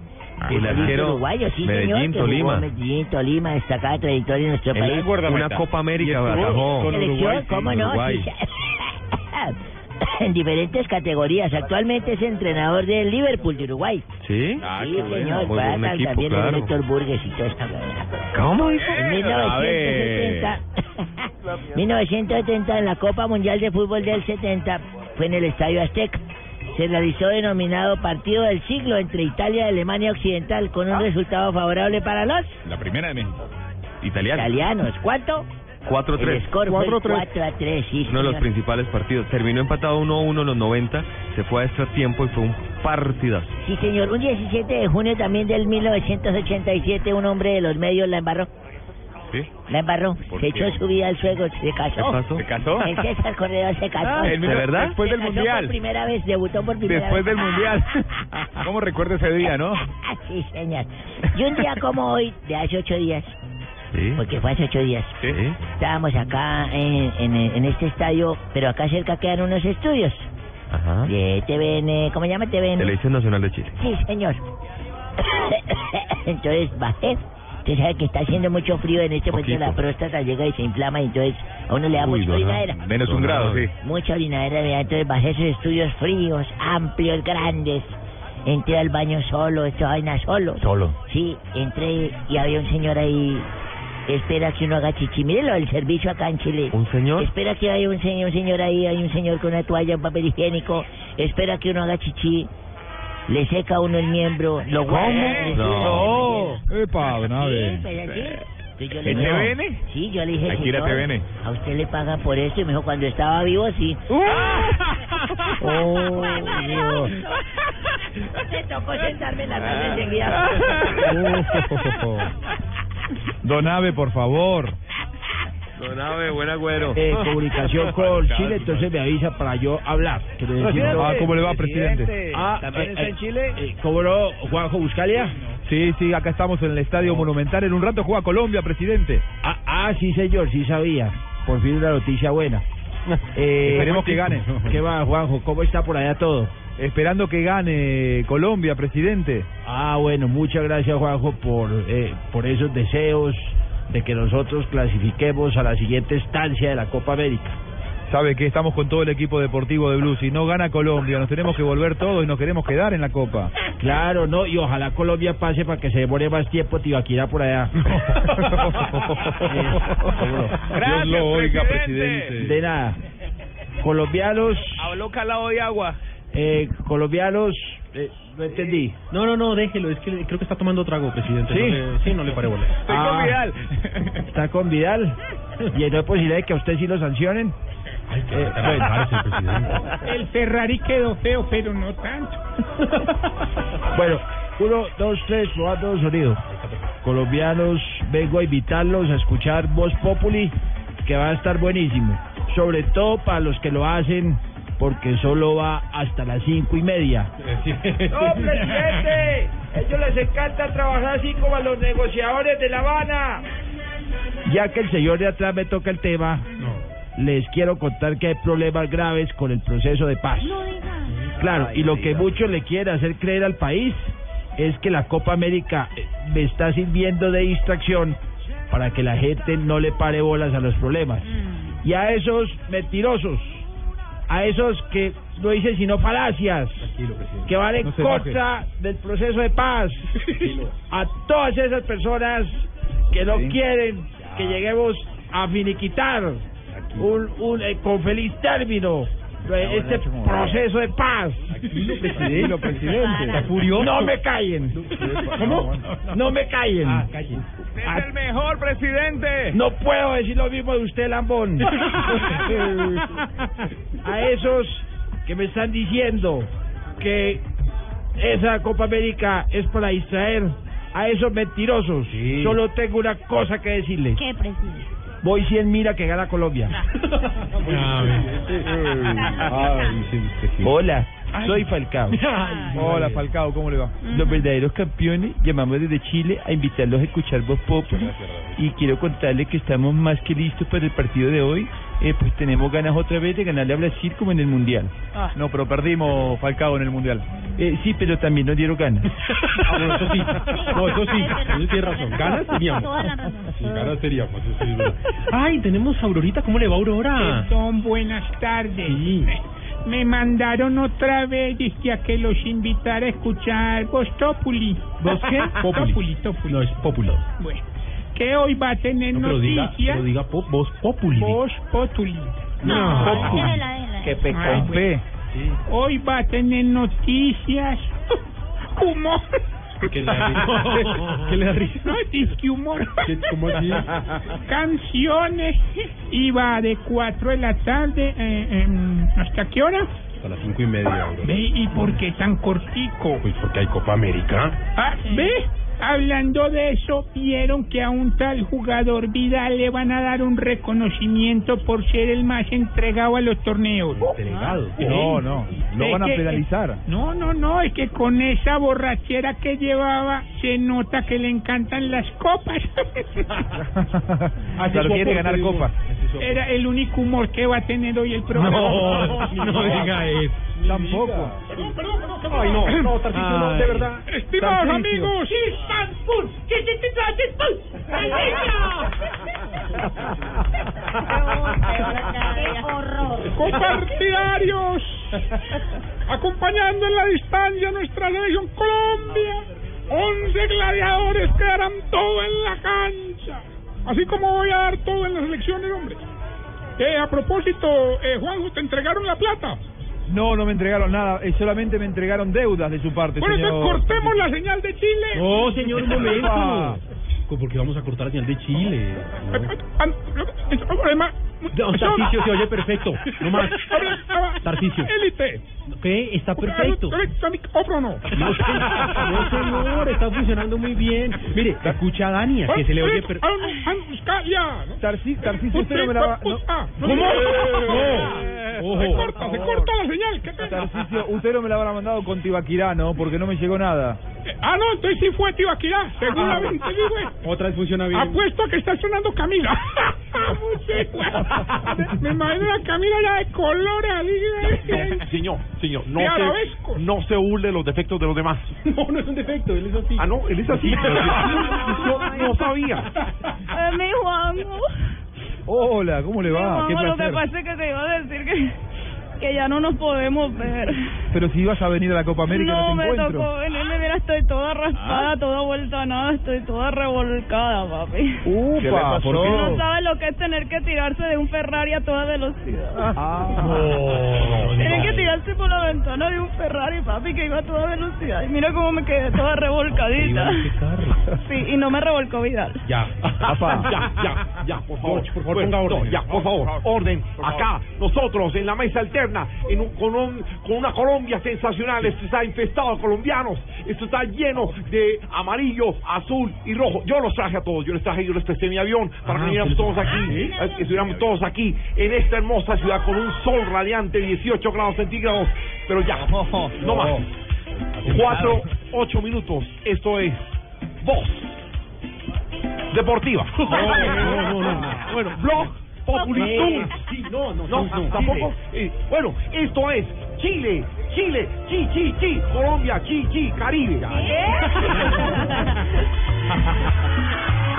Speaker 7: Ah, el arquero
Speaker 51: uruguayo, sí,
Speaker 7: Medellín,
Speaker 51: señor, que jugó
Speaker 7: Tolima.
Speaker 51: en Medellín, Tolima, destacada trayectoria en nuestro país.
Speaker 7: una Copa América atajó.
Speaker 51: Selección, ¿cómo no?
Speaker 7: Uruguay.
Speaker 51: En diferentes categorías. Actualmente es entrenador del Liverpool de Uruguay.
Speaker 7: ¿Sí?
Speaker 51: sí, señor.
Speaker 7: Muy buen equipo,
Speaker 51: también el
Speaker 7: claro.
Speaker 51: Héctor Burgues y toda esa
Speaker 7: ¿Cómo dice?
Speaker 51: En 1970, 1970, en la Copa Mundial de Fútbol del 70, fue en el Estadio Azteca. Se realizó denominado Partido del Siglo entre Italia y Alemania Occidental, con un resultado favorable para los
Speaker 6: La primera de México.
Speaker 7: Italiano.
Speaker 51: italianos. ¿Cuánto? El
Speaker 7: 4-3.
Speaker 51: score fue
Speaker 50: 4-3.
Speaker 51: 4 a 3, sí,
Speaker 7: Uno de los principales partidos. Terminó empatado 1-1 en los 90. Se fue a extra tiempo y fue un partidazo.
Speaker 51: Sí, señor. Un 17 de junio también del 1987, un hombre de los medios la embarró.
Speaker 6: ¿Sí?
Speaker 51: La embarró.
Speaker 6: ¿Por
Speaker 51: Se
Speaker 6: qué?
Speaker 51: echó su vida al suelo, se casó.
Speaker 7: ¿Qué pasó?
Speaker 6: ¿Se casó?
Speaker 51: El César Corredor se casó.
Speaker 6: Ah,
Speaker 7: ¿De verdad?
Speaker 6: Después
Speaker 51: Se
Speaker 6: del
Speaker 51: casó
Speaker 6: Mundial.
Speaker 51: por primera vez, debutó por primera
Speaker 6: Después
Speaker 51: vez.
Speaker 6: del Mundial. ¿Cómo recuerda ese día, no?
Speaker 51: sí, señor. Y un día como hoy, de hace ocho días,
Speaker 7: Sí.
Speaker 51: porque fue hace ocho días,
Speaker 7: Sí.
Speaker 51: estábamos acá en, en, en este estadio, pero acá cerca quedan unos estudios
Speaker 7: Ajá.
Speaker 51: de TVN, ¿cómo se llama TVN?
Speaker 7: Televisión Nacional de Chile.
Speaker 51: Sí, señor. entonces bajé. Usted sabe que está haciendo mucho frío en este momento, la próstata llega y se inflama y entonces a uno le da
Speaker 7: Uy,
Speaker 51: mucha orinadera.
Speaker 6: Menos un grado, sí.
Speaker 51: Mucha orinadera, mira, entonces bajé esos estudios fríos, amplios, grandes. Entré al baño solo, esta vaina solo.
Speaker 6: Solo.
Speaker 51: Sí, entré y había un señor ahí. Espera que uno haga chichi. Mire lo del servicio acá en Chile.
Speaker 7: ¿Un señor?
Speaker 51: Espera que haya un señor, un señor ahí, hay un señor con una toalla, un papel higiénico. Espera que uno haga chichi. Le seca a uno el miembro. Lo guarda.
Speaker 7: No.
Speaker 6: Epa,
Speaker 51: Sí, yo le
Speaker 6: ¿En
Speaker 51: dije,
Speaker 6: TVN?
Speaker 51: Sí, yo le dije,
Speaker 6: Hay que ir a
Speaker 51: señor,
Speaker 6: TVN.
Speaker 51: a usted le pagan por esto. Y me dijo, cuando estaba vivo, sí.
Speaker 6: Oh, Dios.
Speaker 51: Tocó sentarme en la mesa enseguida.
Speaker 6: Oh. Don Abe, por favor.
Speaker 7: Don Abe, buen agüero.
Speaker 54: Eh, comunicación con Chile, entonces me avisa para yo hablar. Quiero decir,
Speaker 6: Ah, ¿cómo le va, presidente?
Speaker 54: Ah,
Speaker 12: ¿También
Speaker 54: eh,
Speaker 12: está en
Speaker 54: eh,
Speaker 12: Chile?
Speaker 54: eh, ¿Cómo no, Juanjo Buscalia?
Speaker 6: Sí, sí, acá estamos en el Estadio Monumental. En un rato juega Colombia, presidente.
Speaker 54: Ah, ah, sí, señor, sí sabía. Por fin una noticia buena.
Speaker 6: Eh, Esperemos que gane.
Speaker 54: ¿Qué va, Juanjo? ¿Cómo está por allá todo?
Speaker 6: Esperando que gane Colombia, presidente.
Speaker 54: Ah, bueno, muchas gracias, Juanjo, por, eh, por esos deseos de que nosotros clasifiquemos a la siguiente estancia de la Copa América.
Speaker 6: Sabe que estamos con todo el equipo deportivo de Blue. Si no gana Colombia, nos tenemos que volver todos y nos queremos quedar en la Copa.
Speaker 54: Claro, no, y ojalá Colombia pase para que se demore más tiempo Tibaquira por allá.
Speaker 5: Gracias,
Speaker 6: lo oiga,
Speaker 5: presidente.
Speaker 54: De nada. Colombianos,
Speaker 5: Habló calado de agua.
Speaker 54: eh, colombianos, eh, no entendí.
Speaker 55: No, no, no, déjelo, es que creo que está tomando trago, presidente.
Speaker 54: ¿Sí?
Speaker 55: No le- sí, no le pare bola.
Speaker 5: Estoy
Speaker 54: Ah.
Speaker 5: con Vidal.
Speaker 54: Está con Vidal. Y no hay posibilidad de que a usted sí lo sancionen.
Speaker 55: Ay,
Speaker 54: Eh,
Speaker 55: bueno. presidente.
Speaker 56: El Ferrari quedó feo, pero no tanto.
Speaker 54: Bueno, uno, dos, tres, probando sonido. Colombianos, vengo a invitarlos a escuchar Voz Populi, que va a estar buenísimo. Sobre todo para los que lo hacen, porque solo va hasta las cinco y media.
Speaker 56: ¡No, presidente! A ellos les encanta trabajar así como a los negociadores de La Habana.
Speaker 54: Ya que el señor de atrás me toca el tema, les quiero contar que hay problemas graves con el proceso de paz. Claro, y lo que muchos le quieren hacer creer al país es que la Copa América eh, me está sirviendo de distracción para que la gente no le pare bolas a los problemas. Y a esos mentirosos, a esos que no dicen sino falacias, que van en
Speaker 6: No
Speaker 54: contra del proceso de paz, a todas esas personas que no
Speaker 6: Sí.
Speaker 54: quieren que lleguemos a finiquitar un, un, eh, con feliz término este proceso de paz.
Speaker 6: Tranquilo, presidente.
Speaker 55: Está furioso.
Speaker 54: No me callen. ¿Cómo? No me callen.
Speaker 55: Ah, calle.
Speaker 5: Es el mejor presidente.
Speaker 54: No puedo decir lo mismo de usted, Lambón. A esos que me están diciendo que esa Copa América es para distraer a esos mentirosos, solo tengo una cosa que decirle.
Speaker 57: ¿Qué, presidente?
Speaker 54: Voy 100 mira que gana Colombia. Hola, soy Falcao.
Speaker 6: Hola, Falcao, ¿cómo le va?
Speaker 54: Los verdaderos campeones llamamos desde Chile a invitarlos a escuchar Voz Populi y quiero contarles que estamos más que listos para el partido de hoy. Eh, pues tenemos ganas otra vez de ganarle a Brasil como en el Mundial.
Speaker 6: Ah, no, pero perdimos Falcao en el Mundial.
Speaker 54: Eh, sí, pero también nos dieron ganas.
Speaker 55: Ah, bueno, eso sí. No, eso sí. Eso tiene razón. Ganas teníamos. Sí, ganas teníamos. Eso. Ay, tenemos a Aurorita. ¿Cómo le va, Aurora?
Speaker 56: Perdón, buenas tardes. Me mandaron otra vez dizque a que los invitara a escuchar Voz Populi.
Speaker 55: ¿Vos qué? Populi.
Speaker 56: Populi.
Speaker 55: No, es popular.
Speaker 56: Bueno, que hoy va a tener
Speaker 55: No, pero diga,
Speaker 56: noticias.
Speaker 55: pero diga pop, voz populi.
Speaker 56: Voz Populi.
Speaker 57: No,
Speaker 56: Populi.
Speaker 57: déjela, déjela.
Speaker 6: Que pe
Speaker 56: Ay,
Speaker 6: con fe.
Speaker 56: Hoy va a tener noticias. Humor.
Speaker 55: ¿Qué le da risa? ¿Qué le da risa?
Speaker 56: No, disque humor.
Speaker 55: ¿Qué- cómo así?
Speaker 56: Canciones. Y va de 4 de la tarde. eh, em, ¿Hasta qué hora?
Speaker 55: A las cinco y media.
Speaker 56: Ve, ¿y por qué tan cortico?
Speaker 55: Pues porque hay Copa América.
Speaker 56: Ah, ¿Ve? Hablando de eso, vieron que a un tal jugador Vidal le van a dar un reconocimiento por ser el más entregado a los torneos.
Speaker 55: Delegado.
Speaker 6: No, no, lo van a
Speaker 56: que-
Speaker 6: penalizar.
Speaker 56: No, no, no, es que con esa borrachera que llevaba se nota que le encantan las copas.
Speaker 6: Claro, quiere ganar copa.
Speaker 56: Era el único humor que va a tener hoy el programa.
Speaker 55: No, no diga eso.
Speaker 6: Tampoco.
Speaker 50: Ay, no, no, Tarcisio, no, de verdad.
Speaker 56: Estimados
Speaker 6: Tarcisio.
Speaker 56: amigos, Istanbul, ¿qué te te traes
Speaker 57: ¡Qué horror!
Speaker 56: Compartidarios, acompañando en la distancia nuestra selección Colombia, 11 gladiadores que darán todo en la cancha, así como voy a dar todo en las elecciones, hombre. Eh, a propósito, eh, Juanjo, ¿te entregaron la plata?
Speaker 6: No, no me entregaron nada. eh, solamente me entregaron deudas de su parte,
Speaker 56: Bueno,
Speaker 6: señor.
Speaker 56: entonces cortemos la señal de Chile.
Speaker 55: No, señor, un
Speaker 6: Ah.
Speaker 55: momento. Porque vamos a cortar la señal de Chile.
Speaker 56: Ah, Además,
Speaker 55: No, Tarcisio se oye perfecto. No más. Tarcisio.
Speaker 56: Élite.
Speaker 55: ¿Qué? Está perfecto.
Speaker 56: ¿Está micrófono no?
Speaker 55: No, se- no, señor, está funcionando muy bien. Mire, escucha a Dania, que se le oye per...
Speaker 6: Tarcisio, Tarcisio, usted no me la va... no.
Speaker 56: ¿Cómo?
Speaker 55: No.
Speaker 56: Se corta, se corta la señal.
Speaker 6: Tarcisio, usted no me la habrá mandado con Tibaquirá, ¿no? Porque no me llegó nada.
Speaker 56: Ah, no, entonces sí fue Tibaquirá. Seguramente sí fue.
Speaker 55: Otra vez funciona bien.
Speaker 56: Apuesto a que está sonando Camila. Me imagino la Camila ya de colores así.
Speaker 58: Señor, señor, no se, no se burle los defectos de los demás.
Speaker 55: No, no es un defecto, él es así.
Speaker 58: Ah, no, él es así. pero yo no sabía.
Speaker 59: Eh, mi Juanjo.
Speaker 6: Hola, ¿cómo le
Speaker 59: Mi
Speaker 6: va? Qué
Speaker 59: Juanjo, lo que pasa es que te iba a decir que, que ya no nos podemos ver.
Speaker 6: Pero si ibas a venir a la Copa América
Speaker 59: no
Speaker 6: no
Speaker 59: me
Speaker 6: te encuentro.
Speaker 59: tocó venirme, mira, estoy toda raspada, toda vuelta a nada, estoy toda revolcada, papi.
Speaker 6: Upa,
Speaker 59: ¿Qué le pasó?
Speaker 6: ¿por qué?
Speaker 59: No sabes lo que es tener que tirarse de un Ferrari a toda velocidad.
Speaker 6: Ah.
Speaker 59: Tienen que tirarse por la ventana de un Ferrari, papi, que iba a toda velocidad. Y mira cómo me quedé toda revolcadita. Sí, y no me revolcó Vidal.
Speaker 58: Ya,
Speaker 6: Papá.
Speaker 58: ya, ya, ya, por favor,
Speaker 55: por favor, orden.
Speaker 58: no, ya, por favor, orden. Acá, nosotros en la mesa alterna, en un- con, un- con una Colombia sensacional. Esto está infestado de colombianos. Esto está lleno de amarillo, azul y rojo. Yo los traje a todos. Yo les traje, yo les presté mi avión para que viniéramos todos aquí, eh, que estuviéramos todos aquí en esta hermosa ciudad con un sol radiante, 18 grados centígrados. Pero ya, no más. Cuatro, ocho minutos. Esto es Voz Deportiva.
Speaker 55: No, no, no, no.
Speaker 58: Bueno, Blog Populitum.
Speaker 55: Sí, no,
Speaker 58: no,
Speaker 55: No, no,
Speaker 58: tampoco. Eh, bueno, esto es Chile, Chile, chi, chi, chi, Colombia, chi, chi, Caribe.